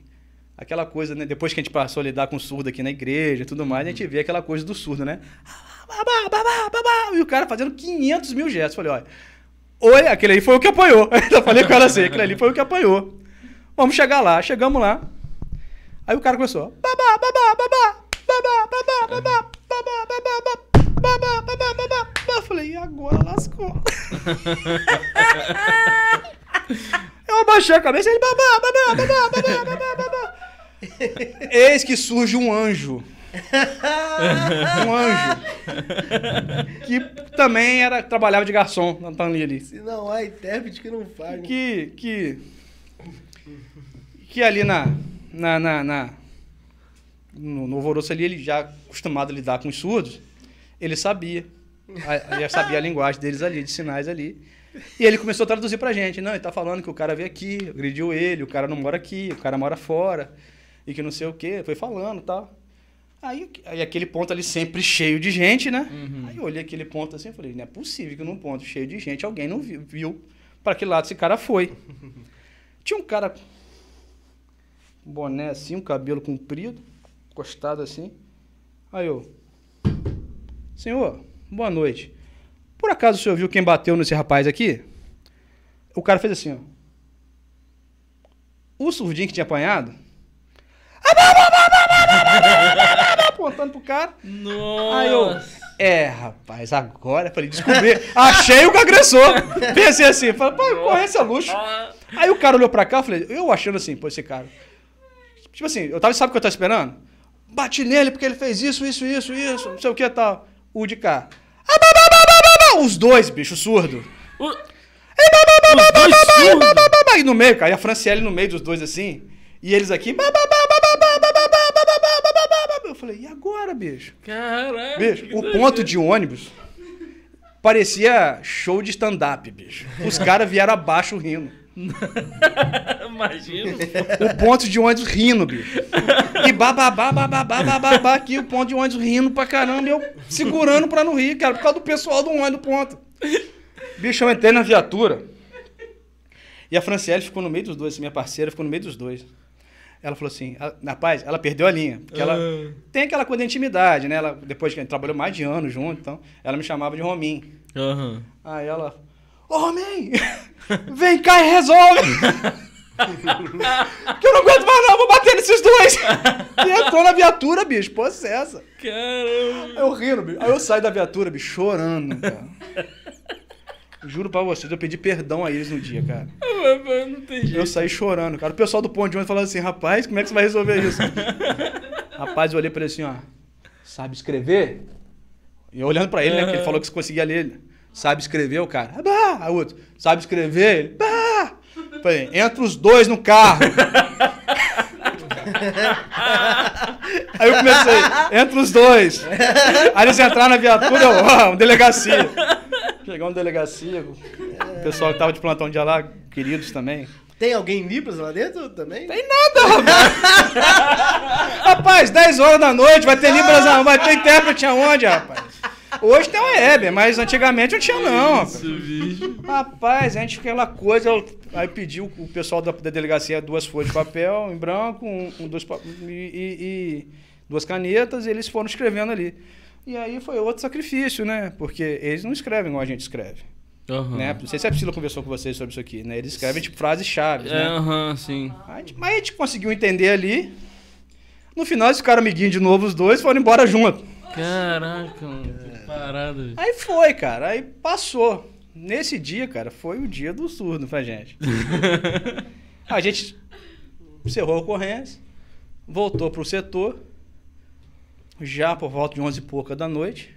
aquela coisa, né? Depois que a gente passou a lidar com surdo aqui na igreja e tudo mais, a gente vê aquela coisa do surdo, né? Babá, babá, babá, e o cara fazendo 500 mil gestos. Falei, olha, oi, aquele aí foi o que apanhou. Eu falei com ela assim, aquele ali foi o que apanhou. Vamos chegar lá, chegamos lá. Aí o cara começou, babá, babá, babá, babá, babá, babá, babá, babá, babá, babá, babá, babá. Eu falei, e agora lascou. Eu abaixei a cabeça e ele babá, babá, babá, babá, babá, babá. Eis que surge um anjo. Um anjo. Que também era, trabalhava de garçom na Tanli ali. Se não há intérprete que não faz. Que, que, que ali na, na, na, na- no, no Alvoroço ali, ele já acostumado a lidar com os surdos, ele sabia. Já sabia a linguagem deles ali, de sinais ali. E ele começou a traduzir pra gente. Não, ele tá falando que o cara veio aqui, agrediu ele, o cara não mora aqui, o cara mora fora, e que não sei o quê. Foi falando e tal. Aí, aí aquele ponto ali sempre cheio de gente, né? Aí eu olhei aquele ponto assim e falei, não é possível que num ponto cheio de gente alguém não viu, viu para que lado esse cara foi. Tinha um cara boné assim, um cabelo comprido, encostado assim. Aí eu, senhor, boa noite. Por acaso o senhor viu quem bateu nesse rapaz aqui? O cara fez assim, ó. O surdinho que tinha apanhado. Apontando pro cara. Nossa. Aí eu, é, rapaz, agora, falei, descobri, achei o agressor. Pensei assim, falei, pô, ocorrência luxo. Aí o cara olhou pra cá, eu falei, eu achando assim, pô, esse cara. Tipo assim, eu tava, sabe o que eu tava esperando? Bati nele porque ele fez isso, isso, isso, isso, não sei o que tal. O de cá. Não, os dois, bicho, surdo. E no meio, cara. E a Franciele no meio dos dois assim. E eles aqui. Eu falei, e agora, bicho? Caralho. Bicho, o ponto de ônibus parecia show de stand-up, bicho. Os caras vieram abaixo rindo. Imagina. O ponto de ônibus rindo, bicho. E bababá, bababá, bababá, aqui o ponto de ônibus rindo pra caramba. E eu segurando pra não rir, cara, por causa do pessoal do ônibus do ponto. Bicho, eu entrei na viatura. E a Franciele ficou no meio dos dois, minha parceira ficou no meio dos dois. Ela falou assim, ela- rapaz, ela perdeu a linha. Porque ela Ah. tem aquela coisa de intimidade, né? Ela, depois que a gente trabalhou mais de anos junto, então, ela me chamava de Romim. Aham. Aí ela, ô Romim, vem cá e resolve. que eu não aguento mais não, vou bater nesses dois. E entrou na viatura, bicho, possessa. Caramba. Eu rindo, bicho. Aí eu saio da viatura, bicho, chorando, cara. Juro pra vocês, eu pedi perdão a eles no dia, cara. Não tem jeito. Eu saí chorando, cara. O pessoal do ponto de ônibus falando assim, rapaz, como é que você vai resolver isso? rapaz, eu olhei pra ele assim, ó. sabe escrever? E eu olhando pra ele, né? Porque ele falou que você conseguia ler. Sabe escrever, o cara. Bah! Aí o outro, sabe escrever? Ele, bah! Falei, entra os dois no carro. Aí eu comecei, entra os dois. Aí eles entraram na viatura, eu, ó, um delegacia. Chegou um delegacia, o pessoal que tava de plantão de lá, queridos também. Tem alguém em Libras lá dentro também? Tem nada, rapaz. rapaz, 10 horas da noite, vai ter Libras, vai ter intérprete aonde, rapaz? Hoje tem o Weber, mas antigamente não tinha não, rapaz. Isso, bicho. Rapaz, a gente aquela coisa, aí pediu o pessoal da, da delegacia duas folhas de papel em branco, um, um, dois, e, e- e duas canetas, e eles foram escrevendo ali. E aí foi outro sacrifício, né? Porque eles não escrevem igual a gente escreve. Aham. Né? Não sei se a Priscila conversou com vocês sobre isso aqui, né? Eles escrevem tipo frases-chave, É, né? aham, sim. A gente- mas a gente conseguiu entender ali. No final, eles ficaram amiguinhos de novo, os dois, foram embora junto. Caraca, mano. Parada. Aí foi, cara. Aí passou. Nesse dia, cara, foi o dia do surdo pra gente. a gente encerrou a ocorrência, voltou pro setor, já por volta de 11 e pouca da noite.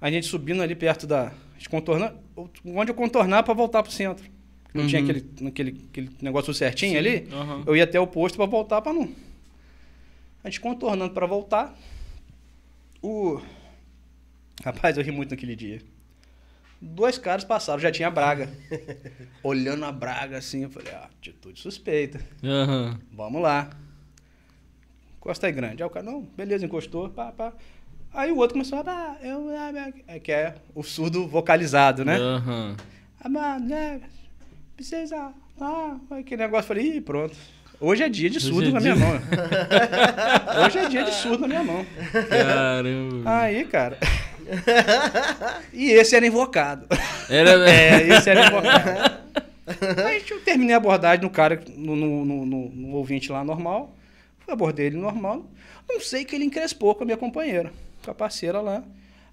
A gente subindo ali perto da. A gente contorna, onde eu contornar pra voltar pro centro. Não tinha Uhum. aquele, aquele, aquele negócio certinho ali. Aham. Eu ia até o posto pra voltar pra não. A gente contornando pra voltar. O. Rapaz, eu ri muito naquele dia. Dois caras passaram, já tinha a Braga. Olhando a Braga assim, eu falei, ah, atitude suspeita. Aham. Vamos lá. Encosta aí grande. Aí o cara, não, beleza, encostou, pá, pá. Aí o outro começou, ah, eu. É, que é o surdo vocalizado, né? Aham. Ah, mas, né, precisa. Ah, aquele negócio. Falei, ih, pronto. Hoje é dia de Hoje surdo é na dia- minha mão. Hoje é dia de surdo na minha mão. Caramba. Aí, cara. E esse era invocado. Era. É, esse era invocado. Aí eu terminei a abordagem no cara, no, no, no- no- ouvinte lá normal. Fui abordei ele normal. Não sei que ele encrespou com a minha companheira, com a parceira lá.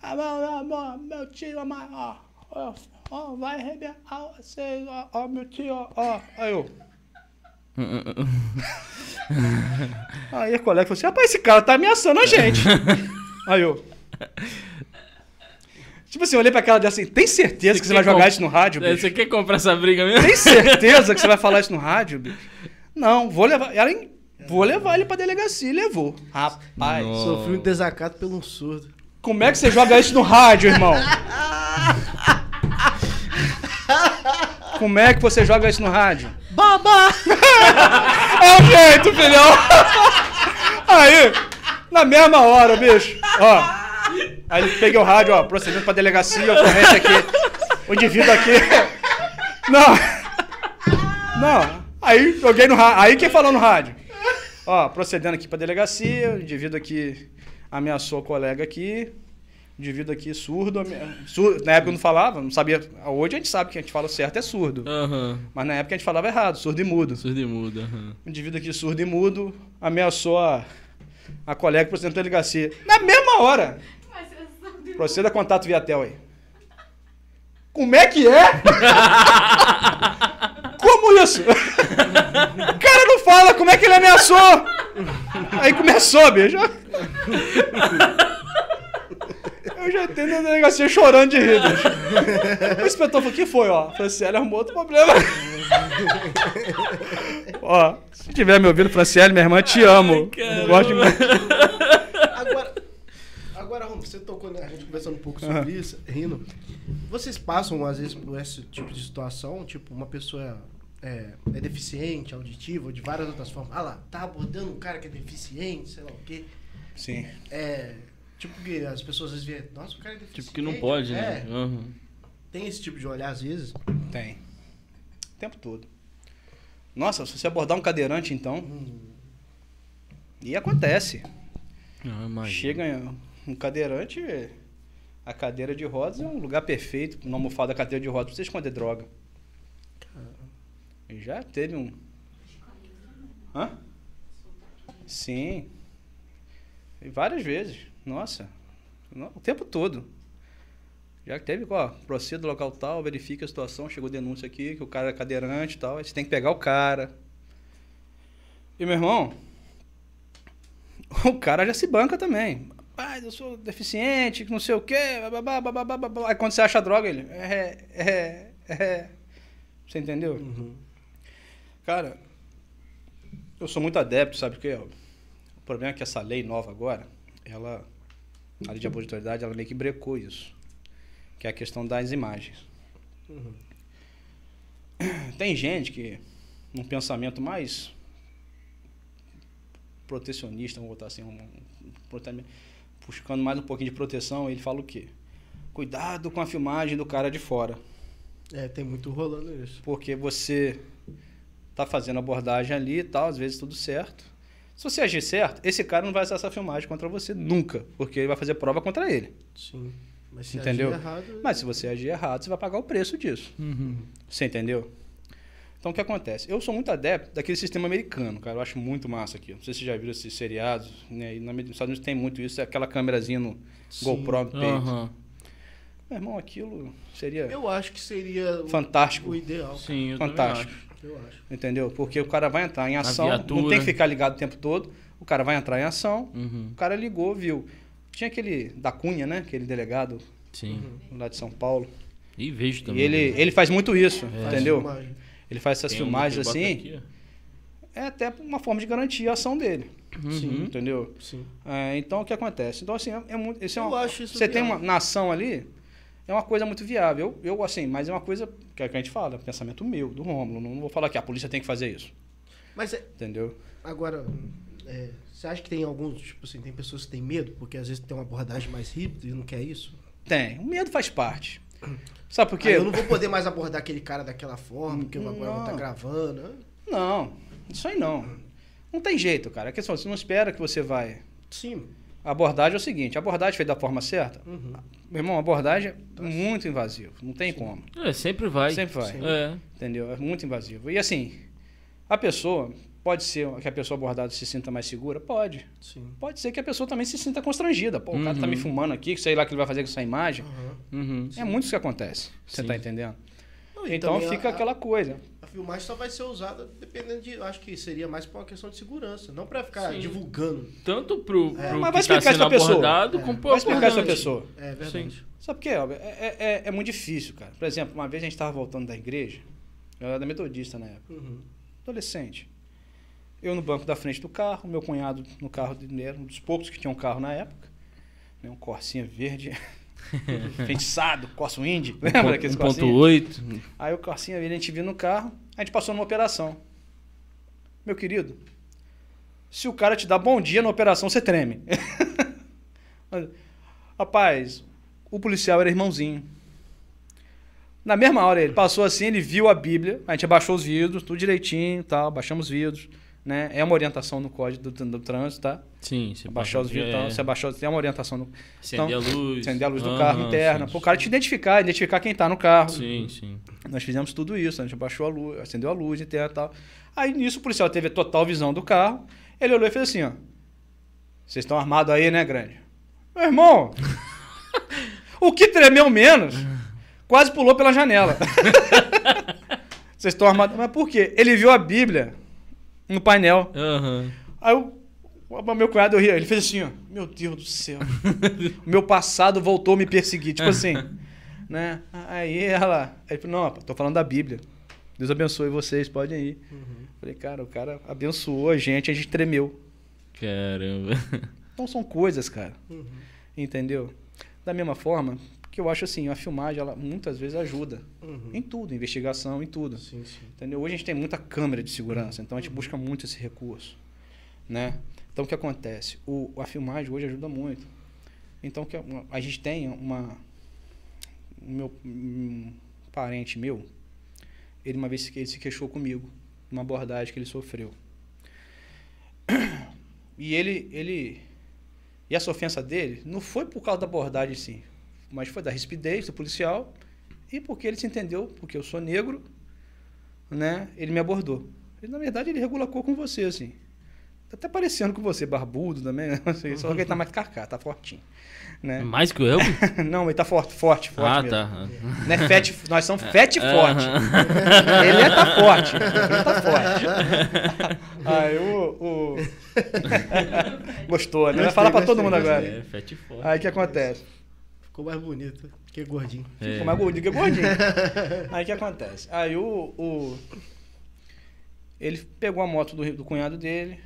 Ah, meu, meu, meu tio, ó, ó, ó, vai arrebentar vocês, ó, ó, meu tio, ó. Aí eu. Aí a colega falou assim: rapaz, esse cara tá ameaçando a gente. Aí eu. Tipo assim, eu olhei pra aquela dela assim: tem certeza Você que você vai jogar comp- isso no rádio, É, bicho? Você quer comprar essa briga mesmo? Tem certeza que você vai falar isso no rádio, bicho? Não, vou levar. Ela, em- vou levar ele pra delegacia e levou. Rapaz, Nossa. Sofri um desacato pelo um surdo. como é que você joga isso no rádio, irmão? Como é que você joga isso no rádio? Babá! É o jeito, filhão! Aí, na mesma hora, bicho, ó. Aí ele peguei o rádio, ó, procedendo pra delegacia, ocorrência aqui. O indivíduo aqui. Não. Não. Aí joguei no rádio. Aí quem falou no rádio? Ó, procedendo aqui pra delegacia, o indivíduo aqui ameaçou o colega aqui. O indivíduo aqui surdo, surdo. Na época eu não falava, não sabia. Hoje a gente sabe que a gente fala certo é surdo. Aham. Mas na época a gente falava errado, surdo e mudo. Surdo e mudo, aham. Um indivíduo aqui surdo e mudo ameaçou a, a colega procedendo da delegacia. Na mesma hora. Proceda contato via tel aí. Como é que é? Como isso? O cara não fala como é que ele ameaçou. Aí começou, bicho. Eu já entrei na delegacia chorando de rir, bicho. O inspetor falou, o que foi, ó? Franciele arrumou outro problema. ó, se tiver me ouvindo, Franciele, minha irmã, te amo. caramba. Gosto demais. Você tocou, né? A gente conversando um pouco sobre isso, rindo. Vocês passam, às vezes, por esse tipo de situação? Tipo, uma pessoa é, é deficiente, auditiva, ou de várias outras formas. Ah lá, tá abordando um cara que é deficiente, sei lá o quê. Sim. É. Tipo, que as pessoas às vezes veem, nossa, o cara é deficiente. Tipo que não pode, né? É, Aham. tem esse tipo de olhar às vezes. Tem. O tempo todo. Nossa, se você abordar um cadeirante, então. E acontece. Não, imagina. Chega um cadeirante, a cadeira de rodas é um lugar perfeito, uma almofada da cadeira de rodas pra você esconder droga. Já teve um. Hã? Sim. E várias vezes. Nossa. No- O tempo todo. Já teve, ó, proceda do local tal, verifica a situação, chegou denúncia aqui, que o cara é cadeirante e tal, aí você tem que pegar o cara. E meu irmão, o cara já se banca também. Rapaz, eu sou deficiente, não sei o quê, babá, babá, babá, babá. Aí quando você acha a droga, ele, é, é, é. Você entendeu? Uhum. Cara, eu sou muito adepto, sabe o quê? O problema é que essa lei nova agora, ela, a lei de abuso de autoridade, ela meio que brecou isso. Que é a questão das imagens. Uhum. Tem gente que, num pensamento mais protecionista, vamos botar assim, um, um, prote- buscando mais um pouquinho de proteção, ele fala o quê? Cuidado com a filmagem do cara de fora. É, tem muito rolando isso. Porque você tá fazendo abordagem ali e tal, às vezes tudo certo. Se você agir certo, esse cara não vai usar essa filmagem contra você nunca, porque ele vai fazer prova contra ele. Sim. Mas se Entendeu? agir errado... Mas se você agir errado, você vai pagar o preço disso. Uhum. Você entendeu? Então o que acontece? Eu sou muito adepto daquele sistema americano, cara. Eu acho muito massa aqui. Não sei se vocês já viram esses seriados, né? E nos Estados Unidos tem muito isso, é aquela câmerazinha no Sim. GoPro no peito. Aham. Meu irmão, aquilo seria Eu acho que seria o- fantástico. o ideal. Sim, eu Fantástico. também acho. Eu acho. Entendeu? Porque o cara vai entrar em ação, não viatura. tem que ficar ligado o tempo todo. O cara vai entrar em ação, Uhum. o cara ligou, viu. Tinha aquele da Cunha, né? Aquele delegado Sim. lá de São Paulo. E vejo E também. ele, ele faz muito isso, É. Faz entendeu? filmagem. Ele faz essas Tem filmagens bota assim. aqui, É até uma forma de garantir a ação dele. Uhum. entendeu? Sim. É, então o que acontece? Então assim, é, é muito, isso é Eu uma- acho isso você tem viável. uma nação ali, é uma coisa muito viável. Eu, eu assim, mas é uma coisa que, é que a gente fala, é um pensamento meu, do Rômulo. Não vou falar que a polícia tem que fazer isso, Mas é, entendeu? agora, é, você acha que tem alguns, tipo assim, tem pessoas que têm medo, porque às vezes tem uma abordagem mais rígida e não quer isso? Tem. O medo faz parte. Sabe por quê? Aí eu não vou poder mais abordar aquele cara daquela forma, porque eu agora vou Não. estar gravando. né? Não, isso aí não. Não tem jeito, cara. A questão, você não espera que você vai. Sim. A abordagem é o seguinte: a abordagem feita da forma certa, Uhum. meu irmão, a abordagem é muito invasiva. Não tem como. É, sempre vai. Sempre vai. Sim. É. Entendeu? É muito invasivo. E assim, a pessoa. Pode ser que a pessoa abordada se sinta mais segura? Pode. Sim. Pode ser que a pessoa também se sinta constrangida. Pô, o cara tá Uhum. me filmando aqui, que sei lá o que ele vai fazer com essa imagem. Aham. Uhum. É muito isso que acontece. Você Sim. tá entendendo? Não, Então fica a- aquela coisa. A filmagem só vai ser usada dependendo de. Acho que seria mais por uma questão de segurança, não pra ficar Sim. divulgando. Tanto pro, É. pro Mas vai que tá explicar sendo pra pessoa. abordado, É. como pro Vai explicar isso pra abordante. pessoa. É verdade. Sabe por quê, Elber? É, é, é- é muito difícil, cara. Por exemplo, uma vez a gente estava voltando da igreja, eu era da metodista na época, Uhum. adolescente. Eu no banco da frente do carro, meu cunhado no carro dele, era um dos poucos que tinha um carro na época. Né, um Corsinha verde, feitiçado, Corso Indy. Lembra Corsinha? 1.8. Aí o Corsinha verde, a gente viu no carro, a gente passou numa operação. Meu querido, se o cara te dá bom dia na operação, você treme. Rapaz, o policial era irmãozinho. Na mesma hora ele passou assim, ele viu a Bíblia, a gente abaixou os vidros, tudo direitinho, tal, baixamos os vidros, né? É uma orientação no código do, do trânsito, tá? Sim, você Abaixar os vidros, é, você abaixou, tem uma orientação no Acender a luz. acender a luz do Aham, carro interna, para o cara te identificar, identificar quem tá no carro. Sim, sim. Nós fizemos tudo isso, a gente abaixou a luz, acendeu a luz interna e tal. Aí nisso o policial teve a total visão do carro. Ele olhou e fez assim, ó. Vocês estão armados aí, né, grande? Meu irmão, o que tremeu menos quase pulou pela janela. Vocês estão armados. Mas por quê? Ele viu a Bíblia no painel. Aham. Aí o, o meu cunhado ria, ele fez assim, ó. Meu Deus do céu. o meu passado voltou a me perseguir. Tipo assim, né? Aí ela. Aí ele falou, não, tô falando da Bíblia. Deus abençoe vocês, podem ir. Uhum. Falei, cara, o cara abençoou a gente, a gente tremeu. Caramba. Então são coisas, cara. Uhum. Entendeu? Da mesma forma que eu acho assim, a filmagem, ela muitas vezes ajuda. Uhum. Em tudo, investigação, em tudo. Sim, sim. Entendeu? Hoje a gente tem muita câmera de segurança, então a gente busca muito esse recurso, né? Então o que acontece? O, a filmagem hoje ajuda muito. Então que a, a gente tem uma um meu um parente meu, ele uma vez ele se queixou comigo uma abordagem que ele sofreu. E ele ele e essa ofensa dele não foi por causa da abordagem sim, mas foi da rispidez do policial e porque ele se entendeu, porque eu sou negro, né? Ele me abordou. Ele, na verdade, ele regula a cor com você, assim. Tá até parecendo com você, barbudo também, né? Assim, Só que ele tá mais carcá, tá fortinho. Né? Mais que Elvis? Não, ele tá forte, forte, forte ah, mesmo. tá. Não é fat, nós somos fat e forte. Ele é tá forte. Ele tá forte. Aí o. o... Gostou, né? Vai falar pra todo mundo agora. É, fat forte. Aí o que acontece? Ficou mais bonito, que gordinho. É. Ficou mais gordinho que gordinho. Aí o que acontece? Aí o, o. Ele pegou a moto do, do cunhado dele,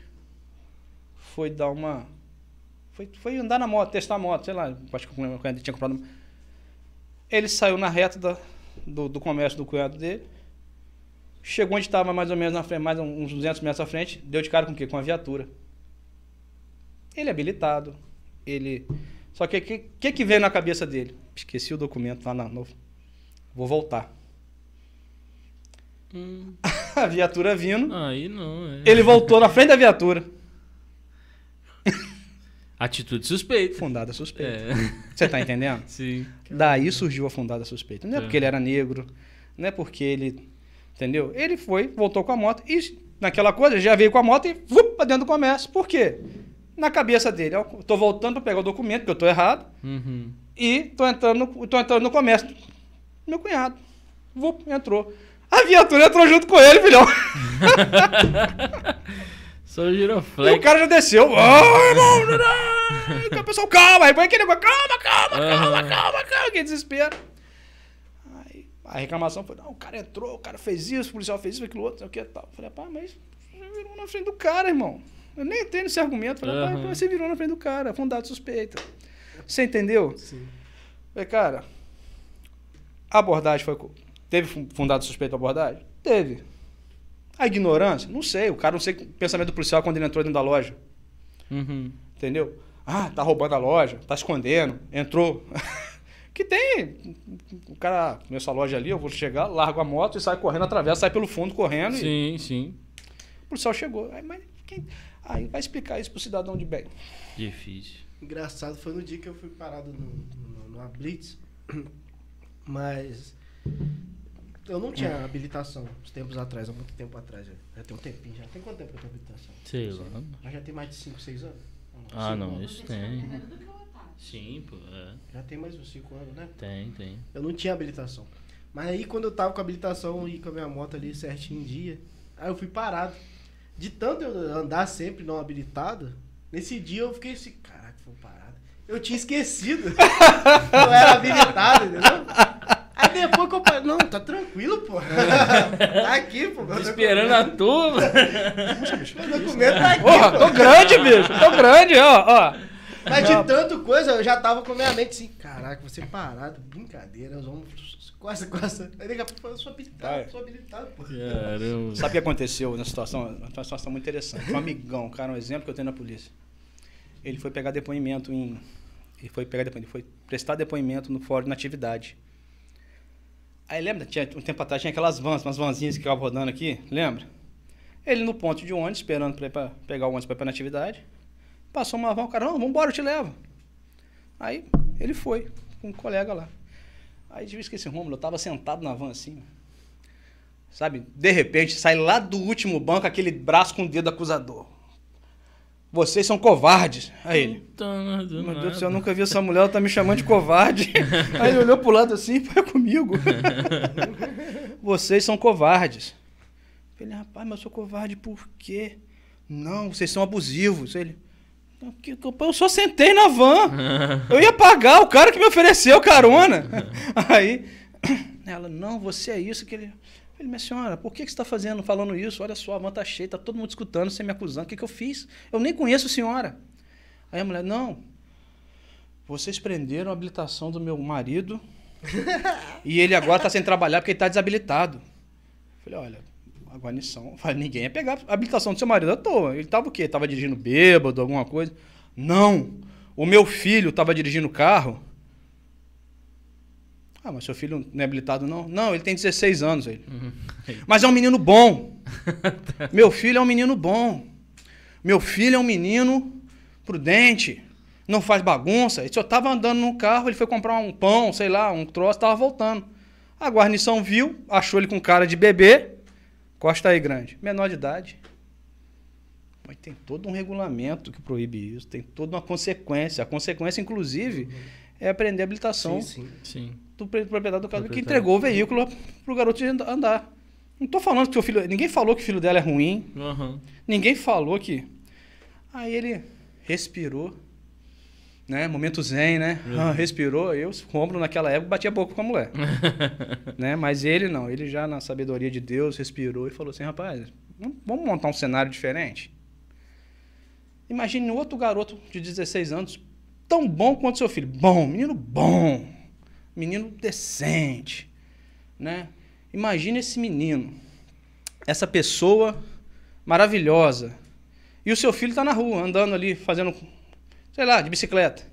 foi dar uma. Foi, foi andar na moto, testar a moto, sei lá. Acho que o cunhado dele tinha comprado. Ele saiu na reta da- do, do comércio do cunhado dele. Chegou onde estava mais ou menos na frente, mais uns 200 metros à frente, deu de cara com o quê? Com a viatura. Ele é habilitado. Ele. Só que o que, que que veio na cabeça dele? Esqueci o documento lá na. No... Vou voltar. Hum, A viatura vindo. aí não, é. Ele voltou na frente da viatura. Atitude suspeita. Fundada suspeita. É. Você tá entendendo? Sim. Daí surgiu a fundada suspeita. Não é É. porque ele era negro, não é porque ele. Entendeu? Ele foi, voltou com a moto e naquela coisa já veio com a moto e vup, pra dentro do comércio. Por quê? Na cabeça dele, eu tô voltando pra pegar o documento, porque eu tô errado, Uhum. e tô entrando no, tô entrando no comércio. Meu cunhado. Vup, entrou. A viatura entrou junto com ele, filhão. Só o E o cara já desceu. Oh, irmão! não. O pessoal, calma. Aí põe aquele negócio, calma, calma, calma, Aham. calma, calma. Que desespero. Aí a reclamação foi, não, o cara entrou, o cara fez isso, o policial fez isso, aquilo outro, sei o que e tal. Falei, pá, mas virou na frente do cara, irmão. Eu nem entendo esse argumento. Falei, Aham. mas você virou na frente do cara, fundado suspeita. Você entendeu? Sim. Falei, cara, a abordagem foi. Teve fu- fundado suspeito a abordagem? Teve. A ignorância? Não sei. O cara não sei o pensamento do policial quando ele entrou dentro da loja. Uhum. Entendeu? Ah, tá roubando a loja, tá escondendo, entrou. que tem. O cara nessa loja ali, eu vou chegar, largo a moto e sai correndo, atravessa, sai pelo fundo correndo. E Sim, sim. o policial chegou. Aí, mas quem- aí vai explicar isso pro cidadão de bem. Difícil. Engraçado foi no dia que eu fui parado no, no, numa Blitz, mas eu não tinha habilitação uns tempos atrás, há muito tempo atrás. Já, já tem um tempinho, já tem quanto tempo eu tenho habilitação? Sei Não lá. Mas já tem mais de 5, 6 anos? Ah, Cinco não, anos. isso tem. Que. Sim, pô, é. Já tem mais uns 5 anos, né? Tem, tem. Eu não tinha habilitação. Mas aí quando eu tava com a habilitação e com a minha moto ali certinho em dia, aí eu fui parado. De tanto eu andar sempre não habilitado, nesse dia eu fiquei assim, caraca, foi parado. Eu tinha esquecido. eu era habilitado, entendeu? Aí depois que eu parei, não, tá tranquilo, pô. tá aqui, pô. meu Esperando a turma. Meu documento tá aqui, Porra, pô. tô grande, bicho, tô grande, ó, ó. Mas de tanto coisa, eu já tava com a minha mente assim, caraca, você parado, brincadeira, nós vamos. Costa, costa. Aí daqui a pouco eu sou habilitado, sou habilitado, pô. Caramba. Sabe o que aconteceu na situação? Uma situação muito interessante. Um amigão, cara, um exemplo que eu tenho na polícia. Ele foi pegar depoimento em. Ele foi pegar depoimento, ele foi prestar depoimento no fórum de natividade. Aí lembra, tinha, um tempo atrás tinha aquelas vans, umas vanzinhas que ficavam rodando aqui, lembra? Ele no ponto de ônibus, esperando pra, ir pra pegar o ônibus pra ir pra natividade. Passou uma van, o cara, não, vambora, eu te levo. Aí ele foi com um colega lá. Aí eu esqueci, Romulo, eu tava sentado na van assim, sabe? De repente, sai lá do último banco aquele braço com o dedo acusador. Vocês são covardes. Aí ele. Nada, Meu Deus do céu, eu nunca vi essa mulher, ela tá me chamando de covarde. Aí ele olhou pro lado assim, foi comigo. vocês são covardes. Eu falei, rapaz, mas eu sou covarde por quê? Não, vocês são abusivos. Ele, "Não, que- que- eu só sentei na van. Eu ia pagar o cara que me ofereceu carona. Aí ela, não, você é isso que ele. Eu falei, minha senhora, por que, que você está fazendo, falando isso? Olha só, a van tá cheia, tá todo mundo escutando, você me acusando. O que, que eu fiz? Eu nem conheço a senhora. Aí a mulher, não. Vocês prenderam a habilitação do meu marido e ele agora está sem trabalhar porque ele está desabilitado. Eu falei, olha, a guarnição. ninguém ia pegar a habilitação do seu marido à toa. Ele estava o quê? Tava dirigindo bêbado, alguma coisa? Não. O meu filho estava dirigindo o carro. Ah, mas seu filho não é habilitado, não? Não, ele tem 16 anos. Ele. Mas é um menino bom. Meu filho é um menino bom. Meu filho é um menino prudente. Não faz bagunça. Ele só estava andando no carro, ele foi comprar um pão, sei lá, um troço, estava voltando. A guarnição viu, achou ele com cara de bebê. Costa aí, grande. Menor de idade. Mas tem todo um regulamento que proíbe isso, tem toda uma consequência. A consequência, inclusive, é aprender a habilitação Sim, sim. Sim. do proprietário do carro que entregou o veículo pro garoto de and- andar. Não tô falando que o filho. Ninguém falou que o filho dela é ruim. Aham. Ninguém falou que. Aí ele respirou. Né? Momento zen, né? Ah, respirou. Eu, compro naquela época, batia boca com a mulher. né? Mas ele não. Ele já, na sabedoria de Deus, respirou e falou assim: rapaz, vamos- vamos montar um cenário diferente? Imagine outro garoto de 16 anos, tão bom quanto seu filho. Bom, menino bom. Menino decente. Né? Imagine esse menino, essa pessoa maravilhosa. E o seu filho está na rua, andando ali, fazendo, sei lá, de bicicleta.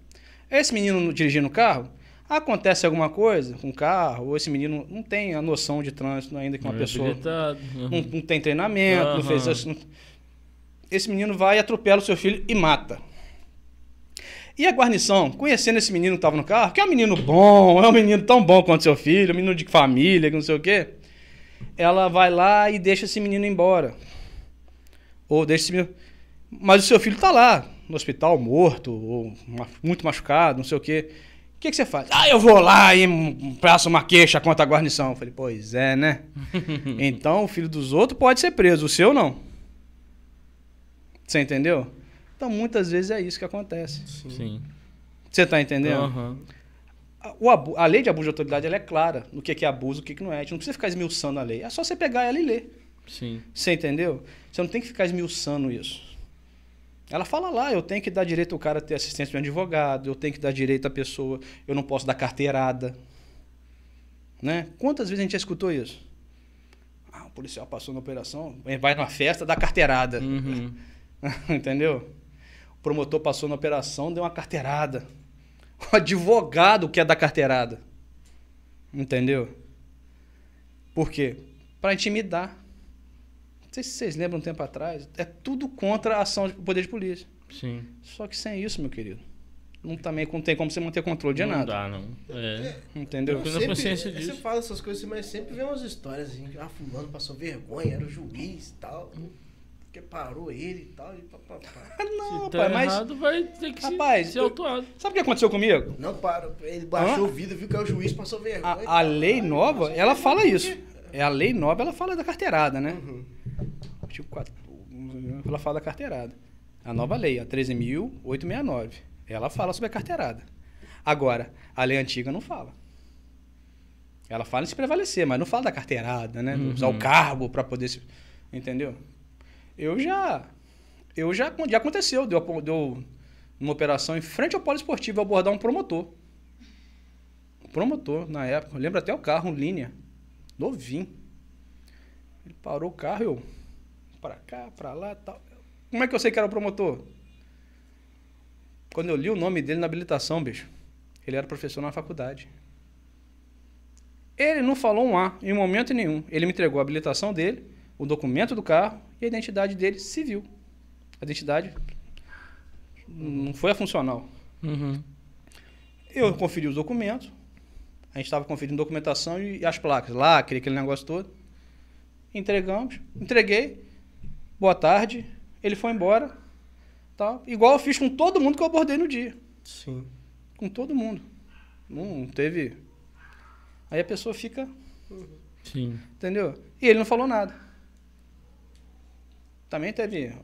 Esse menino dirigindo o carro, acontece alguma coisa com o carro, ou esse menino não tem a noção de trânsito ainda que uma é pessoa habilitado. não, não tem treinamento, não fez isso. não- Esse menino vai, atropela o seu filho e mata. E a guarnição, conhecendo esse menino que estava no carro, que é um menino bom, é um menino tão bom quanto seu filho, um menino de família, que não sei o quê, ela vai lá e deixa esse menino embora. Ou deixa esse menino. Mas o seu filho está lá, no hospital, morto, ou muito machucado, não sei o quê. O que, que você faz? Ah, eu vou lá e praço uma queixa contra a guarnição. Eu falei, pois é, né? então o filho dos outros pode ser preso, o seu não. Você entendeu? Então muitas vezes é isso que acontece. Sim. Você está entendendo? Aham. A- a lei de abuso de autoridade ela é clara no que que é abuso e o que que não é. A gente não precisa ficar esmiuçando a lei. É só você pegar ela e ler. Sim. Você entendeu? Você não tem que ficar esmiuçando isso. Ela fala lá, eu tenho que dar direito ao cara a ter assistência de um advogado, eu tenho que dar direito à pessoa, eu não posso dar carteirada. Né? Quantas vezes a gente já escutou isso? Ah, o policial passou na operação, vai numa festa, dá carteirada. Uhum. Entendeu? O promotor passou na operação, deu uma carteirada. O advogado quer dar carteirada. Entendeu? Por quê? Para intimidar. Não sei se vocês lembram um tempo atrás, é tudo contra a ação do poder de polícia. Sim. Só que sem isso, meu querido, não também não tem como você manter controle de não nada. dá, não. É. Entendeu? Eu tenho consciência Você disso. fala essas coisas, mas sempre vem umas histórias assim. Ah, fulano passou vergonha, era o juiz e tal. Porque parou ele e tal. E papapá. Ah, Não, Se tá rapaz, mas errado, vai ter que Rapaz, ser eu- autuado. sabe o que aconteceu comigo? Não parou. Ele baixou Hã? o vidro, viu que é o juiz, passou vergonha. A, a lei nova, ela fala isso. É a lei nova, ela fala da carteirada, né? Uhum. Artigo 4, ela fala da carteirada. A nova lei, a 13.869. Ela fala sobre a carteirada. Agora, a lei antiga não fala. Ela fala em se prevalecer, mas não fala da carteirada, né? Uhum. Usar o cargo para poder se. Entendeu? Eu já. Eu já. Já aconteceu. Deu, deu uma operação em frente ao poliesportivo abordar um promotor. Um promotor, na época. Eu lembro até o carro, um linha. Novinho. Ele parou o carro, eu. Pra cá, pra lá tal. Como é que eu sei que era o promotor? Quando eu li o nome dele na habilitação, bicho, ele era professor na faculdade. Ele não falou um A em momento nenhum. Ele me entregou a habilitação dele, o documento do carro e a identidade dele civil. A identidade não foi a funcional. Uhum. Eu conferi os documentos. A gente estava conferindo documentação e as placas. Lá, aquele, aquele negócio todo. Entregamos. Entreguei. Boa tarde. Ele foi embora. Tal. Igual eu fiz com todo mundo que eu abordei no dia. Sim. Com todo mundo. Não teve. Aí a pessoa fica. Sim. Entendeu? E ele não falou nada. Também teve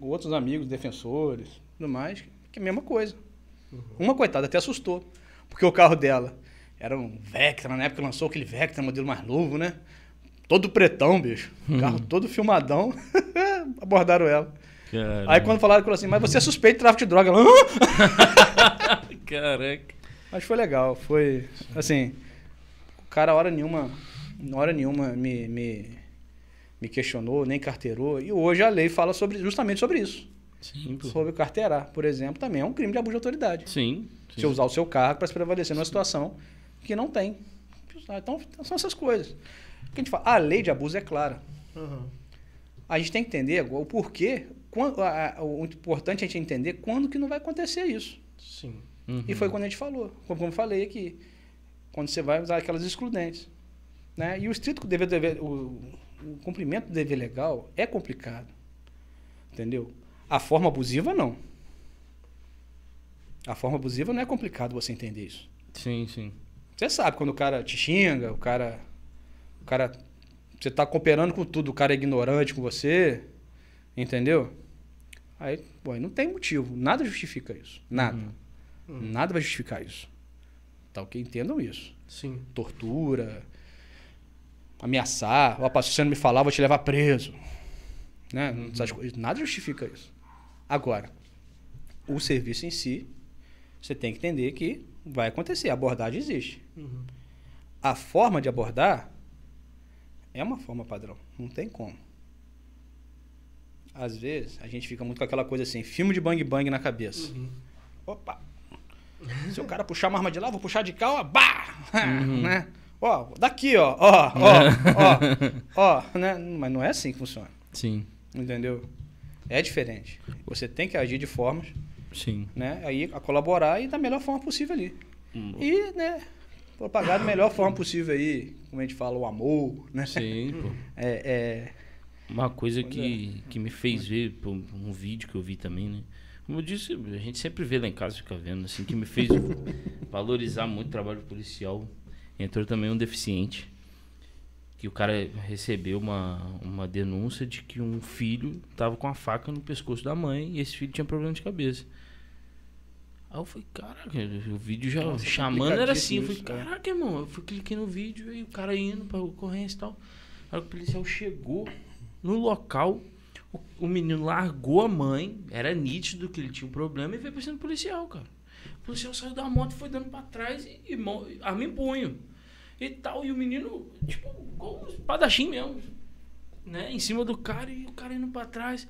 outros amigos, defensores, tudo mais, que é a mesma coisa. Uma coitada até assustou, porque o carro dela era um Vectra, na época lançou aquele Vectra, modelo mais novo, né? Todo pretão, bicho. Carro todo filmadão. Abordaram ela. Caramba. Aí quando falaram, falou assim, mas você é suspeito de tráfico de droga. Ela, "Hã?" Caraca. Mas foi legal, foi assim, o cara hora nenhuma, hora nenhuma me, me, me questionou, nem carteirou, e hoje a lei fala sobre, justamente sobre isso. Sim. Sobre carteirar, por exemplo, também é um crime de abuso de autoridade. Sim. sim. Você usar o seu cargo para se prevalecer numa situação que não tem. Então, são essas coisas. Que a gente fala? A lei de abuso é clara. Uhum. A gente tem que entender agora o porquê, quando, a- a- o importante é a gente entender quando que não vai acontecer isso. Sim. Uhum. E foi quando a gente falou, como, falei aqui, quando você vai usar aquelas excludentes. Né? E o estrito dever, dever o, o cumprimento do dever legal é complicado. Entendeu? A forma abusiva, não. A forma abusiva não é complicado você entender isso. Sim, sim. Você sabe quando o cara te xinga, o cara. O cara. Você tá cooperando com tudo, o cara é ignorante com você. Entendeu? Aí, pô, não tem motivo. Nada justifica isso. Nada. Nada vai justificar isso. Tá ok? Entendam isso. Sim. Tortura, ameaçar, ó, se você não me falar, eu vou te levar preso. Né? Coisas, nada justifica isso. Agora, o serviço em si, você tem que entender que vai acontecer. A abordagem existe. A forma de abordar é uma forma padrão. Não tem como. Às vezes, a gente fica muito com aquela coisa assim, filme de bang bang na cabeça. Opa! Se o cara puxar uma arma de lá, vou puxar de cá, ó, bah! Né? Ó, daqui, ó, ó, ó, ó, ó, né? Mas não é assim que funciona. Sim, Entendeu? É diferente. Você tem que agir de formas, sim. né? Aí a colaborar e da melhor forma possível ali. Hum. E, né, propagar da melhor forma possível aí, como a gente fala, o amor, né? Sim, pô. É, é, Uma coisa que, que me fez ver, pô, um vídeo que eu vi também, né? Como eu disse, a gente sempre vê lá em casa, fica vendo, assim, que me fez valorizar muito o trabalho policial. Entrou também um deficiente, que o cara recebeu uma, uma denúncia de que um filho tava com a faca no pescoço da mãe e esse filho tinha problema de cabeça. Aí eu falei, caraca, o vídeo já Nossa, chamando era assim. Eu falei, caraca, irmão, eu fui, cliquei no vídeo e o cara indo pra ocorrência e tal. Aí o policial chegou no local, o, o menino largou a mãe, era nítido que ele tinha um problema e veio pra cima do policial, cara. O policial saiu da moto, foi dando pra trás e, e arma em punho. E tal, e o menino, tipo, igual um espadachim mesmo. Né? Em cima do cara e o cara indo pra trás.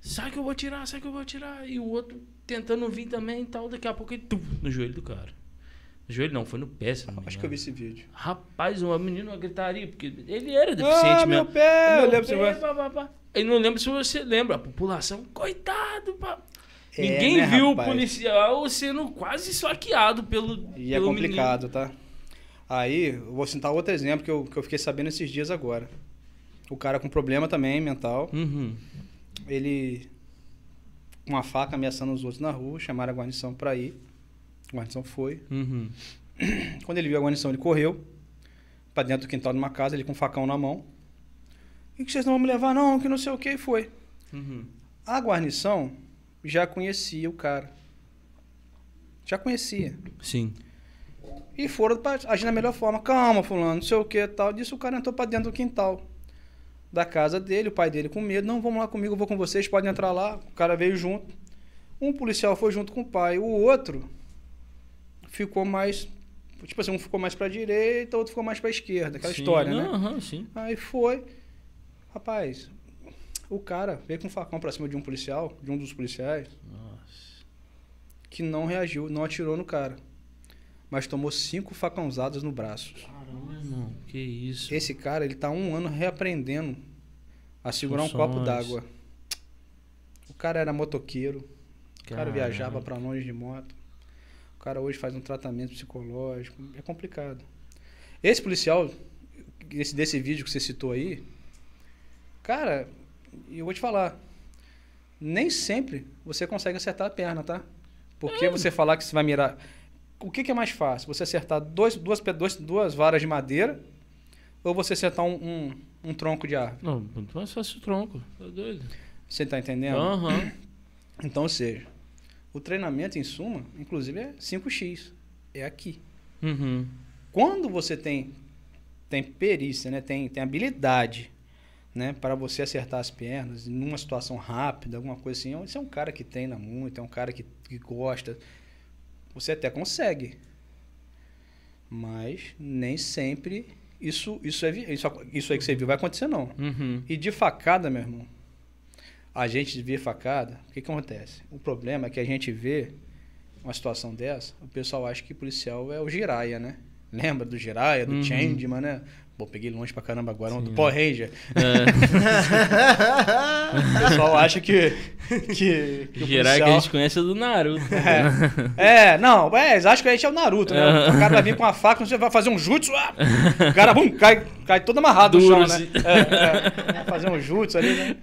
Sai que eu vou atirar, sai que eu vou atirar. E o outro tentando vir também e tal. Daqui a pouco ele tum, no joelho do cara. No joelho não, foi no pé, se não acho que eu vi esse vídeo. Rapaz, o menino uma gritaria, porque ele era deficiente ah, meu mesmo. pé! Eu Meu lembro se pé, você... pá, pá, pá. Eu não lembro se você lembra, a população, coitado, pá. É, Ninguém né, viu rapaz? o policial sendo quase esfaqueado pelo. E é pelo complicado, tá? Aí, eu vou citar outro exemplo que eu, que eu fiquei sabendo esses dias agora. O cara com problema também mental, menino. Uhum. ele uma faca ameaçando os outros na rua, chamaram a guarnição pra ir. A guarnição foi. Uhum. Quando ele viu a guarnição, ele correu pra dentro do quintal de uma casa, ele com um facão na mão. E que vocês não vão me levar não, que não sei o que, e foi. Uhum. A guarnição já conhecia o cara. Já conhecia. Sim. E foram pra agir da melhor forma. Calma, fulano, não sei o que tal. Disso o cara entrou pra dentro do quintal da casa dele, o pai dele com medo. Não, vamos lá comigo, eu vou com vocês, podem entrar lá. O cara veio junto. Um policial foi junto com o pai. O outro ficou mais. Tipo assim, um ficou mais pra direita, o outro ficou mais pra esquerda. Aquela Sim, história, né? Aham, sim. Aí foi. Rapaz, o cara veio com um facão pra cima de um policial, de um dos policiais, Nossa. que não reagiu, não atirou no cara. Mas tomou cinco facãozadas no braço. Caramba, irmão. Que isso. Esse cara, ele tá um ano reaprendendo a segurar um Funções. copo d'água. O cara era motoqueiro, o cara viajava pra longe de moto. O cara hoje faz um tratamento psicológico. É complicado. Esse policial, esse desse vídeo que você citou aí, cara, eu vou te falar, nem sempre você consegue acertar a perna, tá? Porque você falar que você vai mirar. O que, que é mais fácil? Você acertar dois, duas, dois, duas varas de madeira ou você acertar um, um, um tronco de árvore? Não, muito mais fácil o tronco. Tá doido? Você tá entendendo? Aham. Então, ou seja, o treinamento em suma, inclusive, é 5x. É aqui. Uhum. Quando você tem, tem perícia, né? tem, tem habilidade né? para você acertar as pernas numa situação rápida, alguma coisa assim, você é um cara que treina muito, é um cara que, que gosta. Você até consegue. Mas nem sempre isso, isso, é, isso, isso aí que você viu vai acontecer, não. Uhum. E de facada, meu irmão, a gente vê facada, o que, que acontece? O problema é que a gente vê uma situação dessa, o pessoal acha que policial é o giraia, né? Lembra do giraia, do Uhum. changeman, né? Pô, peguei longe pra caramba agora, um do Sim, Power Ranger. É, O pessoal acha que. que, que Geral que a policial- gente conhece é do Naruto. É, não, é, eles acham que a gente é o Naruto, né? O cara vai vir com a faca, você vai fazer um jutsu, ah, o cara, bum, cai, cai todo amarrado Duro, no chão, assim. né? É, é, vai fazer um jutsu ali, né?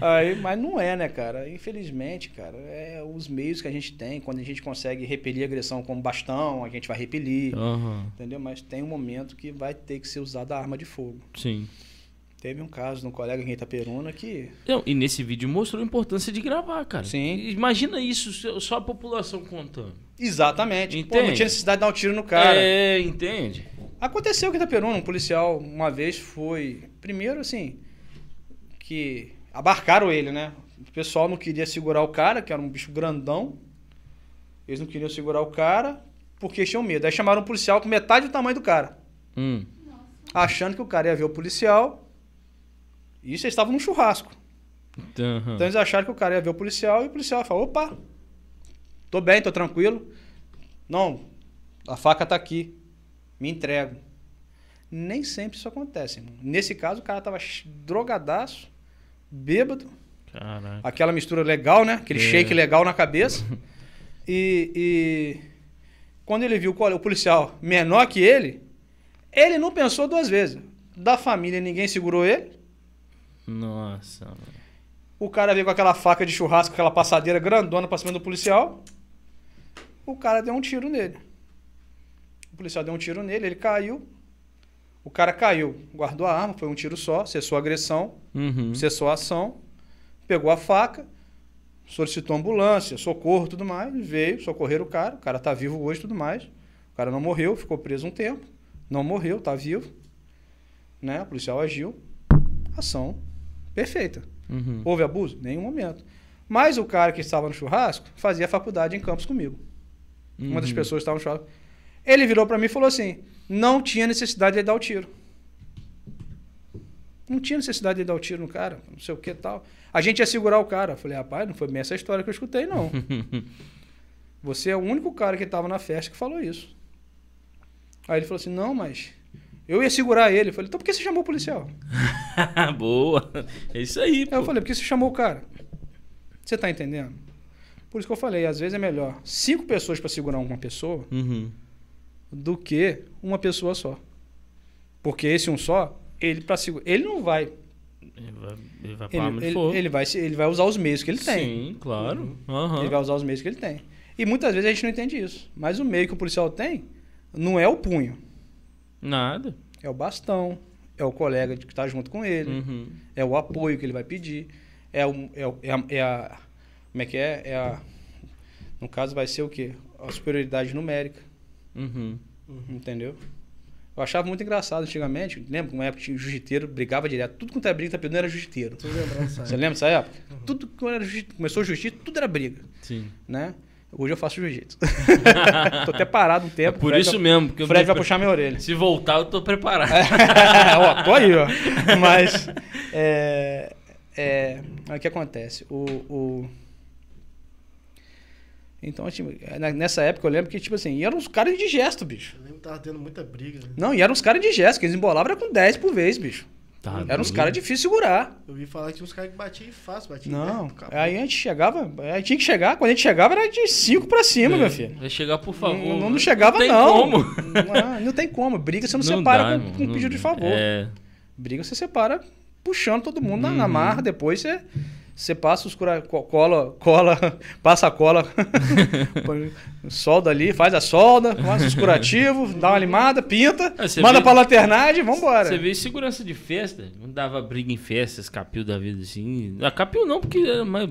Aí, mas não é, né, cara? Infelizmente, cara, é os meios que a gente tem, quando a gente consegue repelir agressão com bastão, a gente vai repelir, Aham, entendeu? Mas tem um momento que vai ter que ser usada arma de fogo. sim. Teve um caso de um colega em Itaperuna que... Não, e nesse vídeo mostrou a importância de gravar, cara. Sim. Imagina isso, só- a população contando. Exatamente. Pô, não Entende? tinha necessidade de dar um tiro no cara. É, entende? Aconteceu que Itaperuna, um policial uma vez foi. Primeiro, assim, que abarcaram ele, né? O pessoal não queria segurar o cara, que era um bicho grandão. Eles não queriam segurar o cara porque tinham medo. Aí chamaram um policial com metade do tamanho do cara, Hum. Achando que o cara ia ver o policial. Isso eles estavam num churrasco. Aham. Então eles acharam que o cara ia ver o policial e o policial falou: opa, tô bem, tô tranquilo. Não, a faca tá aqui. Me entrego. Nem sempre isso acontece, irmão. Nesse caso, o cara tava drogadaço, bêbado, Caraca. aquela mistura legal, né? Aquele É. shake legal na cabeça. E, e quando ele viu cole- o policial menor que ele, ele não pensou duas vezes. Da família, ninguém segurou ele. Nossa, mano. O cara veio com aquela faca de churrasco, aquela passadeira grandona pra cima do policial. O cara deu um tiro nele. O policial deu um tiro nele, ele caiu. O cara caiu, guardou a arma, foi um tiro só, cessou a agressão, Uhum. cessou a ação, pegou a faca, solicitou ambulância, socorro, tudo mais, veio, socorrer o cara. O cara tá vivo hoje, tudo mais. O cara não morreu, ficou preso um tempo, não morreu, tá vivo. Né? O policial agiu, ação perfeita. Uhum. Houve abuso? Nenhum momento. Mas o cara que estava no churrasco fazia faculdade em Campos comigo. Uma das Uhum. pessoas que estava no churrasco. Ele virou para mim e falou assim: não tinha necessidade de ele dar o tiro. Não tinha necessidade de ele dar o tiro no cara, não sei o que tal. A gente ia segurar o cara. Eu falei, rapaz, não foi bem essa história que eu escutei, não. Você é o único cara que estava na festa que falou isso. Aí ele falou assim: não, mas eu ia segurar ele. Eu falei, então por que você chamou o policial? Boa. É isso aí, pô. Aí eu falei, por que você chamou o cara? Você tá entendendo? Por isso que eu falei, às vezes é melhor cinco pessoas para segurar uma pessoa Uhum. do que uma pessoa só. Porque esse um só, ele para segurar, ele não vai, Ele vai, ele vai ele, ele, vai ele vai usar os meios que ele tem. Sim, claro. Aham. Ele vai usar os meios que ele tem. E muitas vezes a gente não entende isso. Mas o meio que o policial tem não é o punho, Nada. é o bastão, é o colega que está junto com ele. Uhum. é o apoio que ele vai pedir, é, o, é, é, a, é a- Como é que é? É a. No caso, vai ser o quê? A superioridade numérica, Uhum. entendeu? Eu achava muito engraçado antigamente. Lembra? Uma época tinha o jiu-jiteiro, brigava direto. Tudo quanto era briga, Itaperuna era jiu-jiteiro. Você lembra dessa época? Tudo que era jiu começou o jiu-jitsu, tudo era briga, Sim. né? Hoje eu faço jiu-jitsu. Tô até parado um É tempo. por o Fred isso vai- mesmo. Porque O Fred vai puxar minha orelha. Se voltar, eu tô preparado. ó, tô aí, ó. Mas, é, é, o que acontece? O, o- então, tipo, nessa época eu lembro que, tipo assim, e eram uns caras de gesto, bicho. Eu lembro que tava tendo muita briga. né? Não, e eram uns caras de gesto, que eles embolavam era com 10 por vez, bicho. Tá Eram uns caras difíceis de segurar. Eu vi falar que tinha uns caras que batiam fácil, batiam Não, perto, aí a gente chegava, aí tinha que chegar, quando a gente chegava era de 5 pra cima, É, meu filho. Vai chegar, por favor. Não, não, não chegava, tem não. como. Não, não tem como. Briga você não, Não separa dá, com, com não pedido de favor. É. Briga você separa puxando todo mundo na, na Uhum. marra, depois você, você passa os cura, co- cola, cola, passa a cola, solda ali, faz a solda, faz os curativos, dá uma limada, pinta, Ah, você manda vê- pra lanternagem, vambora. Você vê segurança de festa, não dava briga em festas, capil da vida assim. Ah, capil não, porque. é, Mas,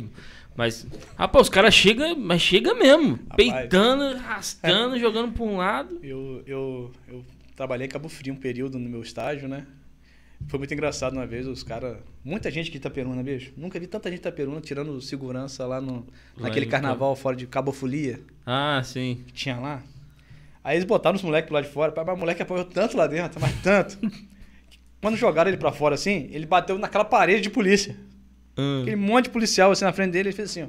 mas rapaz, os caras chegam, mas chega mesmo. Peitando, arrastando, jogando pra um lado. Eu, eu, eu trabalhei em Cabo Frio um período no meu estágio, né? Foi muito engraçado uma vez, os caras. Muita gente que Itaperuna, bicho. Nunca vi tanta gente de Itaperuna tirando segurança lá no, Lá naquele carnaval fora de Cabo Folia. Ah, sim. que tinha lá. Aí eles botaram os moleques pro lado de fora. Mas o moleque apoiou tanto lá dentro, mas tanto. Quando jogaram ele pra fora assim, ele bateu naquela parede de polícia. Ah. Aquele monte de policial assim na frente dele, ele fez assim, ó.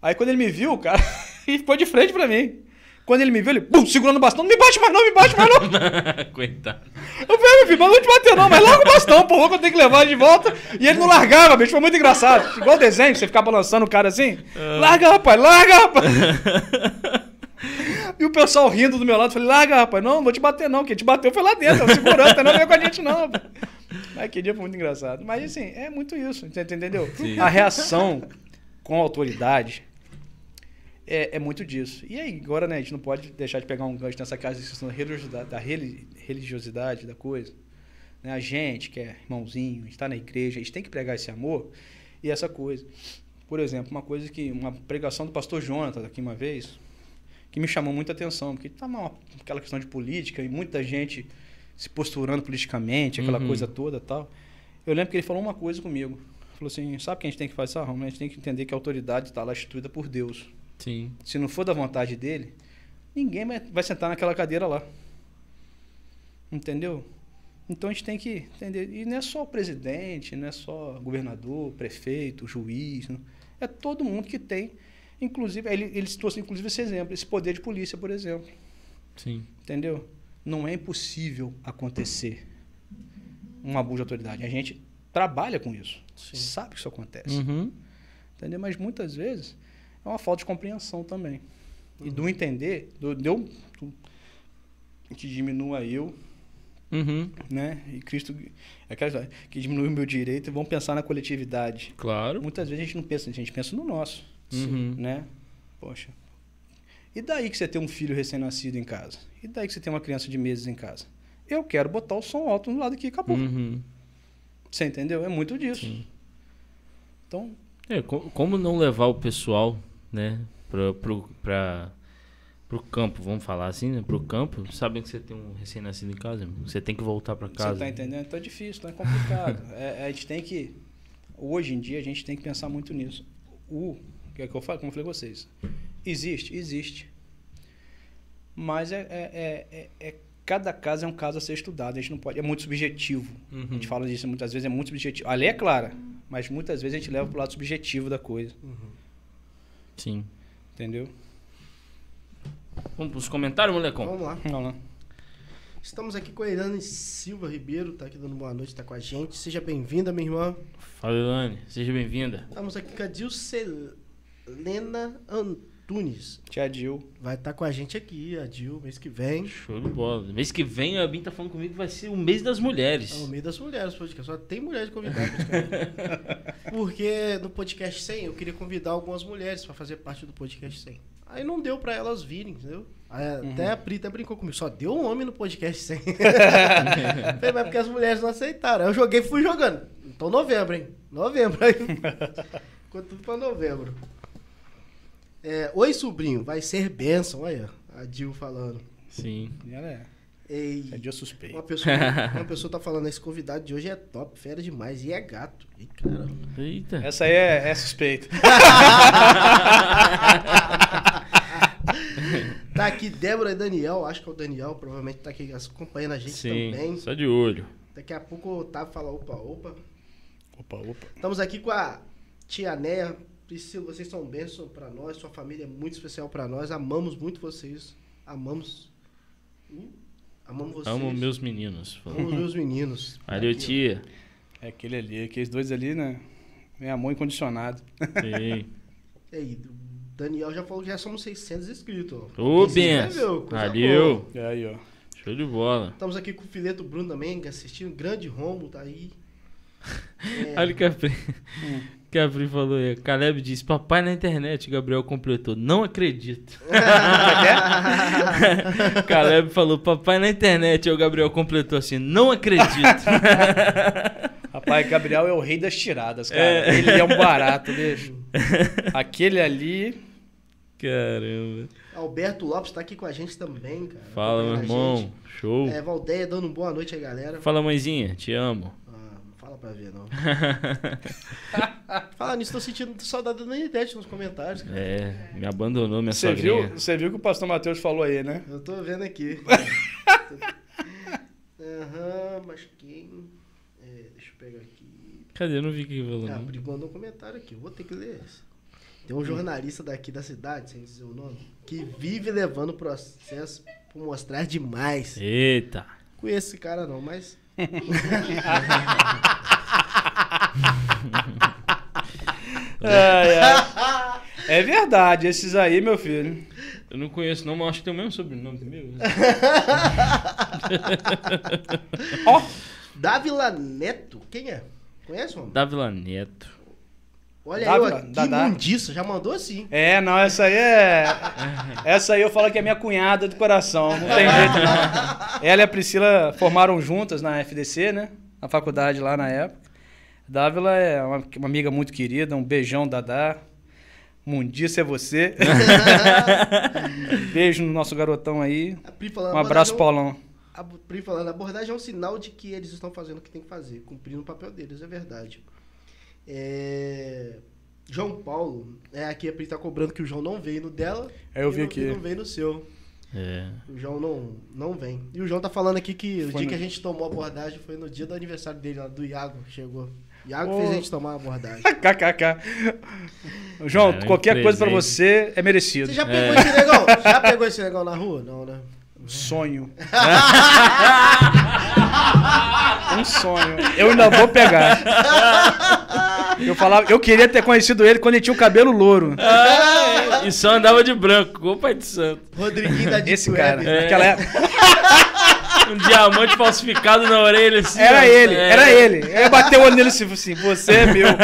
Aí quando ele me viu, cara, ele ficou de frente pra mim. Quando ele me viu, ele, pum, segurando o bastão, não me bate mais não, me bate mais não. Coitado. Eu falei, meu filho, mas não te bater não, mas larga o bastão, porra, que eu tenho que levar de volta. E ele não largava, bicho, foi muito engraçado. Igual desenho, você ficar balançando o cara assim. Larga, rapaz, larga, rapaz. E o pessoal rindo do meu lado, eu falei, larga, rapaz, não, não vou te bater não, quem te bateu foi lá dentro, é o segurança, não veio com a gente não. Mas aquele dia foi muito engraçado. Mas assim, é muito isso, entendeu? Sim. A reação com a autoridade é, é muito disso. E aí, agora, né, a gente não pode deixar de pegar um gancho nessa casa de questão da religiosidade, da reli- religiosidade da coisa. Né? A gente, que é irmãozinho, a gente está na igreja, a gente tem que pregar esse amor e essa coisa. Por exemplo, uma coisa que. Uma pregação do pastor Jonathan aqui uma vez, que me chamou muita atenção, porque tá uma, aquela questão de política e muita gente se posturando politicamente, aquela Uhum. coisa toda tal. Eu lembro que ele falou uma coisa comigo. Falou assim: sabe o que a gente tem que fazer? Ah, a gente tem que entender que a autoridade está lá instituída por Deus. Sim. Se não for da vontade dele, ninguém vai, sentar naquela cadeira lá. Entendeu? Então a gente tem que entender. E não é só o presidente, não é só governador, prefeito, juiz. não. É todo mundo que tem. Inclusive, ele, ele trouxe inclusive esse exemplo, esse poder de polícia, por exemplo. Sim. Entendeu? Não é impossível acontecer um abuso de autoridade. A gente trabalha com isso. Sim. Sabe que isso acontece. Uhum. Entendeu? Mas muitas vezes é uma falta de compreensão também. E do entender, do, de eu do- que diminua eu, Uhum. né? E Cristo, é aquela que diminui o meu direito e vão pensar na coletividade. Claro. Muitas vezes a gente não pensa, a gente pensa no nosso, Uhum. né? Poxa. E daí que você tem um filho recém-nascido em casa? E daí que você tem uma criança de meses em casa? Eu quero botar o som alto no lado aqui e acabou. Uhum. Você entendeu? É muito disso. Sim. Então, É, co- como não levar o pessoal, né, pra, pro, pra, pro campo, vamos falar assim, né, pro campo, sabendo que você tem um recém-nascido em casa, você tem que voltar pra casa. Você tá entendendo? Então é difícil, então é complicado. É, a gente tem que. Hoje em dia a gente tem que pensar muito nisso. O que é que eu falo, como eu falei com vocês. Existe, existe. Mas é, é, é, é- é- cada caso é um caso a ser estudado. A gente não pode. É muito subjetivo. A Uhum. gente fala disso muitas vezes, é muito subjetivo. A lei é clara, mas muitas vezes a gente leva pro lado subjetivo da coisa. Sim. Entendeu? Vamos pros comentários, molecão? Vamos lá. Vamos lá. Estamos aqui com a Irane Silva Ribeiro, tá aqui dando boa noite, tá com a gente. Seja bem-vinda, minha irmã. Fala, Elane. Seja bem-vinda. Estamos aqui com a Dilcelena Antunes. Tia Dil. Vai estar com a gente aqui, a Dil, mês que vem. Show de bola. Mês que vem a Bin tá falando comigo que vai ser o mês das mulheres. É o meio das mulheres, podcast. Só tem mulheres convidadas. Porque no podcast 100 eu queria convidar algumas mulheres pra fazer parte do podcast 100. Aí não deu pra elas virem, entendeu? Aí Até a Pri até brincou comigo. Só deu um homem no podcast 100. Falei, mas porque as mulheres não aceitaram. Aí eu joguei e fui jogando. Então novembro, hein? Novembro. Aí ficou tudo pra novembro. É, Oi, sobrinho. Vai ser bênção. Olha, a Dil falando. Sim. E ela é. Ei, Tia Dil suspeita. uma pessoa, uma pessoa tá falando, esse convidado de hoje é top, fera demais. E é gato. Ih, caramba. Eita. Essa aí é, é suspeita. Tá aqui Débora e Daniel, acho que é o Daniel, provavelmente tá aqui acompanhando a gente Sim. também. Só de olho. Daqui a pouco o Otávio fala, opa, opa. Opa, opa. Estamos aqui com a tia Néia. Priscila, vocês são bênção pra nós, sua família é muito especial pra nós. Amamos muito vocês. Amamos. Hum? Amamos vocês. Amo meus meninos. Amamos meus meninos. Valeu, tia. É aquele ali, aqueles dois ali, né? É amor incondicionado. Sim. E aí, o Daniel já falou que já somos 600 inscritos. ó. Ô, benção. Valeu. E aí, ó. Show de bola. Estamos aqui com o Fileto Bruno também, assistindo. Grande Romo, tá aí. É, Olha o que a Pri, que a Pri falou aí. Caleb disse: Papai na internet. Gabriel completou. Não acredito. Caleb falou: Papai na internet. Aí o Gabriel completou assim: Não acredito. Rapaz, Gabriel é o rei das tiradas, cara. É. Ele é um barato, bicho. Aquele ali. Caramba. Alberto Lopes tá aqui com a gente também, cara. Fala, meu Acompanhando a irmão. gente. Show. É, Valdeia dando boa noite aí, galera. Fala, mãezinha. Te amo. Não fala pra ver, não. Fala nisso, tô sentindo saudade da Nanidete nos comentários, cara. É, me abandonou minha Você viu, sogrinha. você viu que o pastor Matheus falou aí, né? Eu tô vendo aqui. Aham, mas quem. É, deixa eu pegar aqui. Cadê? Eu não vi o que falou. Ah, não. Mandou um comentário aqui, eu vou ter que ler esse. Tem um jornalista daqui da cidade, sem dizer o nome, que vive levando o processo por mostrar demais. Eita. Conheço esse cara não, mas. Ai, ai. É verdade, esses aí, meu filho. Eu não conheço não, mas acho que tem o mesmo sobrenome que meu. Ó, Dávila Neto, quem é? Conhece, mano? Dávila Neto. Olha Dávila, aí, ó, que Dadá. imundiça, já mandou assim. É, não, essa aí é. Essa aí eu falo que é minha cunhada do coração. Não tem jeito, não. Ela e a Priscila formaram juntas na FDC, né? Na faculdade lá na época. Dávila é uma, uma amiga muito querida. Um beijão, Dadá. Mundiça é você. Beijo no nosso garotão aí. A Pri falando, Um abraço, é Paulão. A Pri falando, a abordagem é um sinal de que eles estão fazendo o que tem que fazer, cumprindo o papel deles, é verdade. É, João Paulo, é, aqui a Pri tá cobrando que o João não veio no dela. É, eu e vi não- aqui. e não veio no seu. É. O João não, não vem. E o João tá falando aqui que o Foi dia no- que a gente tomou a abordagem foi no dia do aniversário dele, lá, do Iago, chegou. Iago Ô. fez a gente tomar a abordagem. KKK. João, É, qualquer coisa pra você é merecido. Você já pegou esse negão? Já pegou esse negão na rua? Não, né? Sonho. um sonho. Eu ainda vou pegar. Eu falava, eu queria ter conhecido ele quando ele tinha o cabelo louro. Ah, e só andava de branco, igual o pai de santo. Rodriguinho da Deep Esse Web. cara, É. naquela época, Um diamante falsificado na orelha, assim. era ó. ele, É. era ele. Eu bateu o olho nele assim, assim, você é meu.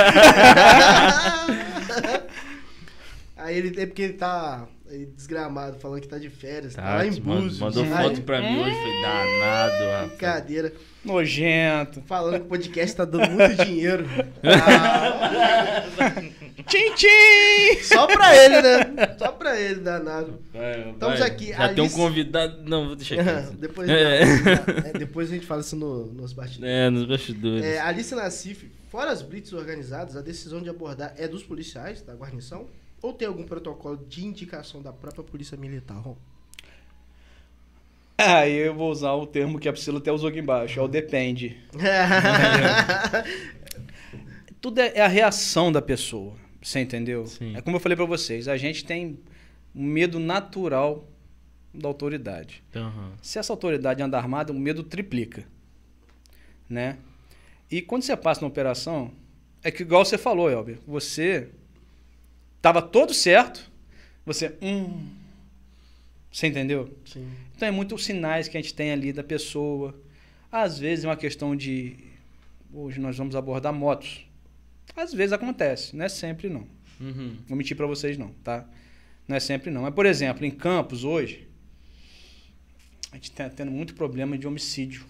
Aí ele é porque ele tá aí desgramado, falando que tá de férias, tá, Tá, lá em Búzios. mandou foto pra mim hoje, foi danado, rapaz. Brincadeira. Nojento. Falando que o podcast tá dando muito dinheiro. Tchim, tchim! Só pra ele, né? Só pra ele, danado. Vai, Estamos vai. aqui, Já tem um Alice- convidado. Não, vou deixar aqui. depois, É. é, depois a gente fala isso no- nos bastidores. É, nos bastidores. É, Alice Nassif, fora as blitz organizadas, a decisão de abordar é dos policiais, da guarnição? Ou tem algum protocolo de indicação da própria polícia militar? Aí eu vou usar o termo que a Priscila até usou aqui embaixo, é o depende. Tudo é é a reação da pessoa, você entendeu? Sim. É como eu falei pra vocês, a gente tem um medo natural da autoridade. Aham. Se essa autoridade anda armada, o medo triplica, né? E quando você passa na operação, é que igual você falou, Elber, você tava todo certo, você, hum, você entendeu? Sim. Então é muito os sinais que a gente tem ali da pessoa. Às vezes é uma questão de hoje nós vamos abordar motos. Às vezes acontece, não é sempre não. Uhum. Vou mentir pra vocês não, tá? Não é sempre não. Mas por exemplo, em Campos hoje a gente tá tendo muito problema de homicídio.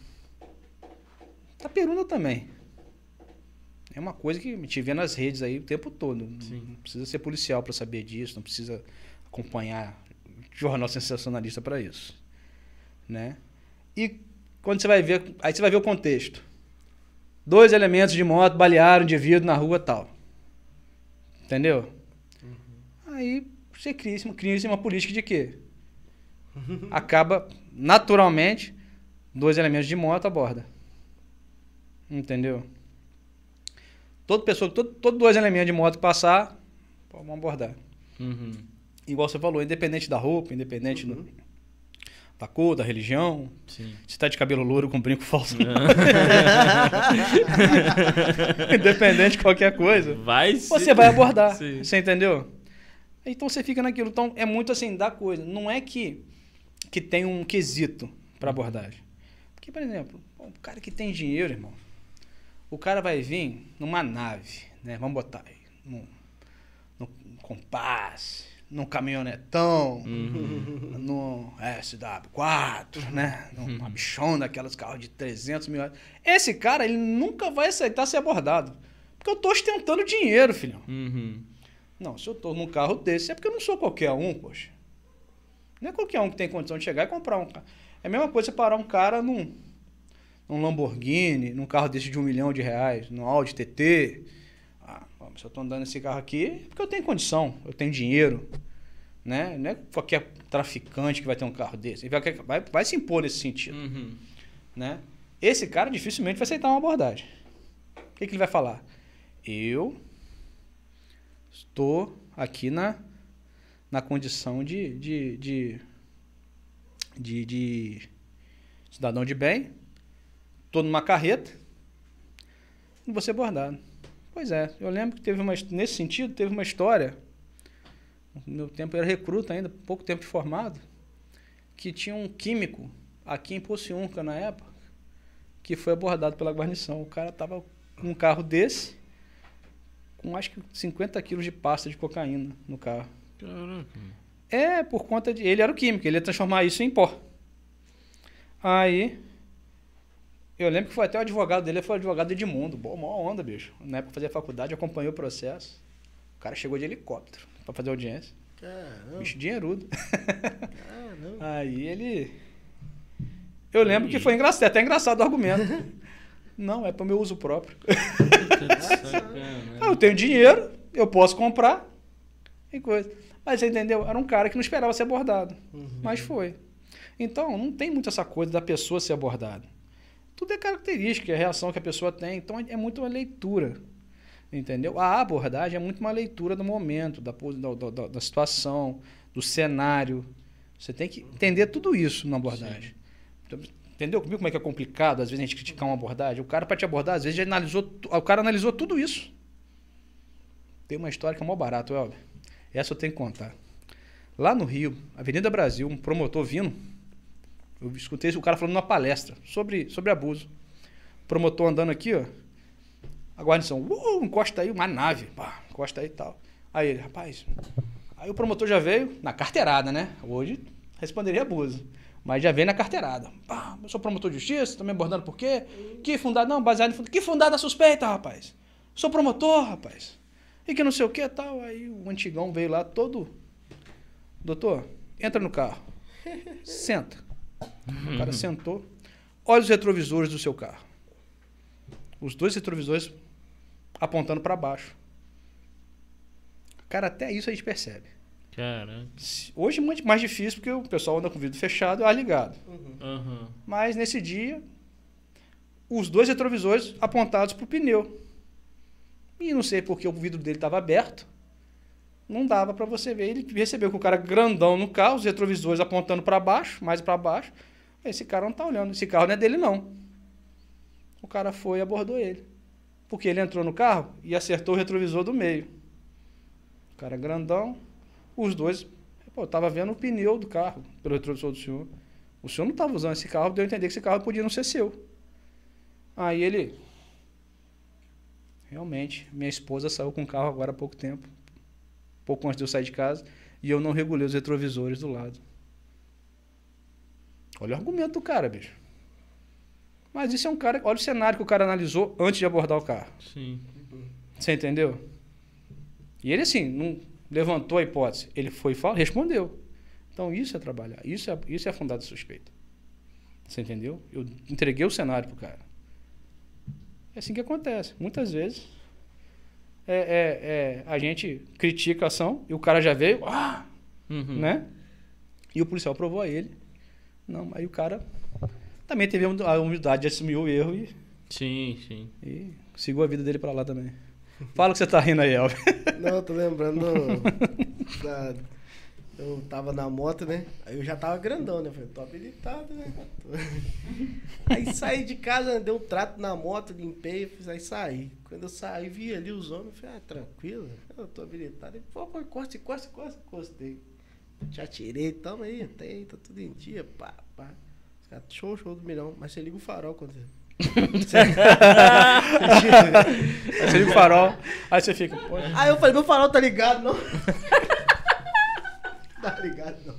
Taperuna também. É uma coisa que a gente vê nas redes aí o tempo todo. Sim. Não precisa ser policial para saber disso, não precisa acompanhar jornal sensacionalista para isso, né? E quando você vai ver, aí você vai ver o contexto. Dois elementos de moto balearam um indivíduo na rua tal. Entendeu? Aí você cria, cria uma política de quê? Acaba naturalmente dois elementos de moto aborda. Entendeu? Toda pessoa, todo, todo dois elementos de moto que passar, vamos abordar. Uhum. Igual você falou, independente da roupa, independente do- da cor, da religião. Sim. Se tá de cabelo louro com brinco falso. independente de qualquer coisa. Vai Você vai abordar. Sim. Você entendeu? Então você fica naquilo. Então é muito assim, da coisa. Não é que, que tem um quesito para abordagem. Porque, por exemplo, o cara que tem dinheiro, irmão, o cara vai vir numa nave, né? Vamos botar aí. Num, num compasse, num caminhonetão, Uhum. no SW4, né? Numa bichona, aquelas carros de 300 mil reais. Esse cara, ele nunca vai aceitar ser abordado. Porque eu tô ostentando dinheiro, filhão. Uhum. Não, se eu tô num carro desse, é porque eu não sou qualquer um, poxa. Não é qualquer um que tem condição de chegar e comprar um carro. É a mesma coisa você parar um cara num, num Lamborghini, num carro desse de um milhão de reais, num Audi TT. Ah, se eu tô andando nesse carro aqui, é porque eu tenho condição, eu tenho dinheiro. Né? Não é qualquer traficante que vai ter um carro desse. Ele vai, vai, vai se impor nesse sentido. Uhum. Né? Esse cara dificilmente vai aceitar uma abordagem. O que, que ele vai falar? Eu estou aqui na, na condição de, de, de, de, de cidadão de bem, tô numa carreta e vou ser abordado. Pois é, eu lembro que teve uma, nesse sentido, teve uma história, no meu tempo eu era recruta ainda, pouco tempo de formado, que tinha um químico aqui em Pociúnca na época, que foi abordado pela guarnição. O cara tava com um carro desse, com acho que 50 quilos de pasta de cocaína no carro. Caraca. É, por conta de. Ele era o químico, ele ia transformar isso em pó. Aí. Eu lembro que foi até o advogado dele, foi o advogado Edmundo. Boa, maior onda, bicho. Na época fazia faculdade, acompanhou o processo. O cara chegou de helicóptero pra fazer audiência. Caramba, Bicho dinheirudo. caramba. Aí ele. Eu lembro que foi engraçado, até engraçado o argumento. Não, é para o meu uso próprio. Eu tenho dinheiro, eu posso comprar e coisa. Mas você entendeu? Era um cara que não esperava ser abordado. Mas foi. Então, não tem muito essa coisa da pessoa ser abordada. Tudo é característica, é a reação que a pessoa tem. Então, é muito uma leitura. Entendeu? A abordagem é muito uma leitura do momento, da, da, da- da- situação, do cenário. Você tem que entender tudo isso na abordagem. Então, Entendeu comigo como é que é complicado, às vezes, a gente criticar uma abordagem? O cara, para te abordar, às vezes, já analisou, o cara analisou tudo isso. Tem uma história que é mó barato, Elber. Essa eu tenho que contar. Lá no Rio, Avenida Brasil, um promotor vindo, eu escutei o cara falando numa palestra sobre, sobre abuso. Promotor andando aqui, ó. A guarnição, uh, encosta aí, uma nave, pá, encosta aí e tal. Aí ele, rapaz. Aí o promotor já veio na carteirada, né? Hoje responderia abuso. Mas já veio na carteirada. Pá, eu sou promotor de justiça, me abordando por quê? Que fundado? Não, baseado em fundado. Que fundada suspeita, rapaz? Sou promotor, rapaz. E que não sei o que tal. Aí o antigão veio lá todo. Doutor, entra no carro. Senta. O cara sentou. Olha os retrovisores do seu carro. Os dois retrovisores apontando para baixo. Cara, até isso a gente percebe. Caraca. Hoje é muito mais difícil porque o pessoal anda com o vidro fechado e ar ligado. Aham. Mas nesse dia, os dois retrovisores apontados para o pneu. E não sei porque o vidro dele estava aberto. Não dava para você ver. Ele recebeu com o cara grandão no carro, os retrovisores apontando para baixo, mais para baixo. Esse cara não tá olhando. Esse carro não é dele, não. O cara foi e abordou ele. Porque ele entrou no carro e acertou o retrovisor do meio. O cara grandão. Os dois. Pô, eu tava vendo o pneu do carro pelo retrovisor do senhor. O senhor não estava usando esse carro, deu a entender que esse carro podia não ser seu. Aí ele. Realmente, minha esposa saiu com o carro agora há pouco tempo. Pouco antes de eu sair de casa. E eu não regulei os retrovisores do lado. Olha o argumento do cara, bicho. Mas isso é um cara. Olha o cenário que o cara analisou antes de abordar o carro. Sim. Você entendeu? E ele, assim, não levantou a hipótese. Ele foi e respondeu. Então, isso é trabalhar. Isso é, isso é fundado suspeita. Você entendeu? Eu entreguei o cenário pro cara. É assim que acontece. Muitas vezes é, é- é, a gente critica a ação e o cara já veio, ah, Uhum. né? E o policial provou a ele. Não, aí o cara também teve a humildade de assumir o erro e, Sim, sim. e seguiu a vida dele pra lá também. Fala o que você tá rindo aí, Elvio. Não, eu tô lembrando da- Eu tava na moto, né? Aí eu já tava grandão, né? Falei, tô habilitado, né? Aí saí de casa, dei um trato na moto, limpei, fiz aí saí. Quando eu saí, vi ali os homens, falei, ah, tranquilo, eu tô habilitado. Ele, pô, pô, encosta, encosta, encosta, encostei. Já tirei, tamo aí, tem, tá tudo em dia, pá, pá. Os caras, show, show do milhão. Mas você liga o farol quando você. Aí você liga o farol, aí você fica, pô, Aí eu falei, meu farol tá ligado, não? tá ligado, não.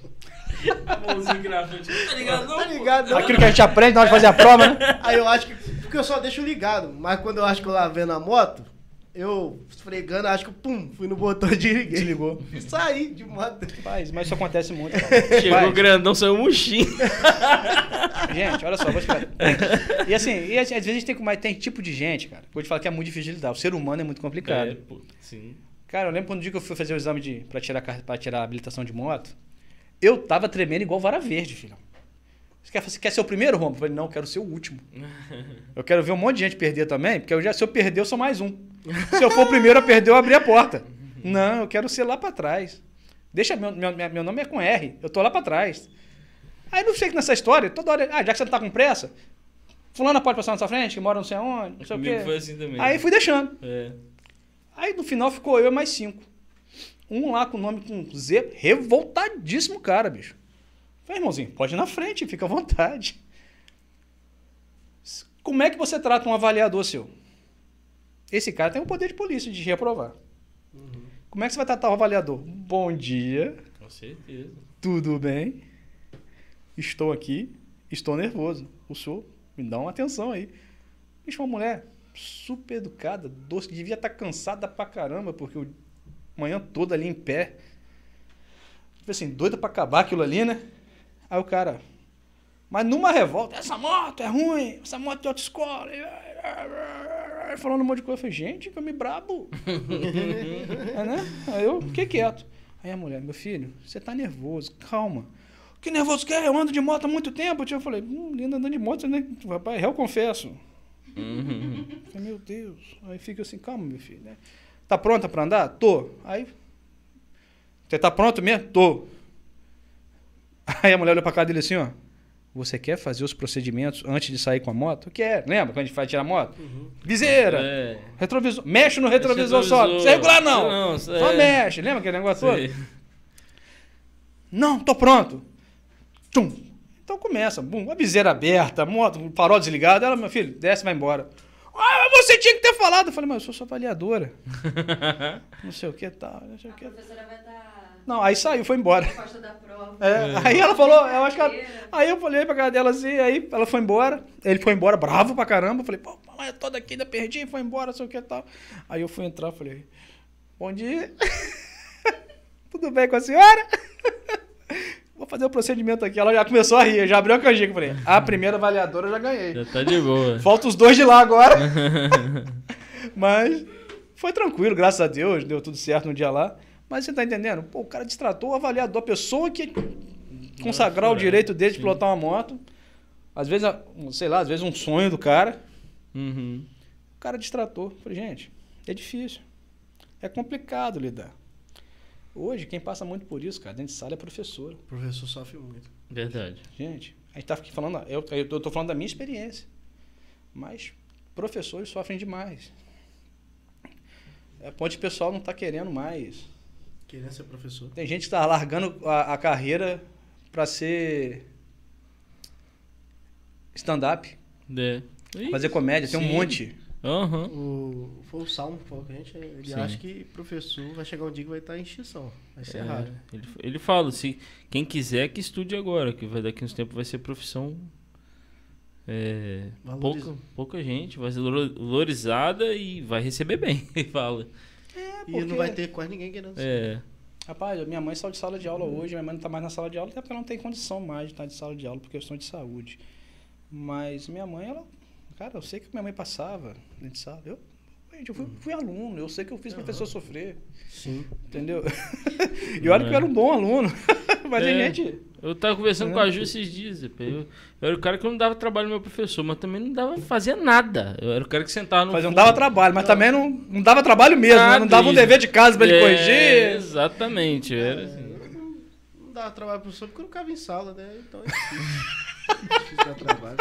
Mãozinho grafante. Tá ligado? Tá ligado, não. aquilo que a gente aprende na hora de fazer a prova, né? Aí eu acho que. Porque eu só deixo ligado. Mas quando eu acho que eu lavei na moto, eu esfregando, acho que pum, fui no botão e desliguei. Desligou. E saí de moto. Faz, mas isso acontece muito, cara. Chegou grandão, saiu um murchinho. Gente, olha só, vou explicar. E assim, e às vezes a gente tem, mas tem tipo de gente, cara, vou te falar que é muito difícil de lidar. O ser humano é muito complicado. É, pô, sim. Cara, eu lembro quando um dia que eu fui fazer o exame de, pra, tirar, pra tirar a habilitação de moto, eu tava tremendo igual vara verde, filho. Você quer, você quer ser o primeiro, Romulo? Eu falei, não, eu quero ser o último. Eu quero ver um monte de gente perder também, porque eu já, se eu perder, eu sou mais um. Se eu for o primeiro a perder, eu abri a porta. Não, eu quero ser lá pra trás. Deixa, meu, meu, meu nome é com R, eu tô lá pra trás. Aí não sei que nessa história, toda hora, ah, já que você não tá com pressa, fulana pode passar na sua frente, que mora não sei aonde, não sei o quê. foi assim também. Aí fui deixando. É. Aí no final ficou eu e mais cinco. Um lá com o nome com Z, revoltadíssimo cara, bicho. Falei, irmãozinho, pode ir na frente, fica à vontade. Como é que você trata um avaliador seu? Esse cara tem o poder de polícia de reprovar. Como é que você vai tratar o avaliador? Bom dia, Com certeza. tudo bem? Estou aqui, estou nervoso. O senhor me dá uma atenção aí. Bicho, uma mulher super educada, doce, devia estar cansada pra caramba, porque o manhã toda ali em pé. Tipo assim, doida pra acabar aquilo ali, né? Aí o cara, mas numa revolta, essa moto é ruim, essa moto é de autoescola. Falando um monte de coisa. Eu falei, gente, que eu me brabo. é, né? Aí eu fiquei quieto. Aí a mulher, meu filho, você tá nervoso, calma. Que nervoso que é? Eu ando de moto há muito tempo. Eu falei, hum, linda andando de moto, né? Rapaz, eu confesso. Uhum. Eu falei, meu Deus. Aí fica assim, calma, meu filho. Né? Tá pronta pra andar? Tô. Aí. Você tá pronto mesmo? Tô. Aí a mulher olhou pra cara dele assim, ó. Você quer fazer os procedimentos antes de sair com a moto? Quer. Lembra quando a gente vai tirar a moto? Viseira. É. Retrovisor. Mexe no retrovisor, só. Retrovisor. Sem regular, não. Não, Só é. mexe. Lembra aquele negócio todo? Sei. Não, tô pronto. Tum. Então começa. Bum, a viseira aberta, a moto, o farol desligado. Ela, meu filho, desce e vai embora. Ah, mas você tinha que ter falado. Eu falei, mas eu sou sua avaliadora. não sei o que tal, não sei A o que. professora vai estar Não, aí saiu, foi embora. prova. É, Aí ela falou, eu acho que ela, Aí eu falei pra cara dela assim, aí ela foi embora. Ele foi embora, bravo pra caramba. Eu falei, pô, mamãe, eu tô daqui, ainda perdi, foi embora, não sei o que tal. Aí eu fui entrar, falei, bom dia. Tudo bem com a senhora? Vou fazer o procedimento aqui. Ela já começou a rir, já abriu a canjica. Eu Falei, a primeira avaliadora eu já ganhei. Já tá de boa. Falta os dois de lá agora. Mas foi tranquilo, graças a Deus, deu tudo certo no dia lá. Mas você tá entendendo? Pô, o cara destratou o avaliador, a pessoa que consagrar o é, direito dele de pilotar uma moto. Às vezes, sei lá, às vezes um sonho do cara. Uhum. O cara destratou. Falei, gente, é difícil. É complicado lidar. Hoje, quem passa muito por isso, cara, dentro de sala é professor. O professor sofre muito. Verdade. Gente, a gente tá aqui falando, eu, eu tô falando da minha experiência. Mas professores sofrem demais. É, ponto de pessoal não tá querendo mais. Querendo ser professor. Tem gente que tá largando a, a carreira para ser stand-up, É. fazer comédia, tem um sim. monte. Aham. O, foi o Salmo que falou com a gente, ele Sim. acha que professor vai chegar um dia que vai estar em extinção. Vai ser É, raro. Ele, ele fala, se quem quiser que estude agora, que vai daqui uns tempos vai ser profissão é, pouca, pouca gente, vai ser valorizada e vai receber bem, ele fala. É, E não vai ter quase ninguém querendo ser. É, Rapaz, minha mãe saiu de sala de aula hoje, minha mãe não tá mais na sala de aula, até porque ela não tem condição mais de estar de sala de aula por questão de saúde. Mas minha mãe, ela. Cara, eu sei que minha mãe passava dentro de sala. Eu, gente, eu fui, fui aluno, eu sei que eu fiz professor sofrer, Sim. entendeu? e olha que eu era um bom aluno. Mas É. a gente. eu tava conversando É. com a Ju esses dias, eu, eu era o cara que não dava trabalho no meu professor, mas também não dava fazia nada. Eu era o cara que sentava no Mas não dava trabalho, mas também não, não dava trabalho mesmo, né? Não dava um dever de casa pra ele É, corrigir. Exatamente, eu era assim. Não dava trabalho pro professor porque eu não ficava em sala, né? Então é difícil. difícil dar trabalho.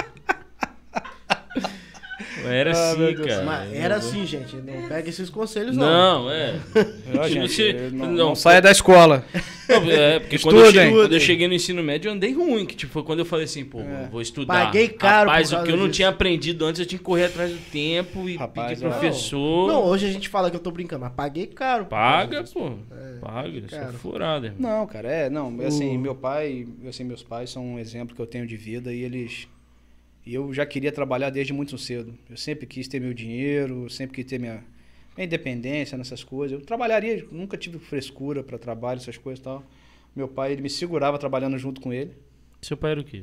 Era Ah, assim, Deus. cara. Mas era assim, gente. Não pega esses conselhos, não. Não, é. Se gente, você- não, não, não saia da escola. Não, é, porque quando eu, cheguei, quando eu cheguei no ensino médio, eu andei ruim. Que tipo, foi quando eu falei assim, pô, É. vou estudar. Paguei caro Rapaz, o que eu não tinha aprendido antes, eu tinha que correr atrás do tempo e Rapaz, pedir não. professor. Não, hoje a gente fala que eu tô brincando, mas paguei caro. Paga, pô. É, Paga, isso é caro. furada, irmão. Não, cara, é, não, assim, O- meu pai, assim, meus pais são um exemplo que eu tenho de vida e eles e eu já queria trabalhar desde muito cedo. Eu sempre quis ter meu dinheiro, sempre quis ter minha, minha independência nessas coisas. Eu trabalharia, nunca tive frescura para trabalho, essas coisas e tal. Meu pai, ele me segurava trabalhando junto com ele. Seu pai era o quê?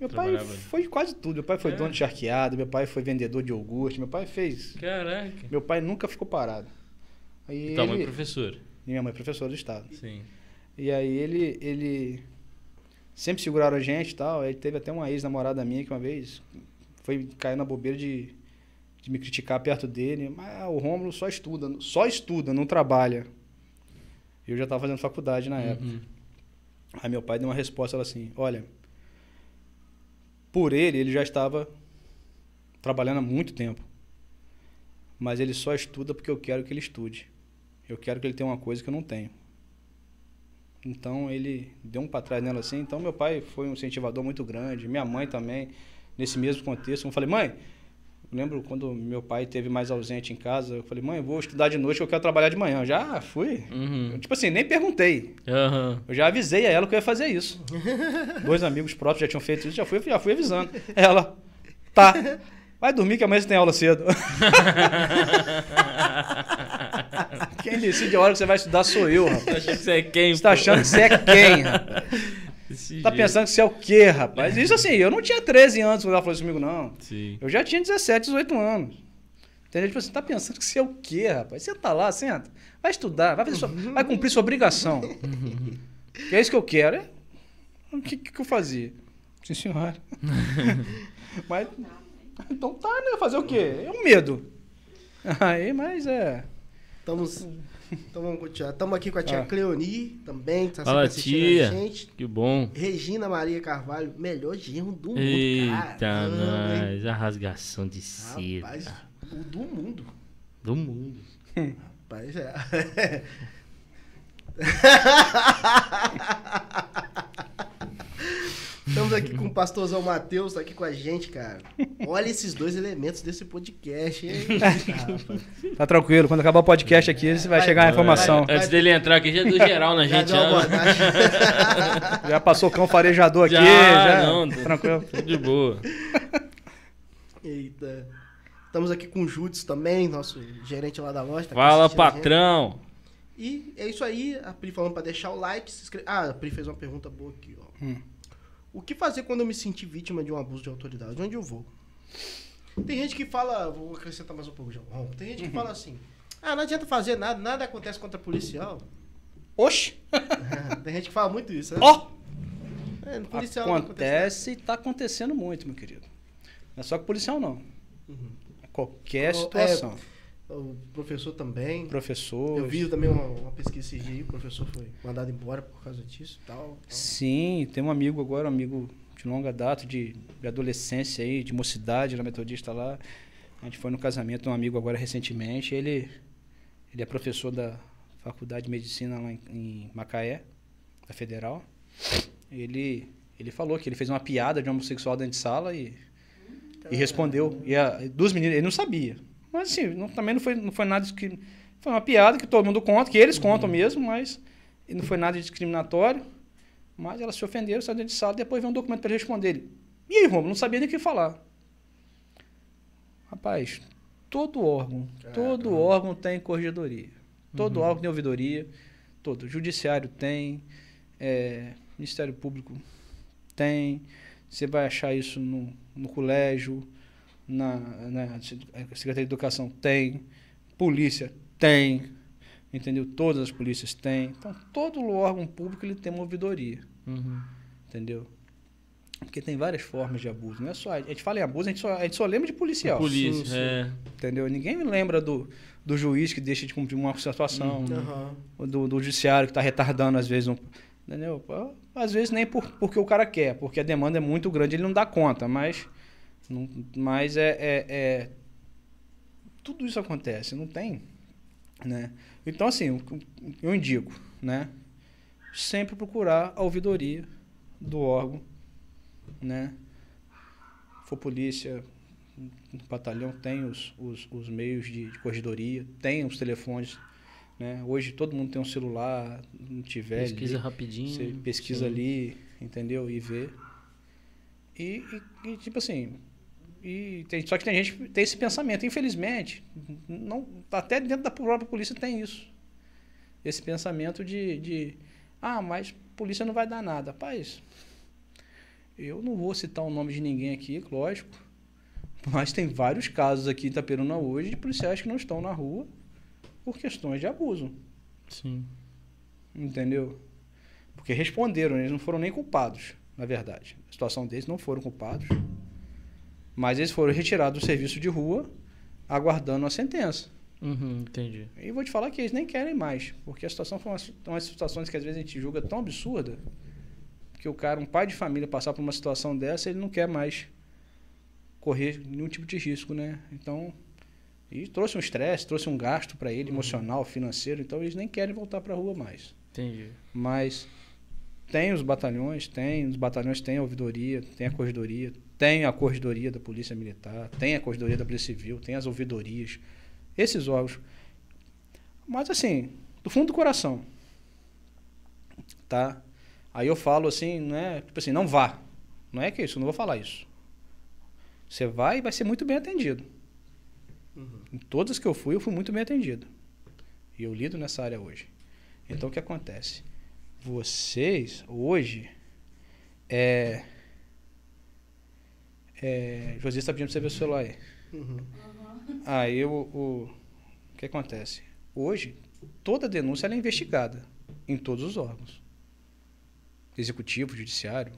Meu pai foi quase tudo. Meu pai foi É. dono de charqueado, meu pai foi vendedor de iogurte, meu pai fez. Caraca. Meu pai nunca ficou parado. Aí Tua mãe ele, professora. e minha mãe é professora do estado. Sim. E aí ele, ele sempre seguraram a gente e tal. Aí teve até uma ex-namorada minha que uma vez foi cair na bobeira de, de me criticar perto dele. Mas ah, o Rômulo só estuda, só estuda, não trabalha. Eu já estava fazendo faculdade na época. Uhum. Aí meu pai deu uma resposta assim: Olha, por ele, ele já estava trabalhando há muito tempo. Mas ele só estuda porque eu quero que ele estude. Eu quero que ele tenha uma coisa que eu não tenho. Então ele deu um para trás nela assim. Então meu pai foi um incentivador muito grande, minha mãe também, nesse mesmo contexto. Eu falei, mãe, eu lembro quando meu pai teve mais ausente em casa, eu falei, mãe, eu vou estudar de noite, eu quero trabalhar de manhã. Eu já fui. Uhum. Eu, tipo assim, nem perguntei. Aham. Eu já avisei a ela que eu ia fazer isso. Dois amigos próprios já tinham feito isso, já fui, já fui avisando. Ela, tá. Vai dormir que amanhã você tem aula cedo. Quem decide a hora que você vai estudar sou eu, rapaz. Acho que você é quem? Você tá achando que você é quem, rapaz? Desse Tá jeito. pensando que você é o quê, rapaz? Isso assim, eu não tinha 13 anos quando ela falou isso comigo, não. Sim. Eu já tinha 17, 18 anos. Entendeu? Tipo assim, tá pensando que você é o quê, rapaz? Senta lá, senta. Vai estudar, vai, fazer sua- vai cumprir sua obrigação. que é isso que eu quero. É? O que, que eu fazia? Sim, senhora. mas, então tá, né? Fazer o quê? É um medo. Aí, mas é... Estamos. Então vamos continuar. Estamos aqui com a tia Ah. Cleoni também, que tá Fala, sempre assistindo tia. a gente. Que bom. Regina Maria Carvalho, melhor genro do mundo. Eita, nós. A rasgação de seda. Rapaz, o do mundo. Do mundo. Rapaz, é. Estamos aqui com o pastorzão Matheus, tá aqui com a gente, cara. Olha esses dois elementos desse podcast, hein? Rapaz. Tá tranquilo. Quando acabar o podcast aqui, você vai chegar a informação. Antes dele entrar aqui, já deu geral na Já gente. já. abordagem. Já passou cão farejador aqui, Já, já. não, Tranquilo. Tudo de boa. Eita. Estamos aqui com o Júdice também, nosso gerente lá da loja. tá Fala, patrão. E é isso aí, a Pri falando pra deixar o like, se inscrever. Ah, a Pri fez uma pergunta boa aqui, ó. Hum. O que fazer quando eu me sentir vítima de um abuso de autoridade? Onde eu vou? Tem gente que fala, vou acrescentar mais um pouco, João. Tem gente que Uhum. fala assim: ah, não adianta fazer nada, nada acontece contra policial. Oxi! Tem gente que fala muito isso, né? Ó! É, no policial Acontece e tá acontecendo muito, meu querido. Não é só com policial, não. Uhum. É Qualquer Oh, situação. nada. O professor também. Professor. Eu vi também uma, uma pesquisa esse dia, o professor foi mandado embora por causa disso e tal. tal. Sim, tem um amigo agora, um amigo de longa data, de, de adolescência aí, de mocidade, na Metodista lá. A gente foi no casamento de um amigo agora recentemente. Ele, ele é professor da Faculdade de Medicina lá em, em Macaé, da Federal. Ele, ele falou que ele fez uma piada de um homossexual dentro de sala e, e respondeu. E a, duas meninas, ele não sabia. Mas assim, não- também não foi, não foi nada que. Foi uma piada que todo mundo conta, que eles contam mesmo, mas não foi nada discriminatório. Mas elas se ofenderam, saíram dentro de sala, depois veio um documento para ele responder. Ele, e aí, Romulo, não sabia nem o que falar. Rapaz, todo órgão, todo Caramba. órgão tem corregedoria. Todo órgão tem ouvidoria. Todo. Judiciário tem, é, Ministério Público tem. Você vai achar isso no, no colégio, na, na Secretaria de Educação tem, polícia tem, entendeu? Todas as polícias têm. Então, todo órgão público ele tem uma ouvidoria, Uhum. entendeu? Porque tem várias formas de abuso. Não é só, a gente fala em abuso, a gente só, a gente só lembra de policial. Polícia, Sim, sim. é. Entendeu? Ninguém me lembra do, do juiz que deixa de cumprir uma situação, Aham. ou do, do judiciário que está retardando às vezes um. Entendeu? Às vezes nem por, porque o cara quer, porque a demanda é muito grande, ele não dá conta, mas. Não, mas é, é, é- Tudo isso acontece, não tem. Né? Então, assim, eu, indico, né? Sempre procurar a ouvidoria do órgão, né? For polícia, no batalhão tem os, os, os meios de, de corredoria, tem os telefones, né? Hoje todo mundo tem um celular, não tiver Pesquisa ali, rapidinho. você pesquisa Sim. ali, entendeu? E vê. E, e- e, tipo assim, e tem, só que tem gente que tem esse pensamento, infelizmente, não, até dentro da própria polícia tem isso. Esse pensamento de, de ah, mas polícia não vai dar nada. Rapaz, eu não vou citar o nome de ninguém aqui, lógico, mas tem vários casos aqui em Itaperuna hoje de policiais que não estão na rua por questões de abuso. Sim. Entendeu? Porque responderam, eles não foram nem culpados, na verdade. A situação deles não foram culpados. Mas eles foram retirados do serviço de rua, aguardando a sentença. Uhum, entendi. E vou te falar que eles nem querem mais, porque a situação foi umas, umas situações que às vezes a gente julga tão absurda que o cara, um pai de família, passar por uma situação dessa, ele não quer mais correr nenhum tipo de risco, né? Então, e trouxe um estresse, trouxe um gasto para ele, emocional, financeiro, então eles nem querem voltar para a rua mais. Entendi. Mas tem os batalhões, tem, os batalhões têm a ouvidoria, tem a corredoria, tem a corredoria da Polícia Militar, tem a corredoria da Polícia Civil, tem as ouvidorias, esses órgãos. Mas assim, do fundo do coração, tá? Aí eu falo assim, não é, tipo assim, não vá. Não é que isso, eu não vou falar isso. Você vai e vai ser muito bem atendido. Em todas que eu fui, eu fui muito bem atendido. E eu lido nessa área hoje. Então o que acontece? Vocês, hoje, é. É José está pedindo pra você ver o celular aí. Aí o, o, o que acontece? Hoje, toda denúncia é investigada em todos os órgãos. Executivo, judiciário,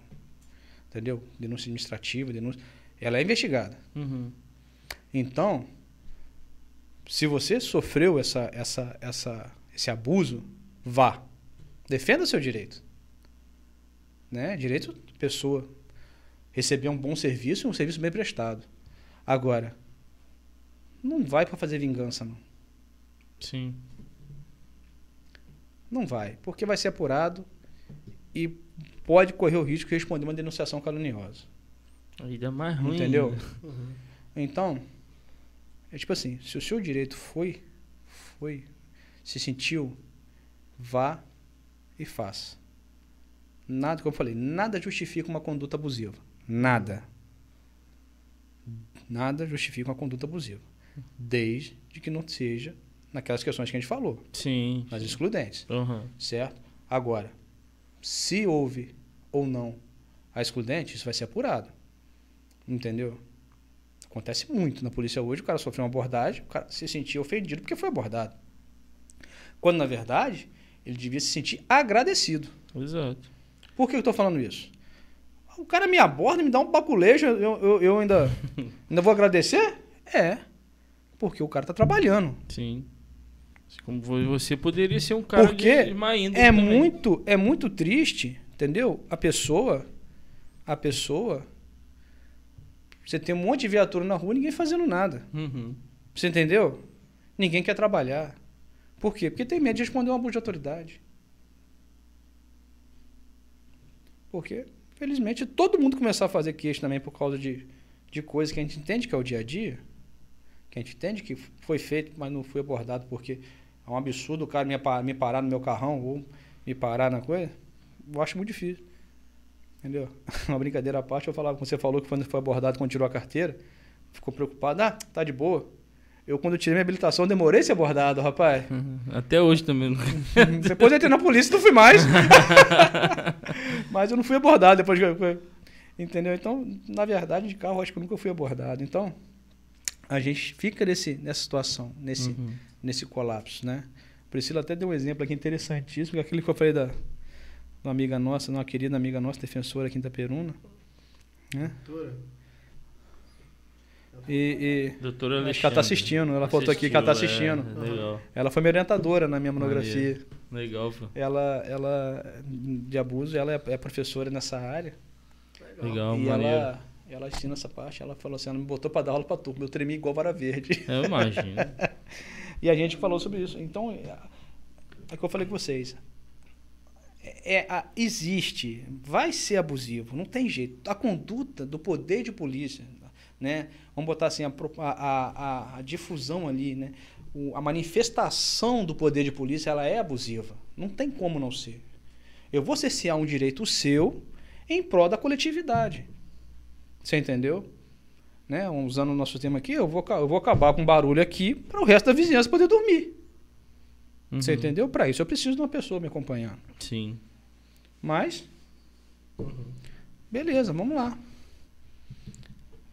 entendeu? Denúncia administrativa, denúncia. Ela é investigada. Uhum. Então, se você sofreu essa, essa, essa, esse abuso, vá. Defenda seu direito. Né? Direito de pessoa. Receber um bom serviço e um serviço bem prestado. Agora, não vai para fazer vingança, não. Sim. Não vai, porque vai ser apurado e pode correr o risco de responder uma denunciação caluniosa. Ainda mais ruim. Entendeu? ainda. Então, é tipo assim, se o seu direito foi, foi, se sentiu, vá e faça. Nada, como eu falei, nada justifica uma conduta abusiva. Nada. Nada justifica uma conduta abusiva. Desde que não seja naquelas questões que a gente falou, Sim. nas excludentes. Uhum. Certo? Agora, se houve ou não a excludente, isso vai ser apurado. Entendeu? Acontece muito na polícia hoje, o cara sofreu uma abordagem, o cara se sentia ofendido porque foi abordado. Quando, na verdade, ele devia se sentir agradecido. Exato. Por que eu estou falando isso? O cara me aborda, me dá um baculejo, eu, eu, eu ainda, ainda vou agradecer? É. Porque o cara está trabalhando. Sim. Como você poderia ser um cara Porque de má índole é também. muito, é muito triste, entendeu? A pessoa, a pessoa, você tem um monte de viatura na rua, ninguém fazendo nada. Uhum. Você entendeu? Ninguém quer trabalhar. Por quê? Porque tem medo de responder um abuso de autoridade. Porque, felizmente, todo mundo começar a fazer queixa também por causa de, de coisas que a gente entende que é o dia a dia, que a gente entende que foi feito, mas não foi abordado porque é um absurdo o cara me, me parar no meu carrão ou me parar na coisa. Eu acho muito difícil. Entendeu? Uma brincadeira à parte, eu falava, você falou que quando foi abordado, quando tirou a carteira, ficou preocupado, ah, tá de boa. Eu, quando tirei minha habilitação, demorei a ser abordado, rapaz. Uhum. Até hoje também. Depois eu entrei na polícia e não fui mais. Mas eu não fui abordado depois que eu. Entendeu? Então, na verdade, de carro, eu acho que eu nunca fui abordado. Então, a gente fica nesse, nessa situação, nesse, Uhum. nesse colapso, né? Priscila até deu um exemplo aqui interessantíssimo, que é aquele que eu falei da, uma amiga nossa, uma querida amiga nossa, defensora aqui em Itaperuna. Né? E, e Doutora acho que ela tá assistindo, ela falou aqui que ela tá Assistiu, assistindo. É, legal. ela foi minha orientadora na minha monografia. Legal, pô. ela, ela de abuso, ela é, é professora nessa área. Legal, e maneiro. ela, ela ensina essa parte. Ela falou assim, ela me botou para dar aula para turma. Eu tremi igual vara verde. Eu imagino. E a gente falou sobre isso. Então, é, é que eu falei com vocês. É, é existe, vai ser abusivo, não tem jeito. A conduta do poder de polícia, né? Vamos botar assim, a, a, a- a- difusão ali, né? O- a manifestação do poder de polícia, ela é abusiva. Não tem como não ser. Eu vou cercear um direito seu em prol da coletividade. Você entendeu? Né? Usando o nosso tema aqui, eu vou, eu vou acabar com barulho aqui para o resto da vizinhança poder dormir. Você Uhum. entendeu? Para isso eu preciso de uma pessoa me acompanhando. Sim. Mas, beleza, vamos lá.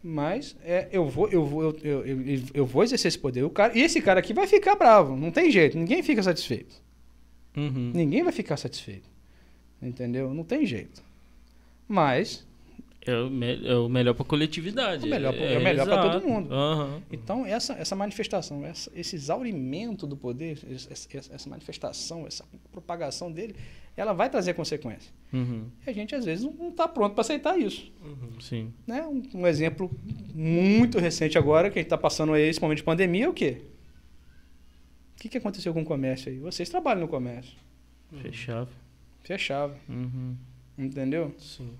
Mas é, eu, vou, eu, vou, eu, eu, eu, vou exercer esse poder. O cara, e esse cara aqui vai ficar bravo. Não tem jeito. Ninguém fica satisfeito. Uhum. Ninguém vai ficar satisfeito. Entendeu? Não tem jeito. Mas É o, me- é o melhor pra coletividade. É o melhor é o melhor pra todo mundo. Aham. Então, essa, essa manifestação, essa, esse exaurimento do poder, essa, essa manifestação, essa propagação dele, ela vai trazer consequências. Uhum. E a gente, às vezes, não está pronto para aceitar isso. Sim. Né? Um, um exemplo muito recente agora, que a gente está passando aí esse momento de pandemia, é o quê? O que, que aconteceu com o comércio aí? Vocês trabalham no comércio. Fechava. Fechava, Uhum. entendeu? Sim.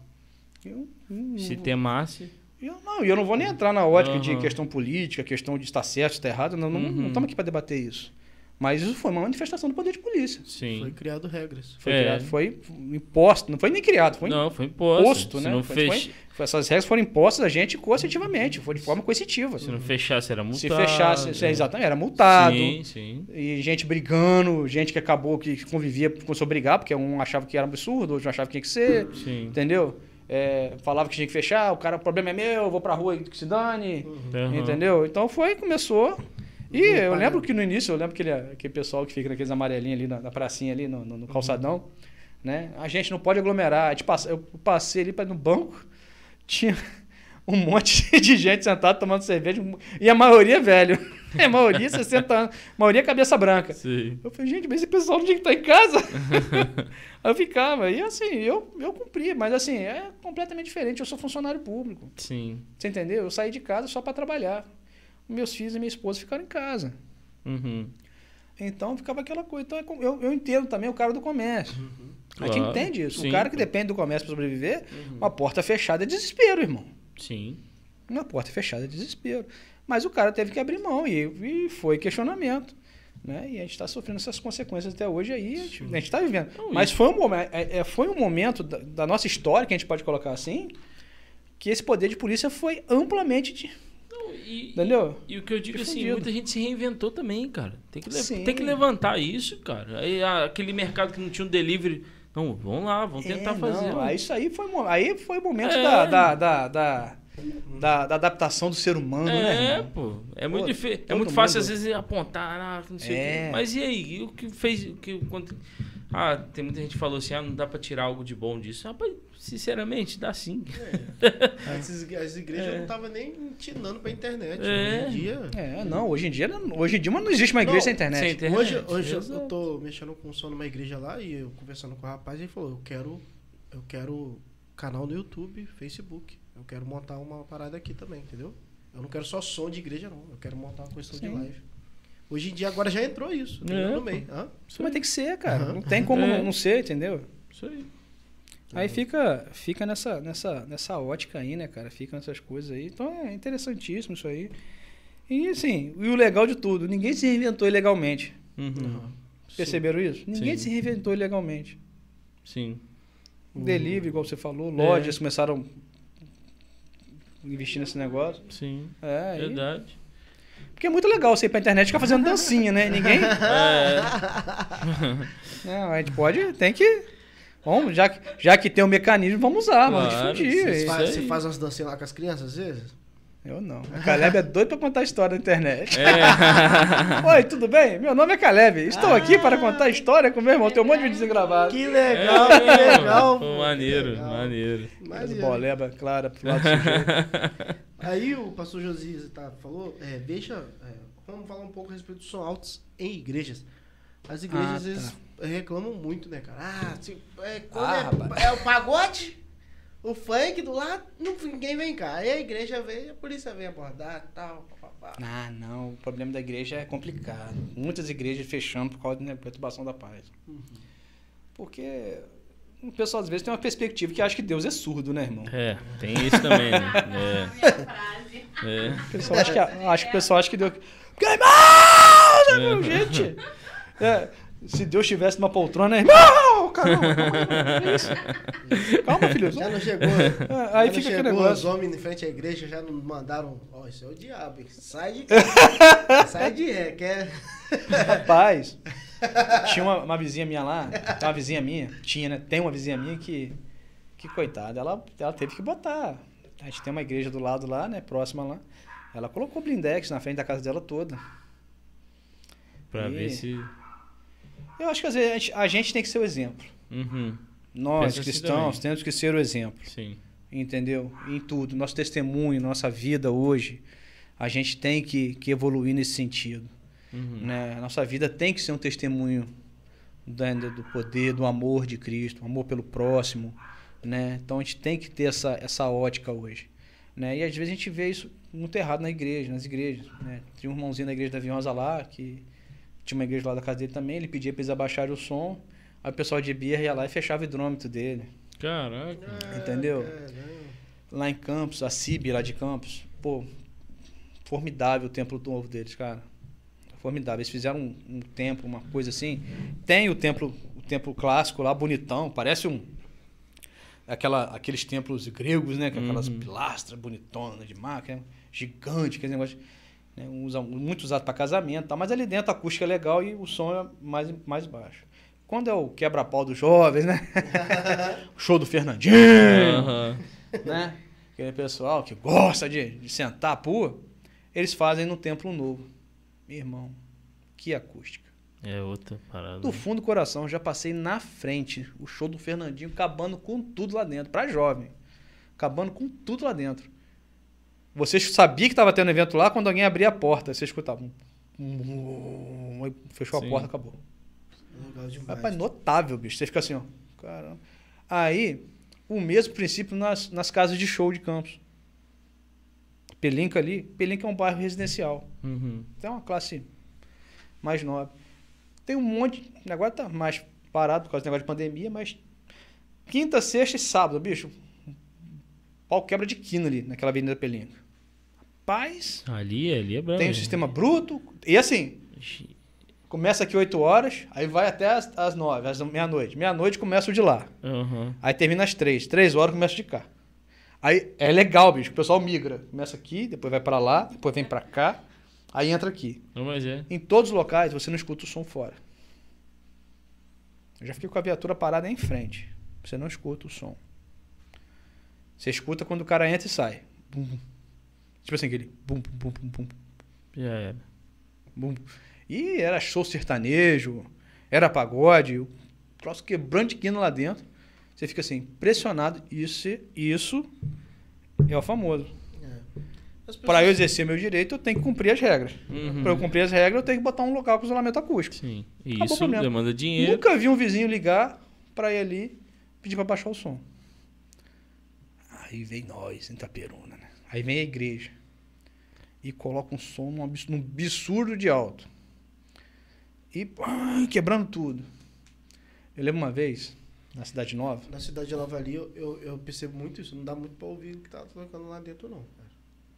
Eu, eu- Se temasse. eu não, e eu não vou nem entrar na ótica de questão política, questão de estar certo, estar errado. Não, não, Uhum. não estamos aqui para debater isso. Mas isso foi uma manifestação do poder de polícia. Sim. Foi criado regras. Foi É. criado, foi imposto, não foi nem criado, foi Não, foi imposto. imposto, né? não, Foi- fech... foi- essas regras foram impostas a gente coercitivamente, foi de forma coercitiva. Se não fechasse, era multado. Se fechasse, se- exatamente, era multado. Sim, sim. E gente brigando, gente que acabou, que convivia, começou a brigar, porque um achava que era absurdo, outro achava que tinha que ser, Sim. entendeu? É, falava que tinha que fechar, o cara, o problema é meu, eu vou pra rua e que se dane, Aham. entendeu? Então foi, começou. E eu lembro que no início, eu lembro aquele, aquele pessoal que fica naqueles amarelinhos ali na, na pracinha ali, no, no- no calçadão, né? A gente não pode aglomerar. Passa, eu passei ali pra, no banco, tinha um monte de gente sentada tomando cerveja, e a maioria velho. A maioria 60 anos, a maioria cabeça branca. Sim. Eu falei, gente, mas esse pessoal não tinha que estar em casa. Aí eu ficava. E assim, eu, eu cumpri, mas assim, é completamente diferente. Eu sou funcionário público. Sim. Você entendeu? Eu saí de casa só para trabalhar. Meus filhos e minha esposa ficaram em casa. Uhum. Então ficava aquela coisa. Então é eu, eu entendo também o cara do comércio. A gente Claro. entende isso. Sim, o cara que depende do comércio para sobreviver, uma porta fechada é desespero, irmão. Sim. Uma porta fechada é desespero. Mas o cara teve que abrir mão e, e foi questionamento. Né? E a gente está sofrendo essas consequências até hoje aí. A gente está vivendo. Não, Mas foi um, é- é- foi um momento da, da nossa história, que a gente pode colocar assim, que esse poder de polícia foi amplamente. de- Não, e, entendeu? E o que eu digo assim, Difundido. muita gente se reinventou também, cara. Tem que, Sim. tem que levantar isso, cara. Aí ah, aquele mercado que não tinha um delivery. Não, vamos lá, vamos tentar É, fazer. não, aí isso aí foi, aí foi o momento É. da, da, da, da, da- da adaptação do ser humano, né? É, pô. É muito, Pô, dife- é muito fácil mundo- às vezes apontar, ah, não sei o É. quê. Mas e aí? E o que fez. O que, quando- ah, tem muita gente que falou assim: ah, não dá pra tirar algo de bom disso. Rapaz, sinceramente, dá sim. As, as igrejas É. não estavam nem ensinando pra internet. É. Hoje em dia. É, não, hoje em dia, não- hoje em dia não existe uma igreja Não, sem internet. sem internet. Hoje, hoje eu tô mexendo com som numa igreja lá e eu conversando com o rapaz, ele falou, eu quero, eu quero canal no YouTube, Facebook. Eu quero montar uma parada aqui também, entendeu? Eu não quero só som de igreja, não. Eu quero montar uma questão de live. Hoje em dia agora já entrou isso. É, É, no meio. Isso mas tem que ser, cara. Aham. Não tem como É. não, ser, entendeu? Isso aí. Aí fica, fica nessa, nessa, nessa ótica aí, né, cara? Fica nessas coisas aí. Então é interessantíssimo isso aí. E assim, e o legal de tudo, ninguém se reinventou ilegalmente. Uhum. Perceberam isso? Ninguém Sim. se reinventou ilegalmente. Sim. Delivery, igual você falou, lojas começaram a investir nesse negócio. Sim. É, Verdade. Porque é muito legal você ir pra internet e ficar fazendo dancinha, né? Ninguém. É. Não, a gente pode, tem que. Vamos, já que, já que tem o mecanismo, vamos usar, vamos Claro, difundir. Você faz, você faz umas dancinhas lá com as crianças às vezes? Eu não. O Caleb é doido pra contar história na internet. É. Oi, tudo bem? Meu nome é Caleb. Estou aqui para contar história com meu irmão. Tem um monte de vídeo gravado. Que legal, que legal. Pô, maneiro, que legal. maneiro. Mas boleba, clara, pro lado do sujeito. Aí o pastor Josias tá, falou, é, veja, é, vamos falar um pouco a respeito dos som altos em igrejas. As igrejas Ah, às vezes reclamam muito, né, cara? Ah, se, é, Ah, é, é o pagode, o funk do lado, não, ninguém vem cá. Aí a igreja vem, a polícia vem abordar tal, papapá. Ah, não. O problema da igreja é complicado. Muitas igrejas fechando por causa da perturbação da paz. Porque o pessoal às vezes tem uma perspectiva que acha que Deus é surdo, né, irmão? É, tem isso também, né? É. é. O pessoal acha que, acha que o pessoal acha que Deus. Porque, irmão! Gente! é, se Deus estivesse numa poltrona, irmão! Caramba, calma, isso? Calma, filho. Já não chegou, É, aí fica aquele chegou os negócio. homens em frente à igreja, já não mandaram, ó, isso é o diabo, sai de cá, sai de ré, quer... Rapaz, tinha uma, uma vizinha minha lá, uma vizinha minha, tinha, né? Tem uma vizinha minha que, que coitada, ela, ela teve que botar. A gente tem uma igreja do lado lá, né? Próxima lá. Ela colocou blindex na frente da casa dela toda. Pra E- ver se. Eu acho que às vezes a gente, a gente tem que ser o exemplo. Uhum. Nós, Penso assim cristãos, também. temos que ser o exemplo. Sim. entendeu? Em tudo. Nosso testemunho, nossa vida hoje, a gente tem que, que evoluir nesse sentido. Uhum. Né? A nossa vida tem que ser um testemunho do poder, do amor de Cristo, um amor pelo próximo. Né? Então a gente tem que ter essa, essa ótica hoje. Né? E às vezes a gente vê isso muito errado na igreja, nas igrejas. Né? Tinha um irmãozinho da igreja da Vinhosa lá, que tinha uma igreja lá da casa dele também, ele pedia para eles abaixarem o som, aí o pessoal de birra ia lá e fechava o hidrômetro dele. Caraca. Entendeu? Caramba. Lá em Campos, a CIB lá de Campos, pô, formidável o templo novo deles, cara. Formidável. Eles fizeram um, um templo, uma coisa assim. Tem o templo, o templo clássico lá, bonitão, parece um aquela, aqueles templos gregos, né, com aquelas Uhum. pilastras bonitonas de máquina, gigante, aquele negócio, né, usa, muito usado para casamento, tal, mas ali dentro a acústica é legal e o som é mais mais baixo. Quando é o quebra-pau dos jovens, né? o show do Fernandinho, Aham. né? Aquele pessoal que gosta de, de sentar, pô, eles fazem no Templo Novo. Meu irmão, que acústica. É outra parada. Do fundo do coração, já passei na frente o show do Fernandinho, acabando com tudo lá dentro, pra jovem. Acabando com tudo lá dentro. Você sabia que tava tendo evento lá quando alguém abria a porta, você escutava. um- um- um- Fechou Sim. a porta, acabou. Legal demais. Rapaz, notável, bicho. Você fica assim, ó. Caramba. Aí, o mesmo princípio nas, nas casas de show de campos. Pelinca ali. Pelinca é um bairro residencial. Uhum. Tem uma classe mais nova. Tem um monte. Agora tá mais parado por causa do negócio de pandemia, mas quinta, sexta e sábado, bicho. Pau quebra de quina ali naquela Avenida Pelinca. Rapaz, Ali, ali é brabo. tem o sistema bruto. E assim, começa aqui 8 horas, aí vai até as, as 9, às meia-noite. Meia-noite começa o de lá. Aham. Aí termina às 3. 3 horas começa o de cá. Aí é legal, bicho. O pessoal migra. Começa aqui, depois vai pra lá, depois vem pra cá, aí entra aqui. Não, mas é. Em todos os locais você não escuta o som fora. Eu já fiquei com a viatura parada em frente. Você não escuta o som. Você escuta quando o cara entra e sai. Bum, bum. Tipo assim, aquele bum, bum, bum, bum, Já era. bum. E era show sertanejo, era pagode, o troço quebrando de quina lá dentro. Você fica assim, impressionado. Isso, isso é o famoso. As Para eu pessoas- exercer meu direito, eu tenho que cumprir as regras. Uhum. Para eu cumprir as regras, eu tenho que botar um local com isolamento acústico. Sim. E Acabou isso demanda dinheiro. Nunca vi um vizinho ligar para ir ali pedir para baixar o som. Aí vem nós, em Itaperuna, né? Aí vem a igreja e coloca um som num abs- num absurdo de alto. E quebrando tudo. Eu lembro uma vez, na Cidade Nova, Na cidade nova ali, eu, eu, percebo muito isso. Não dá muito pra ouvir o que tá tocando lá dentro, não. cara.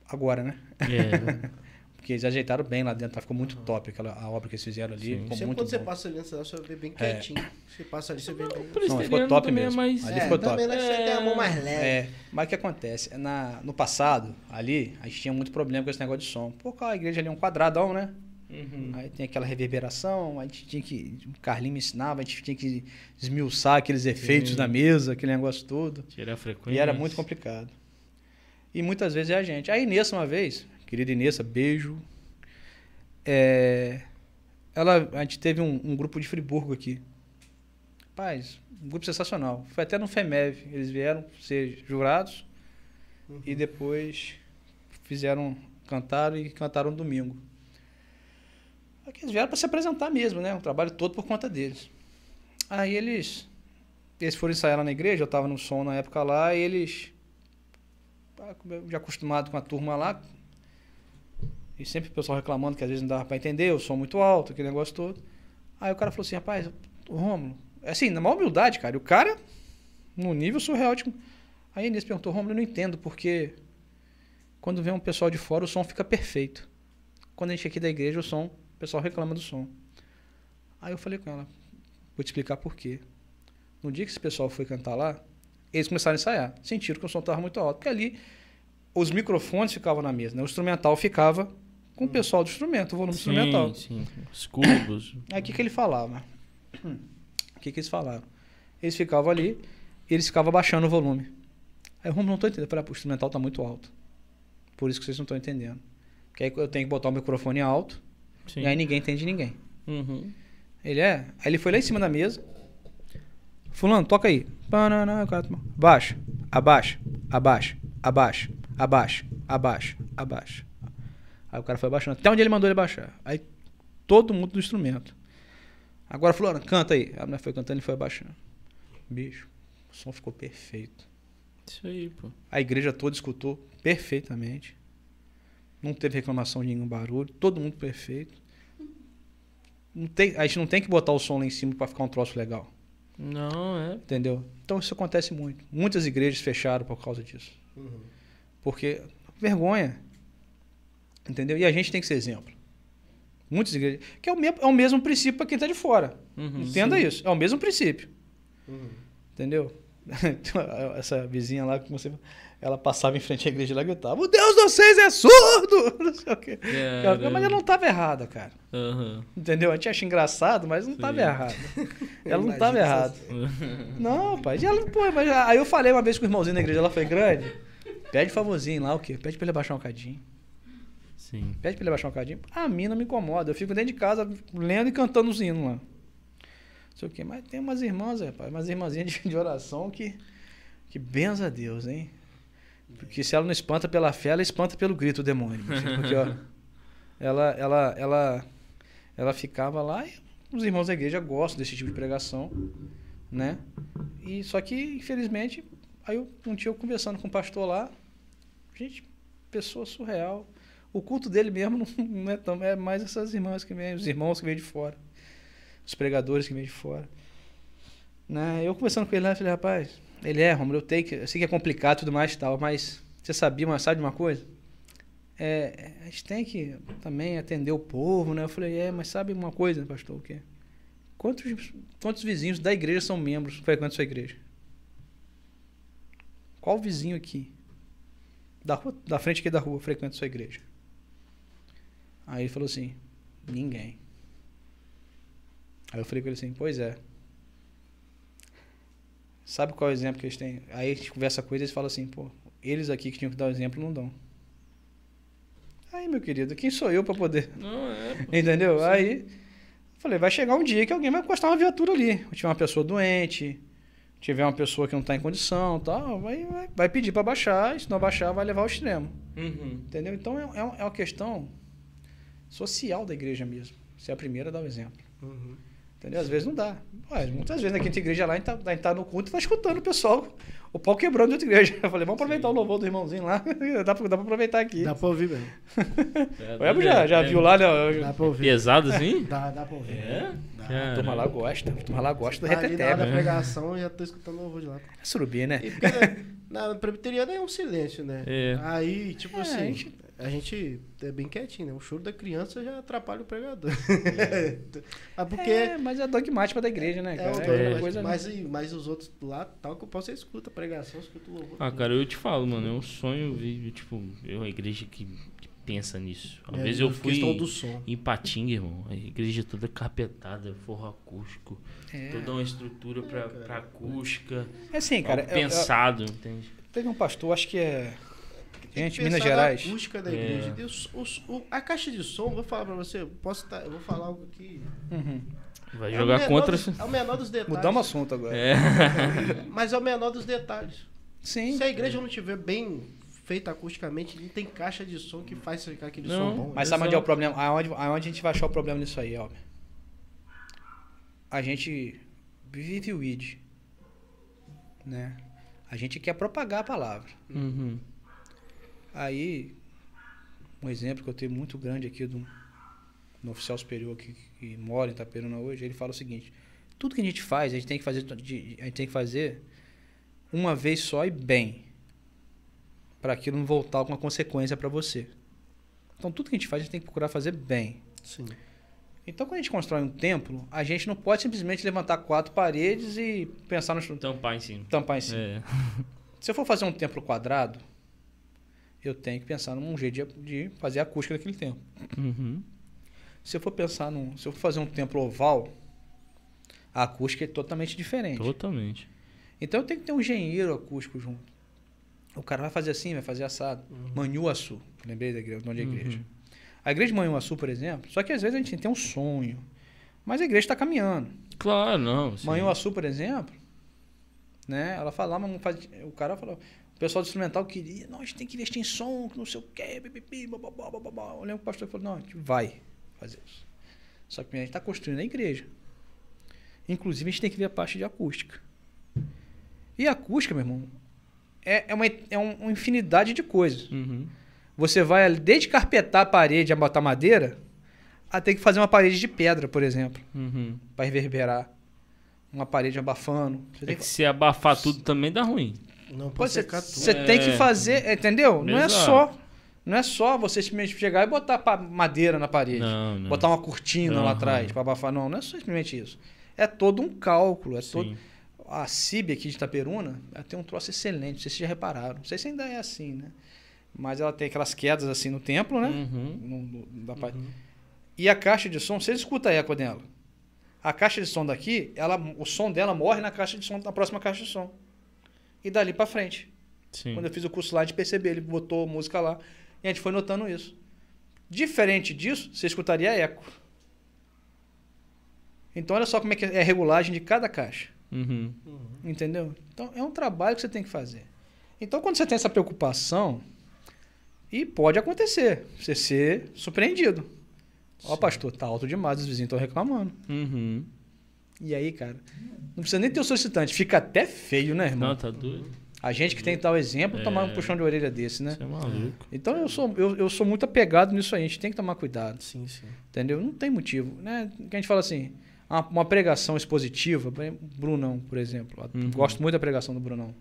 agora, né? É. Porque eles ajeitaram bem lá dentro, tá? ficou muito top aquela, a obra que eles fizeram ali. Sim. Ficou Sempre muito quando você bom. passa ali na cidade, você vê bem É. quietinho. Você passa ali, você vê bem. O Não, ficou top também é mesmo. mais- Ali É, ficou top. também lá você tem a mão mais leve. É, mas o que acontece? Na, no passado, ali, a gente tinha muito problema com esse negócio de som. Pô, a igreja ali é um quadradão, né? Uhum. Aí tem aquela reverberação, a gente tinha que. O Carlinho me ensinava, a gente tinha que esmiuçar aqueles efeitos Sim. na mesa, aquele negócio todo. Tirar a frequência. E era muito complicado. E muitas vezes é a gente. A Inês, uma vez, querida Inês, beijo. É, ela, a gente teve um, um grupo de Friburgo aqui. Rapaz, um grupo sensacional. Foi até no FEMEV. Eles vieram ser jurados e depois fizeram, cantaram e cantaram no domingo. Aqui Eles vieram para se apresentar mesmo, né? O trabalho todo por conta deles. Aí eles eles foram ensaiar lá na igreja, eu estava no som na época lá, e eles, eu já acostumado com a turma lá, e sempre o pessoal reclamando que às vezes não dava para entender, o som muito alto, aquele negócio todo. Aí o cara falou assim, rapaz, Rômulo, assim, na maior humildade, cara, e o cara, no nível surreal, aí a Inês perguntou, Rômulo, eu não entendo, porque quando vem um pessoal de fora, o som fica perfeito. Quando a gente é aqui da igreja, o som, o pessoal reclama do som. Aí eu falei com ela, vou te explicar por quê. No dia que esse pessoal foi cantar lá, eles começaram a ensaiar. Sentiram que o som estava muito alto. Porque ali os microfones ficavam na mesa, né? O instrumental ficava com o pessoal do instrumento, o volume Sim, instrumental. sim. Os cubos. Aí o que, que ele falava? Hum, O que, que eles falavam? Eles ficavam ali e eles ficavam baixando o volume. Aí eu não estou entendendo. Eu falei, ah, o instrumental está muito alto. Por isso que vocês não estão entendendo. Porque aí eu tenho que botar o microfone alto Sim. e aí ninguém entende ninguém. Uhum. Ele é. Aí ele foi lá em cima da mesa. Fulano, toca aí. Abaixa, abaixa, abaixa, abaixa, abaixa, abaixa, abaixa. Aí o cara foi abaixando, até onde ele mandou ele baixar. Aí todo mundo do instrumento. Agora, Flora, canta aí. A mulher foi cantando e foi abaixando. Bicho, o som ficou perfeito. Isso aí, pô. A igreja toda escutou perfeitamente. Não teve reclamação de nenhum barulho. Todo mundo perfeito. Não tem, a gente não tem que botar o som lá em cima para ficar um troço legal. Não, é. Entendeu? Então isso acontece muito. Muitas igrejas fecharam por causa disso. Uhum. Porque vergonha. Entendeu? E a gente tem que ser exemplo. Muitas igrejas. Que é o, mesmo, é o mesmo princípio para quem está de fora. Uhum. Entenda isso. É o mesmo princípio. Uhum. Entendeu? Essa vizinha lá, como você, ela passava em frente à igreja lá e gritava: O Deus de vocês é surdo! Não sei o quê. Caramba. Mas ela não estava errada, cara. Aham. Entendeu? A gente acha engraçado, mas não estava errada. Ela não estava errada. Não, pai. E ela, pô, mas aí eu falei uma vez com o irmãozinho da igreja, ela foi grande. Pede favorzinho lá, o quê? Pede pra ele abaixar um cadinho. Sim. Pede pra ele abaixar um cadinho. A mim não me incomoda. Eu fico dentro de casa lendo e cantando os hinos lá. Não sei o quê. Mas tem umas irmãs, rapaz, umas irmãzinhas de, de oração que. Que benza a Deus, hein? Porque se ela não espanta pela fé, ela espanta pelo grito do demônio. Porque, ó, ela, ela, ela, ela ficava lá e os irmãos da igreja gostam desse tipo de pregação, né? E só que, infelizmente, aí eu, um dia eu conversando com o pastor lá, gente, pessoa surreal. O culto dele mesmo não, não é tão, é mais essas irmãs que vêm, os irmãos que vêm de fora, os pregadores que vêm de fora. Né? Eu conversando com ele lá, eu falei, rapaz, ele é, Romulo, eu, tenho que- eu sei que é complicado e tudo mais e tal, mas você sabia, mas sabe de uma coisa? É, a gente tem que também atender o povo, né? Eu falei, é, mas sabe uma coisa, pastor, o quê? Quantos, quantos vizinhos da igreja são membros, frequentam sua igreja? Qual vizinho aqui, da, rua, da frente aqui da rua, frequenta sua igreja? Aí ele falou assim, ninguém. Aí eu falei com ele assim, pois é. Sabe qual é o exemplo que eles têm? Aí a gente conversa com eles e eles falam assim, pô, eles aqui que tinham que dar o exemplo não dão. Aí, meu querido, quem sou eu para poder Não, é. Entendeu? Aí falei, vai chegar um dia que alguém vai encostar uma viatura ali. Tiver uma pessoa doente, tiver uma pessoa que não está em condição, tal, vai, vai, vai pedir para baixar, e se não baixar, vai levar ao extremo. Uhum. Entendeu? Então é, é, uma- é uma questão social da igreja mesmo. Você é a primeira a dar o exemplo. Uhum. Entendeu? Às vezes não dá. Ué, muitas vezes na quinta igreja lá, a gente tá, a gente tá no culto e tá escutando o pessoal, o pau quebrando de outra igreja. Eu falei, vamos aproveitar o louvor do irmãozinho lá. dá, pra, dá pra aproveitar aqui. Dá pra ouvir mesmo. O Ebo já, já É viu lá, né? Dá pra ouvir. Pesado assim? Dá, dá pra ouvir. É? Caramba. turma lá gosta. A turma lá gosta do Ali na hora repeteco. da pregação eu já tô escutando o louvor de lá. É surubi, né? E porque né, na presbiteriana é um silêncio, né? É. Aí, tipo É, assim, a a gente- é bem quietinho, né? O choro da criança já atrapalha o pregador. ah, porque... É, mas é dogmática da igreja, né, É, cara? É, mas, coisa... mas, e- mas os outros lá, tal que eu posso, você escuta a pregação, escuta o louvor. Ah, cara, eu te falo, mano, é um sonho ver, tipo, eu uma igreja que, que pensa nisso. Uma É, vez eu a fui questão do som. em Patinga, irmão, a igreja toda carpetada, forro acústico, É. toda uma estrutura pra, pra acústica, É assim, cara. algo eu- eu- pensado, entende? teve um pastor, acho que é... Tem Gente, que Minas Gerais. acústica da É. igreja. Deus, os- o- a caixa de som, vou falar pra você, eu posso tá, eu vou falar algo aqui. Uhum. Vai É jogar contra... dos- É o menor dos detalhes. Mudamos o assunto agora. É. Mas é o menor dos detalhes. Sim. Se a igreja não tiver bem feita acusticamente, não tem caixa de som que faz ficar aquele Não, som bom. Mas sabe onde é o problema? Aonde, aonde a gente vai achar o problema nisso aí, Alber? A gente vive o id, né? A gente quer propagar a palavra. Uhum. Aí, um exemplo que eu tenho muito grande aqui do, do oficial superior que, que mora em Itaperuna hoje, ele fala o seguinte: tudo que a gente faz, a gente tem que fazer, a gente tem que fazer uma vez só e bem, para aquilo não voltar com uma consequência para você. Então, tudo que a gente faz, a gente tem que procurar fazer bem. Sim. Então, quando a gente constrói um templo, a gente não pode simplesmente levantar quatro paredes e pensar no Tampar em cima. tampar em cima. É. Se eu for fazer um templo quadrado, eu tenho que pensar num jeito de, de fazer a acústica daquele templo. Uhum. Se eu for pensar num, se eu for fazer um templo oval, a acústica é totalmente diferente. Totalmente. Então eu tenho que ter um engenheiro acústico junto. O cara vai fazer assim, vai fazer assado. Manhuaçu, lembrei da igreja, nome da igreja. Uhum. A igreja de Manhuaçu, por exemplo, só que às vezes a gente tem um sonho, mas a igreja está caminhando. Claro, não. sim. Manhuaçu, por exemplo, né? Ela falava, mas faz- o cara falou, o pessoal do instrumental queria, não, a gente tem que investir em som, que não sei o quê, pipipi, bababá, bababá. Eu lembro que o pastor falou, não, a gente vai fazer isso. Só que a gente está construindo a igreja. Inclusive, a gente tem que ver a parte de acústica. E a acústica, meu irmão, é, é, uma, é um- uma infinidade de coisas. Uhum. Você vai desde carpetar a parede a botar madeira, até que fazer uma parede de pedra, por exemplo, Uhum. para reverberar. Uma parede abafando. Você É tem que que, se abafar tudo também dá ruim. Não pode você, secar tudo. você tem que É. fazer, entendeu? Não é só, não é só você simplesmente chegar e botar madeira na parede, Não, não. botar uma cortina lá Aham. atrás para abafar. Não, não é só simplesmente isso. É todo um cálculo, é todo. A CIB aqui de Itaperuna, ela tem um troço excelente, não sei se vocês já repararam. Não sei se ainda é assim, né? Mas ela tem aquelas quedas assim no templo, né? Uhum. No- no- da Uhum. E a caixa de som, você escuta a eco dela. A caixa de som daqui, ela, o som dela morre na caixa de som, na próxima caixa de som. E dali pra frente. Sim. Quando eu fiz o curso lá, a gente percebeu, ele botou música lá e a gente foi notando isso. Diferente disso, você escutaria eco. Então olha só como é que é a regulagem de cada caixa. Uhum. Entendeu? Então é um trabalho que você tem que fazer. Então quando você tem essa preocupação, e pode acontecer, você ser surpreendido. Ó, pastor, tá alto demais, os vizinhos estão reclamando. Uhum. E aí, cara, não precisa nem ter o solicitante, fica até feio, né, irmão? Não, tá doido. A gente que tem tal exemplo, É. tomar um puxão de orelha desse, né? Você é maluco. Então eu sou, eu, eu sou muito apegado nisso aí, a gente tem que tomar cuidado, Sim, sim. entendeu? Não tem motivo, né? Que a gente fala assim, uma, pregação expositiva, Brunão, por exemplo. Uhum. Gosto muito da pregação do Brunão.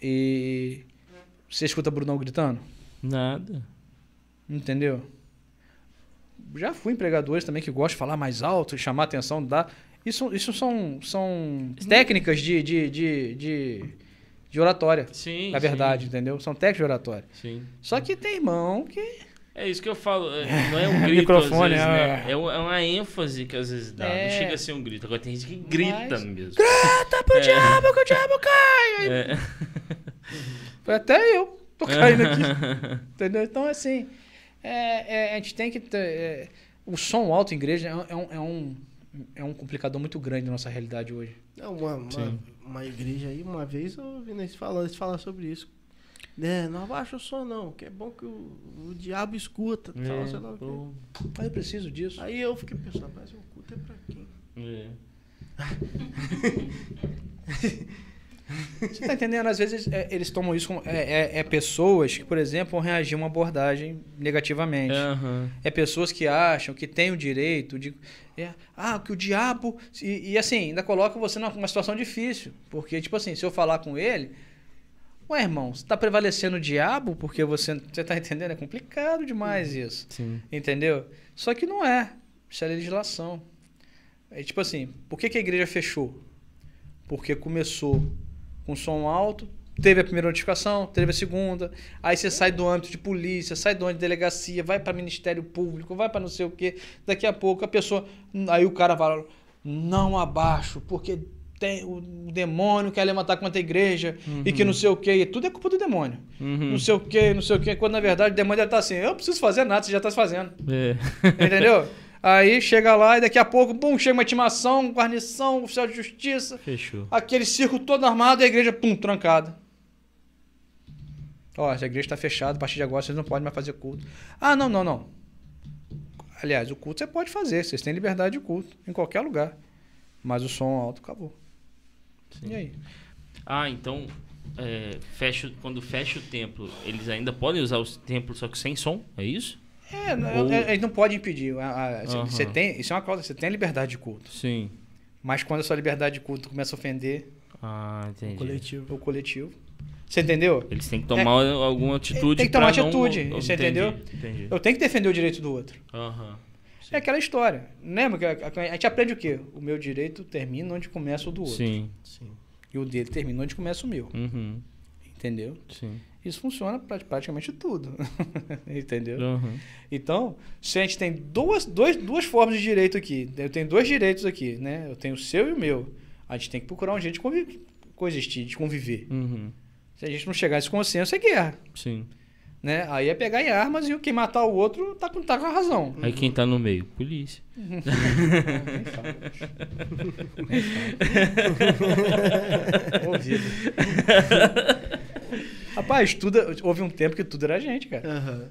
E você escuta Brunão gritando? Nada. Entendeu? Já fui em pregadores também que gostam de falar mais alto, chamar atenção, dar. Isso, isso são, são técnicas de, de, de, de, de oratória, Sim. na verdade, entendeu? São técnicas de oratória. Sim. Só que tem irmão que. É isso que eu falo. é, Não é um grito, Microfone, vezes, é. né? É um- é uma ênfase que às vezes dá. É. Não chega a ser um grito. Agora tem gente que grita Mas- mesmo. Grata pro diabo que o diabo cai! É. Foi até eu tô caindo aqui. entendeu? Então, assim, é, é, a gente tem que ter. é, o som alto em igreja é, um- é um, é, um, é complicador muito grande na nossa realidade hoje. É uma, uma, Sim. uma igreja aí, uma vez eu ouvi eles falando, eles falam sobre isso. É, não abaixa o som não, que é bom que o, o diabo escuta. tal, sei lá o quê. pô, Mas eu preciso disso. Aí eu fiquei pensando, mas o culto é pra quem? é. Você tá entendendo? Às vezes é, eles tomam isso como. É, é- é pessoas que, por exemplo, vão reagir a uma abordagem negativamente. Aham. É pessoas que acham que têm o direito de. é, ah, que o diabo. E, e, assim, ainda coloca você numa situação difícil. Porque, tipo assim, se eu falar com ele. Ué, irmão, você tá prevalecendo o diabo porque você. Você tá entendendo? É complicado demais isso. Sim. Entendeu? Só que não é. Isso é legislação. É tipo assim, por que, que a igreja fechou? Porque começou com som alto, teve a primeira notificação, teve a segunda, aí você sai do âmbito de polícia, sai do âmbito de delegacia, vai para Ministério Público, vai para não sei o quê. Daqui a pouco a pessoa. Aí o cara fala, não abaixo, porque tem, o demônio quer levantar contra a igreja e que não sei o quê. Tudo é culpa do demônio. Uhum. Não sei o quê, não sei o quê. Quando na verdade o demônio deve estar assim, eu não preciso fazer nada, você já está fazendo. É. Entendeu? Aí chega lá e daqui a pouco, pum, chega uma intimação, guarnição, oficial de justiça, Fechou. aquele circo todo armado e a igreja, pum, trancada. Ó, essa igreja está fechada, a partir de agora vocês não podem mais fazer culto. Ah, não, não, não. Aliás, o culto você pode fazer, vocês têm liberdade de culto, em qualquer lugar. Mas o som alto acabou. E aí? Ah, então. é, fecha, quando fecha o templo, eles ainda podem usar o templo, só que sem som? É isso? É, não- Ou- é, eles não podem impedir. A- a- você- tem, isso é uma causa, você tem a liberdade de culto. Sim. Mas quando a sua liberdade de culto começa a ofender Ah, entendi. Coletivo. o coletivo, você entendeu? Eles têm que tomar alguma atitude. tem que tomar atitude, não- você entendi, entendeu? Entendi. Eu tenho que defender o direito do outro. Aham. É aquela história. Lembra que a, a- a gente aprende o quê? O meu direito termina onde começa o do outro. Sim. Sim. E o dele termina onde começa o meu. Uhum. Entendeu? Sim. Isso funciona para praticamente tudo. Entendeu? Uhum. Então, se a gente tem duas, dois, duas formas de direito aqui, eu tenho dois direitos aqui, né? Eu tenho o seu e o meu. A gente tem que procurar um jeito de conviver, coexistir, de conviver. Uhum. Se a gente não chegar a esse consenso, é guerra. Sim. Né? Aí é pegar em armas e quem matar o outro tá com, tá com a razão. Aí quem tá no meio? Polícia. Ouvido. Rapaz, tudo, houve um tempo que tudo era gente, cara. Aham.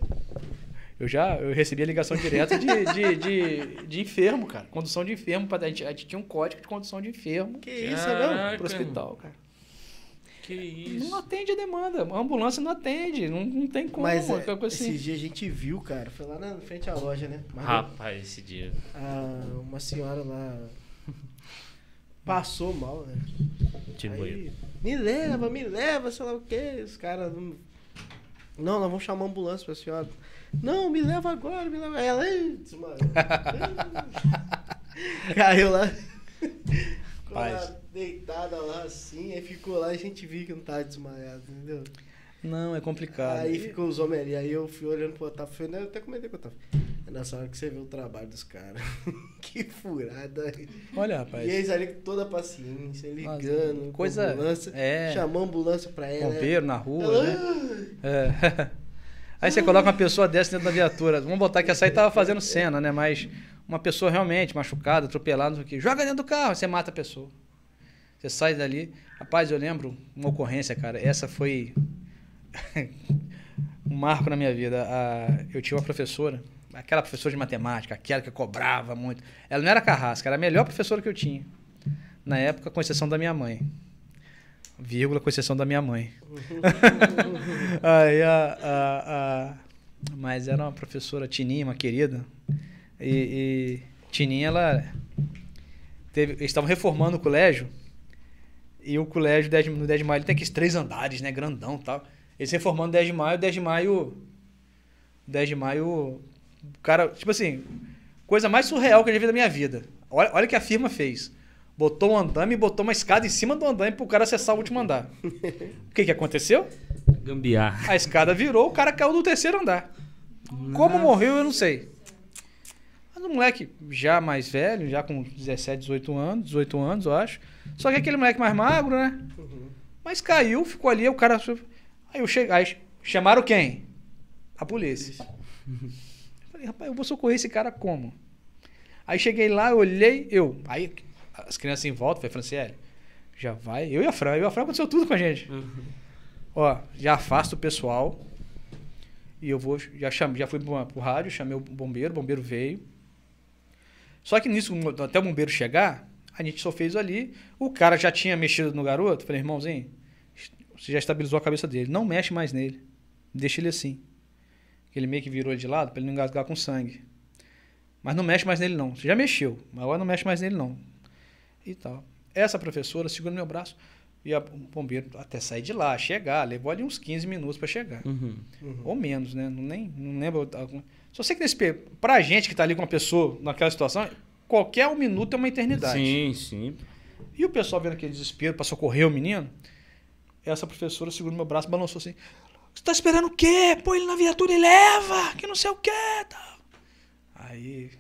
Eu já eu recebi a ligação direta de, de, de, de enfermo, cara. Condução de enfermo. Pra, a, gente, a gente tinha um código de condução de enfermo Que isso, não? pro hospital, cara. Que isso. Não atende a demanda. A ambulância não atende. Não, não tem como. Mas é, coisa assim. esses dias a gente viu, cara. Foi lá na frente à loja, né? Mas Rapaz, esse dia. a- uma senhora lá passou mal, né? Tipo, Aí, me leva, me leva, sei lá o quê. Os caras. Não, não, nós vamos chamar a ambulância pra senhora. Não, me leva agora, me leva. Ela "Ih", desmaiou. Caiu lá. Ficou lá deitada lá assim, aí ficou lá e a gente viu que não tava desmaiado, entendeu? Não, é complicado. Aí ficou os homens ali, aí eu fui olhando pro Otávio, falei, né, eu até comentei com o Otávio. É nessa hora que você vê o trabalho dos caras. que furada. Olha, rapaz. E eles ali com toda a paciência, ligando, com coisa- ambulância, é. chamou a ambulância pra ela. Bombeiro na rua, ela, né? É. Aí você coloca uma pessoa dessa dentro da viatura. Vamos botar que essa aí tava fazendo cena, né? Mas uma pessoa realmente machucada, atropelada, não sei o quê. Joga dentro do carro, você mata a pessoa. Você sai dali. Rapaz, eu lembro uma ocorrência, cara. Essa foi um marco na minha vida. A- Eu tinha uma professora, aquela professora de matemática, aquela que cobrava muito. Ela não era carrasca, era a melhor professora que eu tinha. Na época, com exceção da minha mãe. Vírgula, com exceção da minha mãe. Aí a, a, a- Mas era uma professora Tininha, uma querida. E, e Tininha, ela. Teve, eles estavam reformando o colégio. E o colégio 10 de- no 10 de maio tem aqueles três andares, né? Grandão e tal. Eles reformando 10 de maio, 10 de maio. 10 de maio. O cara, tipo assim, coisa mais surreal que eu já vi da minha vida. Olha, olha o que a firma fez. Botou um andame e botou uma escada em cima do andame pro cara acessar o último andar. O que que aconteceu? Gambiarra. A escada virou, o cara caiu do terceiro andar. Como morreu, eu não sei. Mas um moleque já mais velho, já com 17, 18 anos, 18 anos, eu acho. Só que aquele moleque mais magro, né? Mas caiu, ficou ali, o cara. Aí eu cheguei. Aí chamaram quem? A polícia. Eu Falei, rapaz, eu vou socorrer esse cara como? Aí cheguei lá, eu olhei, eu. Aí as crianças em volta, falei, Franciele, já vai. Eu e a Fran, eu e a Fran aconteceu tudo com a gente. Ó, já afasta o pessoal. E eu vou. Já, cham, já fui pro, pro rádio, chamei o bombeiro, o bombeiro veio. Só que nisso, até o bombeiro chegar, a gente só fez ali. O cara já tinha mexido no garoto. Falei, irmãozinho, você já estabilizou a cabeça dele. Não mexe mais nele. Deixa ele assim. Ele meio que virou de lado para ele não engasgar com sangue. Mas não mexe mais nele, não. Você já mexeu, mas agora não mexe mais nele, não. E tal. Essa professora segura meu braço e a- o bombeiro até sair de lá, chegar, levou ali uns 15 minutos para chegar. Uhum. Ou menos, né? Não, nem, não lembro. Só sei que nesse, pra gente que tá ali com uma pessoa naquela situação, qualquer um minuto é uma eternidade. Sim, sim. E o pessoal vendo aquele desespero para socorrer o menino, essa professora segurou meu braço balançou assim: Você tá esperando o quê? Põe ele na viatura e leva, que não sei o quê. Tal. Aí,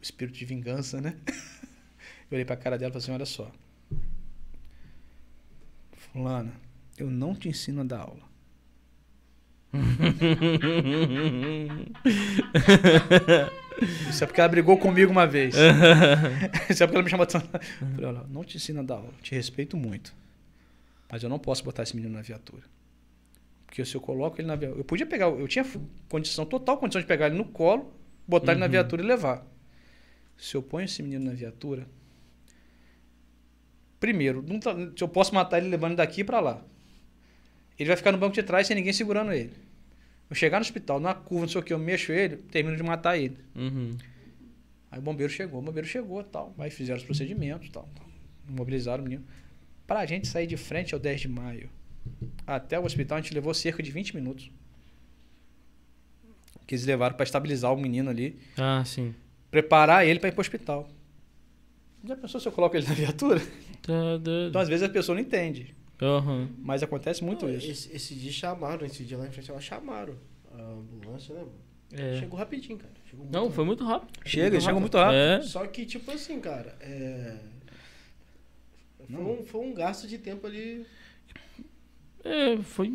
espírito de vingança, né? Eu olhei pra cara dela e falei assim: Olha só, Fulana, eu não te ensino a dar aula. Isso é porque ela brigou comigo uma vez. Isso é porque ela me chamou atenção. Eu Falei, olha, não te ensino a dar aula, te respeito muito. Mas eu não posso botar esse menino na viatura. Porque se eu coloco ele na viatura. Eu podia pegar, eu tinha condição, total condição de pegar ele no colo, botar ele na Uhum. viatura e levar. Se eu ponho esse menino na viatura. Primeiro, não tá- se eu posso matar ele levando daqui pra lá. Ele vai ficar no banco de trás sem ninguém segurando ele. Eu chegar no hospital, numa curva, não sei o que, eu mexo ele, termino de matar ele. Uhum. Aí o bombeiro chegou, o bombeiro chegou tal. Aí fizeram os procedimentos tal. tal. Mobilizaram o menino. Pra gente sair de frente ao 10 de maio até o hospital, a gente levou cerca de 20 minutos. Que eles levaram pra estabilizar o menino ali, Ah, sim. preparar ele pra ir pro hospital. Já pensou se eu coloco ele na viatura? Tá doido. Então, às vezes, a pessoa não entende. Aham. Mas acontece muito Não, isso. Esse, esse dia chamaram, esse dia lá em frente, ela chamaram a ambulância, né, mano? É. Chegou rapidinho, cara. Chegou muito Não, rápido. foi muito rápido. Chega, chega muito rápido. É. Só que, tipo assim, cara, é... Foi um, foi um gasto de tempo ali. É, foi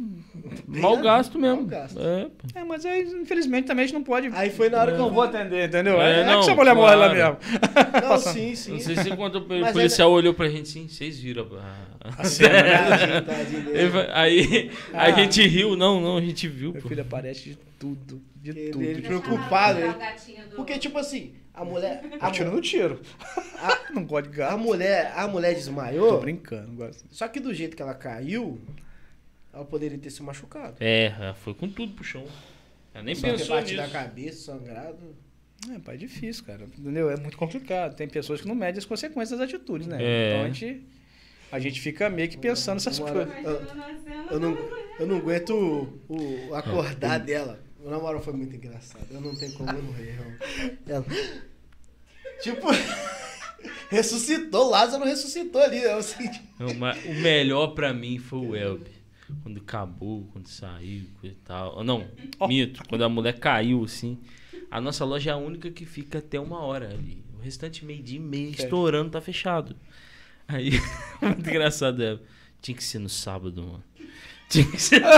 mal gasto mesmo. Mal gasto. É. É, mas aí, infelizmente, também a gente não pode. Aí foi na hora que não eu vou atender, entendeu? É, É, não, que se a mulher morre lá claro. mesmo. Não, sim, sim. Não sei se quando o Mas policial olhou pra gente assim, vocês viram a, a cena, né? Ele Aí a Ah. gente riu, não, não, a gente viu, Meu pô. filho aparece de tudo. De Ele- tudo. ele. Preocupado, do- Porque, tipo assim, a mulher. A, tiro no tiro. a, Não gosto de a mulher, a mulher Tô desmaiou. brincando, não gosto. Só que do jeito que ela caiu, ela poderia ter se machucado. É, foi com tudo pro chão. Ela nem Só pensou nisso. na cabeça, sangrado. É, pai, é difícil, cara. Entendeu? É muito complicado. Tem pessoas que não medem as consequências das atitudes, né? É. Então a gente, a gente fica meio que pensando nessas coisas. na cena. Eu não, eu não aguento o, o acordar dela. O namoro foi muito engraçado. Eu não tenho como eu não rir. Ela. Tipo. ressuscitou. Lázaro ressuscitou ali. Eu senti. Não, o melhor pra mim foi o Elbe. Quando acabou, quando saiu, coisa e tal. Não, Ó. mito. Quando a mulher caiu, assim. A nossa loja é a única que fica até uma hora ali. O restante, meio dia e meia, Fecha. estourando, tá fechado. Aí, muito engraçado, Elbe. Tinha que ser no sábado, mano. Tinha que ser.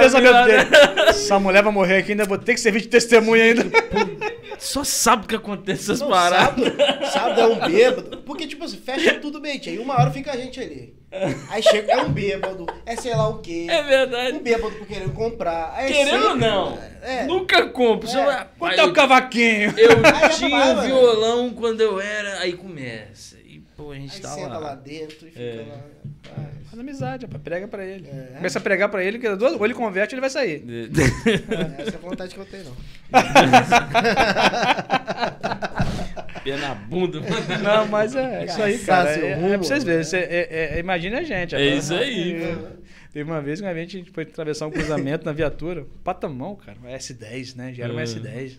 Pensamento dele. Essa mulher vai morrer aqui, ainda vou ter que servir de testemunha ainda. Só sabe o que acontece essas Não, paradas. sábado, sábado é um bêbado. Porque, tipo assim, fecha tudo bem. Aí uma hora fica a gente ali. Aí chega, é um bêbado. É sei lá o quê. É verdade. Um bêbado por querer comprar. Aí Querendo ou não, É. nunca compro. Você É. vai- Quanto é eu- o cavaquinho? Eu Aí tinha um violão quando eu era. Aí começa. Pô, a gente Aí tá senta lá. lá dentro e fica É. lá. Faz amizade, rapaz. Prega pra ele. É. Começa a pregar pra ele, que ou ele converte ou ele vai sair. essa é a vontade que eu tenho, não. Pé na bunda, mano. Não, mas é isso aí, cara. É, é pra vocês verem. né? É, é, é, imagine a gente. É isso aí, É. pô. Teve uma vez que a gente foi atravessar um cruzamento na viatura, patamão, cara, uma S10, né? Já era uma É. S10.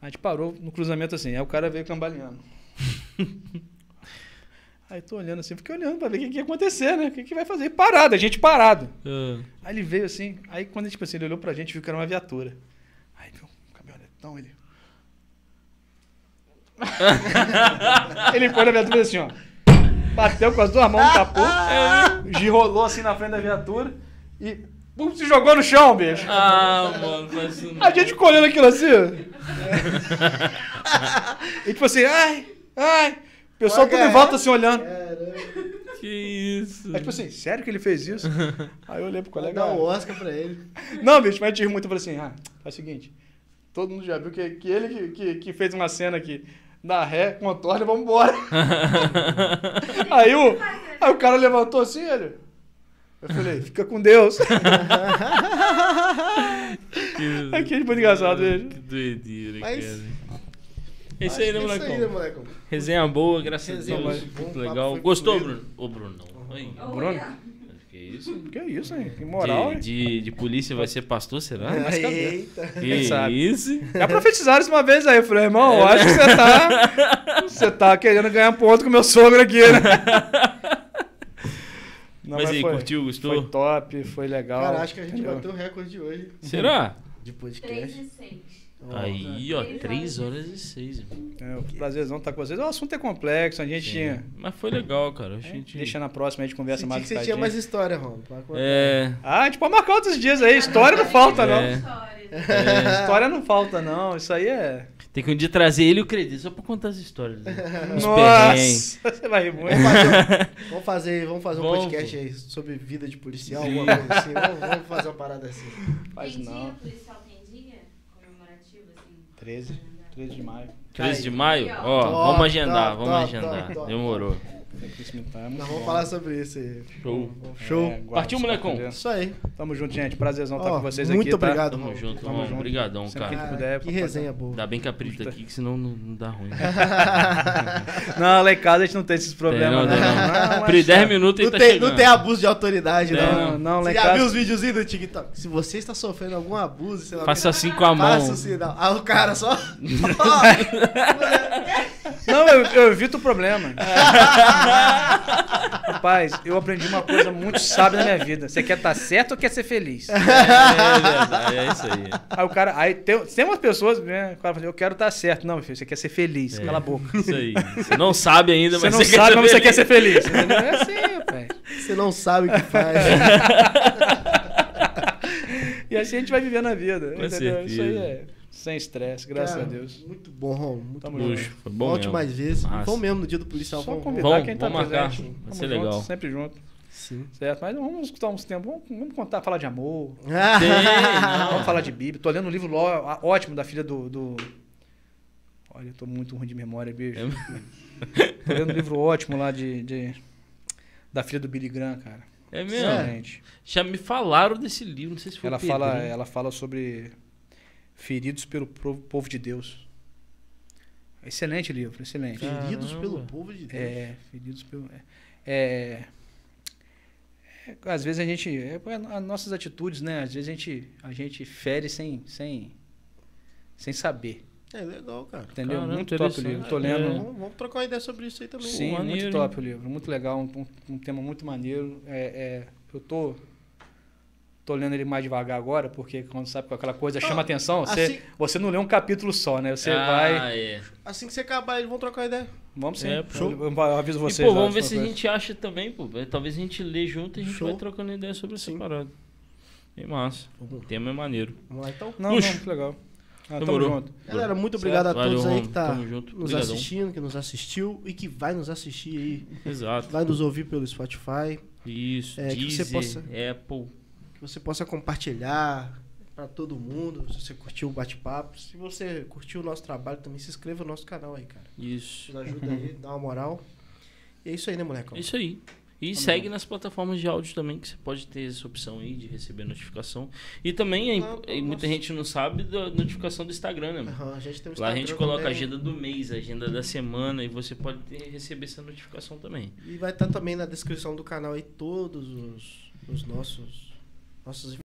A gente parou no cruzamento assim, aí o cara veio cambaleando. Aí tô olhando assim, fiquei olhando pra ver o que, que ia acontecer, né? O que, que vai fazer? Parado, a gente parado. Ah, Aí ele veio assim, aí quando tipo assim, ele olhou pra gente, viu que era uma viatura. Aí viu um caminhonetão, ele. ele foi na viatura assim, ó. Bateu com as duas mãos no capô, girolou assim na frente da viatura e pum, se jogou no chão, bicho. Ah, mano, faz isso não. A gente ficou olhando aquilo assim. ó. e tipo assim, ai, ai. O pessoal tudo em é. volta assim olhando. Caramba. Que isso. Aí tipo assim, sério que ele fez isso? Aí eu olhei pro colega. dar um "Ah, Oscar pra ele. Não, bicho, mas riu muito. Eu falei assim, ah, faz o seguinte. Todo mundo já viu que, que ele que, que, que fez uma cena aqui. Dá ré, contorna e vamos embora. aí, o, aí o cara levantou assim, ele... Eu falei, fica com Deus. Que, Aqui é muito engraçado ele. Que doideira, Mas- cara. É isso aí, né, Acho que é molecão? isso aí, né, molecão? Resenha boa, graças Resenha a Deus. Muito O legal. Gostou. Bruno? Ô, Bruno, não. Aí. Bruno? Que isso? Que isso, hein? Que moral, De, hein? de, de polícia vai ser pastor, será? mas cadê? Eita. Que sabe? isso? Já profetizaram isso uma vez aí. Eu falei, irmão, eu acho que você tá. Você tá querendo ganhar ponto com meu sogro aqui, né? Não, Mas aí, foi, curtiu, gostou? Foi top, foi legal. Cara, acho que a gente entendeu? bateu o recorde de hoje. Será? De 3 podcast. e 6. Ó, Aí, ó, Três 3 horas. e 6. irmão. É, um prazerzão estar com vocês. O assunto é complexo, a gente tinha. Mas foi legal, cara. A gente... Deixa na próxima, a gente conversa Senti mais que você tinha mais história, contar. É. Ah, a gente pode marcar outros dias aí. História não falta, não. É. Histórias. História não falta, não. Isso aí é. Tem que um dia trazer ele e o Credit só pra contar as histórias. Né? Nossa, você vai rir muito. Vamos fazer, vamos fazer, um Vamos, podcast aí sobre vida de policial, alguma coisa assim. Vamos, vamos fazer uma parada assim. Faz não. policial tem dia comemorativo, assim? 13, 13 de maio. 13 de maio? Ó, vamos agendar, vamos agendar. Demorou. Nós vamos falar sobre isso aí. Show. Show. É, Partiu, molecão? Isso aí. Tamo junto, gente. Prazerzão estar Ó, com vocês muito aqui. tá? obrigado, Tamo Ron. junto, Tamo Ron. junto. Obrigadão, Sempre cara. que puder, que pra resenha boa. Ainda bem que a Pri tá aqui, que senão não, não dá ruim. Não, lá em casa a gente não tem esses problemas, Tem, não. não, não. Não, Pri, mas 10 tá. minutos e Não tá tem, chegando. não tem abuso de autoridade, não. Não, não, lá Você já viu os videozinhos do TikTok? Se você está sofrendo algum abuso, sei lá, Faça assim com a mão. Faça o sinal. Ah, o cara só. Não, eu, eu evito o problema. Rapaz, eu aprendi uma coisa muito sábia na minha vida. Você quer estar certo ou quer ser feliz? É, verdade, é isso aí. Aí o cara. Aí tem, tem umas pessoas, né? O cara fala, eu quero estar certo. Não, meu filho, você quer ser feliz. É. Cala a boca. Isso aí. Você não sabe ainda, Você mas não você sabe, quer mas você quer ser feliz. Entendeu? É assim, rapaz. Você não sabe o que faz. E assim a gente vai vivendo a vida. Com entendeu? Isso aí certeza. é sem estresse, graças Cara, a Deus. Muito bom. Muito Tamo bom. junto. Luxo, foi bom Volte mesmo. mais vezes. Massa. Vamos mesmo no dia do policial. Só vamos- convidar Vamos, quem tá vamos marcar. presente. Vai Tamo ser junto, legal. Sempre junto. Sim. Certo? Mas vamos escutar uns tempos. Vamos, vamos contar, falar de amor. Não. Vamos falar de Bíblia. Tô lendo um livro ótimo da filha do, do- Olha, eu tô muito ruim de memória, bicho. É, Tô lendo um livro ótimo lá de, de- da filha do Billy Graham, cara. é mesmo? Já me falaram desse livro, não sei se foi Ela o Pedrinho. fala, ela fala sobre feridos pelo povo de Deus. Excelente livro, excelente. Feridos Caramba. pelo povo de Deus. É, feridos pelo. É, é- é, às vezes a gente. É, as nossas atitudes, né? Às vezes a gente, a gente fere sem, sem, sem saber. É legal, cara. Entendeu? Caramba, muito top o livro. Tô É. lendo. Vamos, vamos trocar uma ideia sobre isso aí também. Sim, maneiro, muito top hein? o livro. Muito legal. Um, um- um tema muito maneiro. É, é, eu tô. Tô lendo ele mais devagar agora, porque quando sabe com aquela coisa chama Ah, atenção, você, assim- você não lê um capítulo só, né? Você ah, vai. É. Assim que você acabar, eles vão trocar ideia. Vamos sim. É, eu, eu- eu aviso E, vocês. pô, lá, vamos ver se for a coisa. gente acha também, pô. Talvez a gente lê junto e a gente Show. vai trocando ideia sobre essa Sim. parada. Bem massa. O tema é maneiro. Vamos lá então. Não, Luxo. não, muito legal. Ah, tamo junto. Galera, muito obrigado a Valeu, todos aí Romulo. que tá nos Obrigadão. assistindo, que nos assistiu e que vai nos assistir aí. Exato. Vai nos ouvir pelo Spotify. Isso. É, que você Deezer, possa- Apple. Você possa compartilhar pra todo mundo. Se você curtiu o bate-papo. Se você curtiu o nosso trabalho também, se inscreva no nosso canal aí, cara. Isso. Nos ajuda aí, dá uma moral. E é isso aí, né, moleque? Isso aí. E segue nas plataformas de áudio também, que você pode ter essa opção aí de receber notificação. E também, é muita nossa. gente não sabe da notificação do Instagram, né? Aham, a gente tem um Lá a Instagram gente coloca a também. agenda do mês, a agenda da semana, e você pode ter- receber essa notificação também. E vai estar também na descrição do canal aí todos os, os nossos, nossos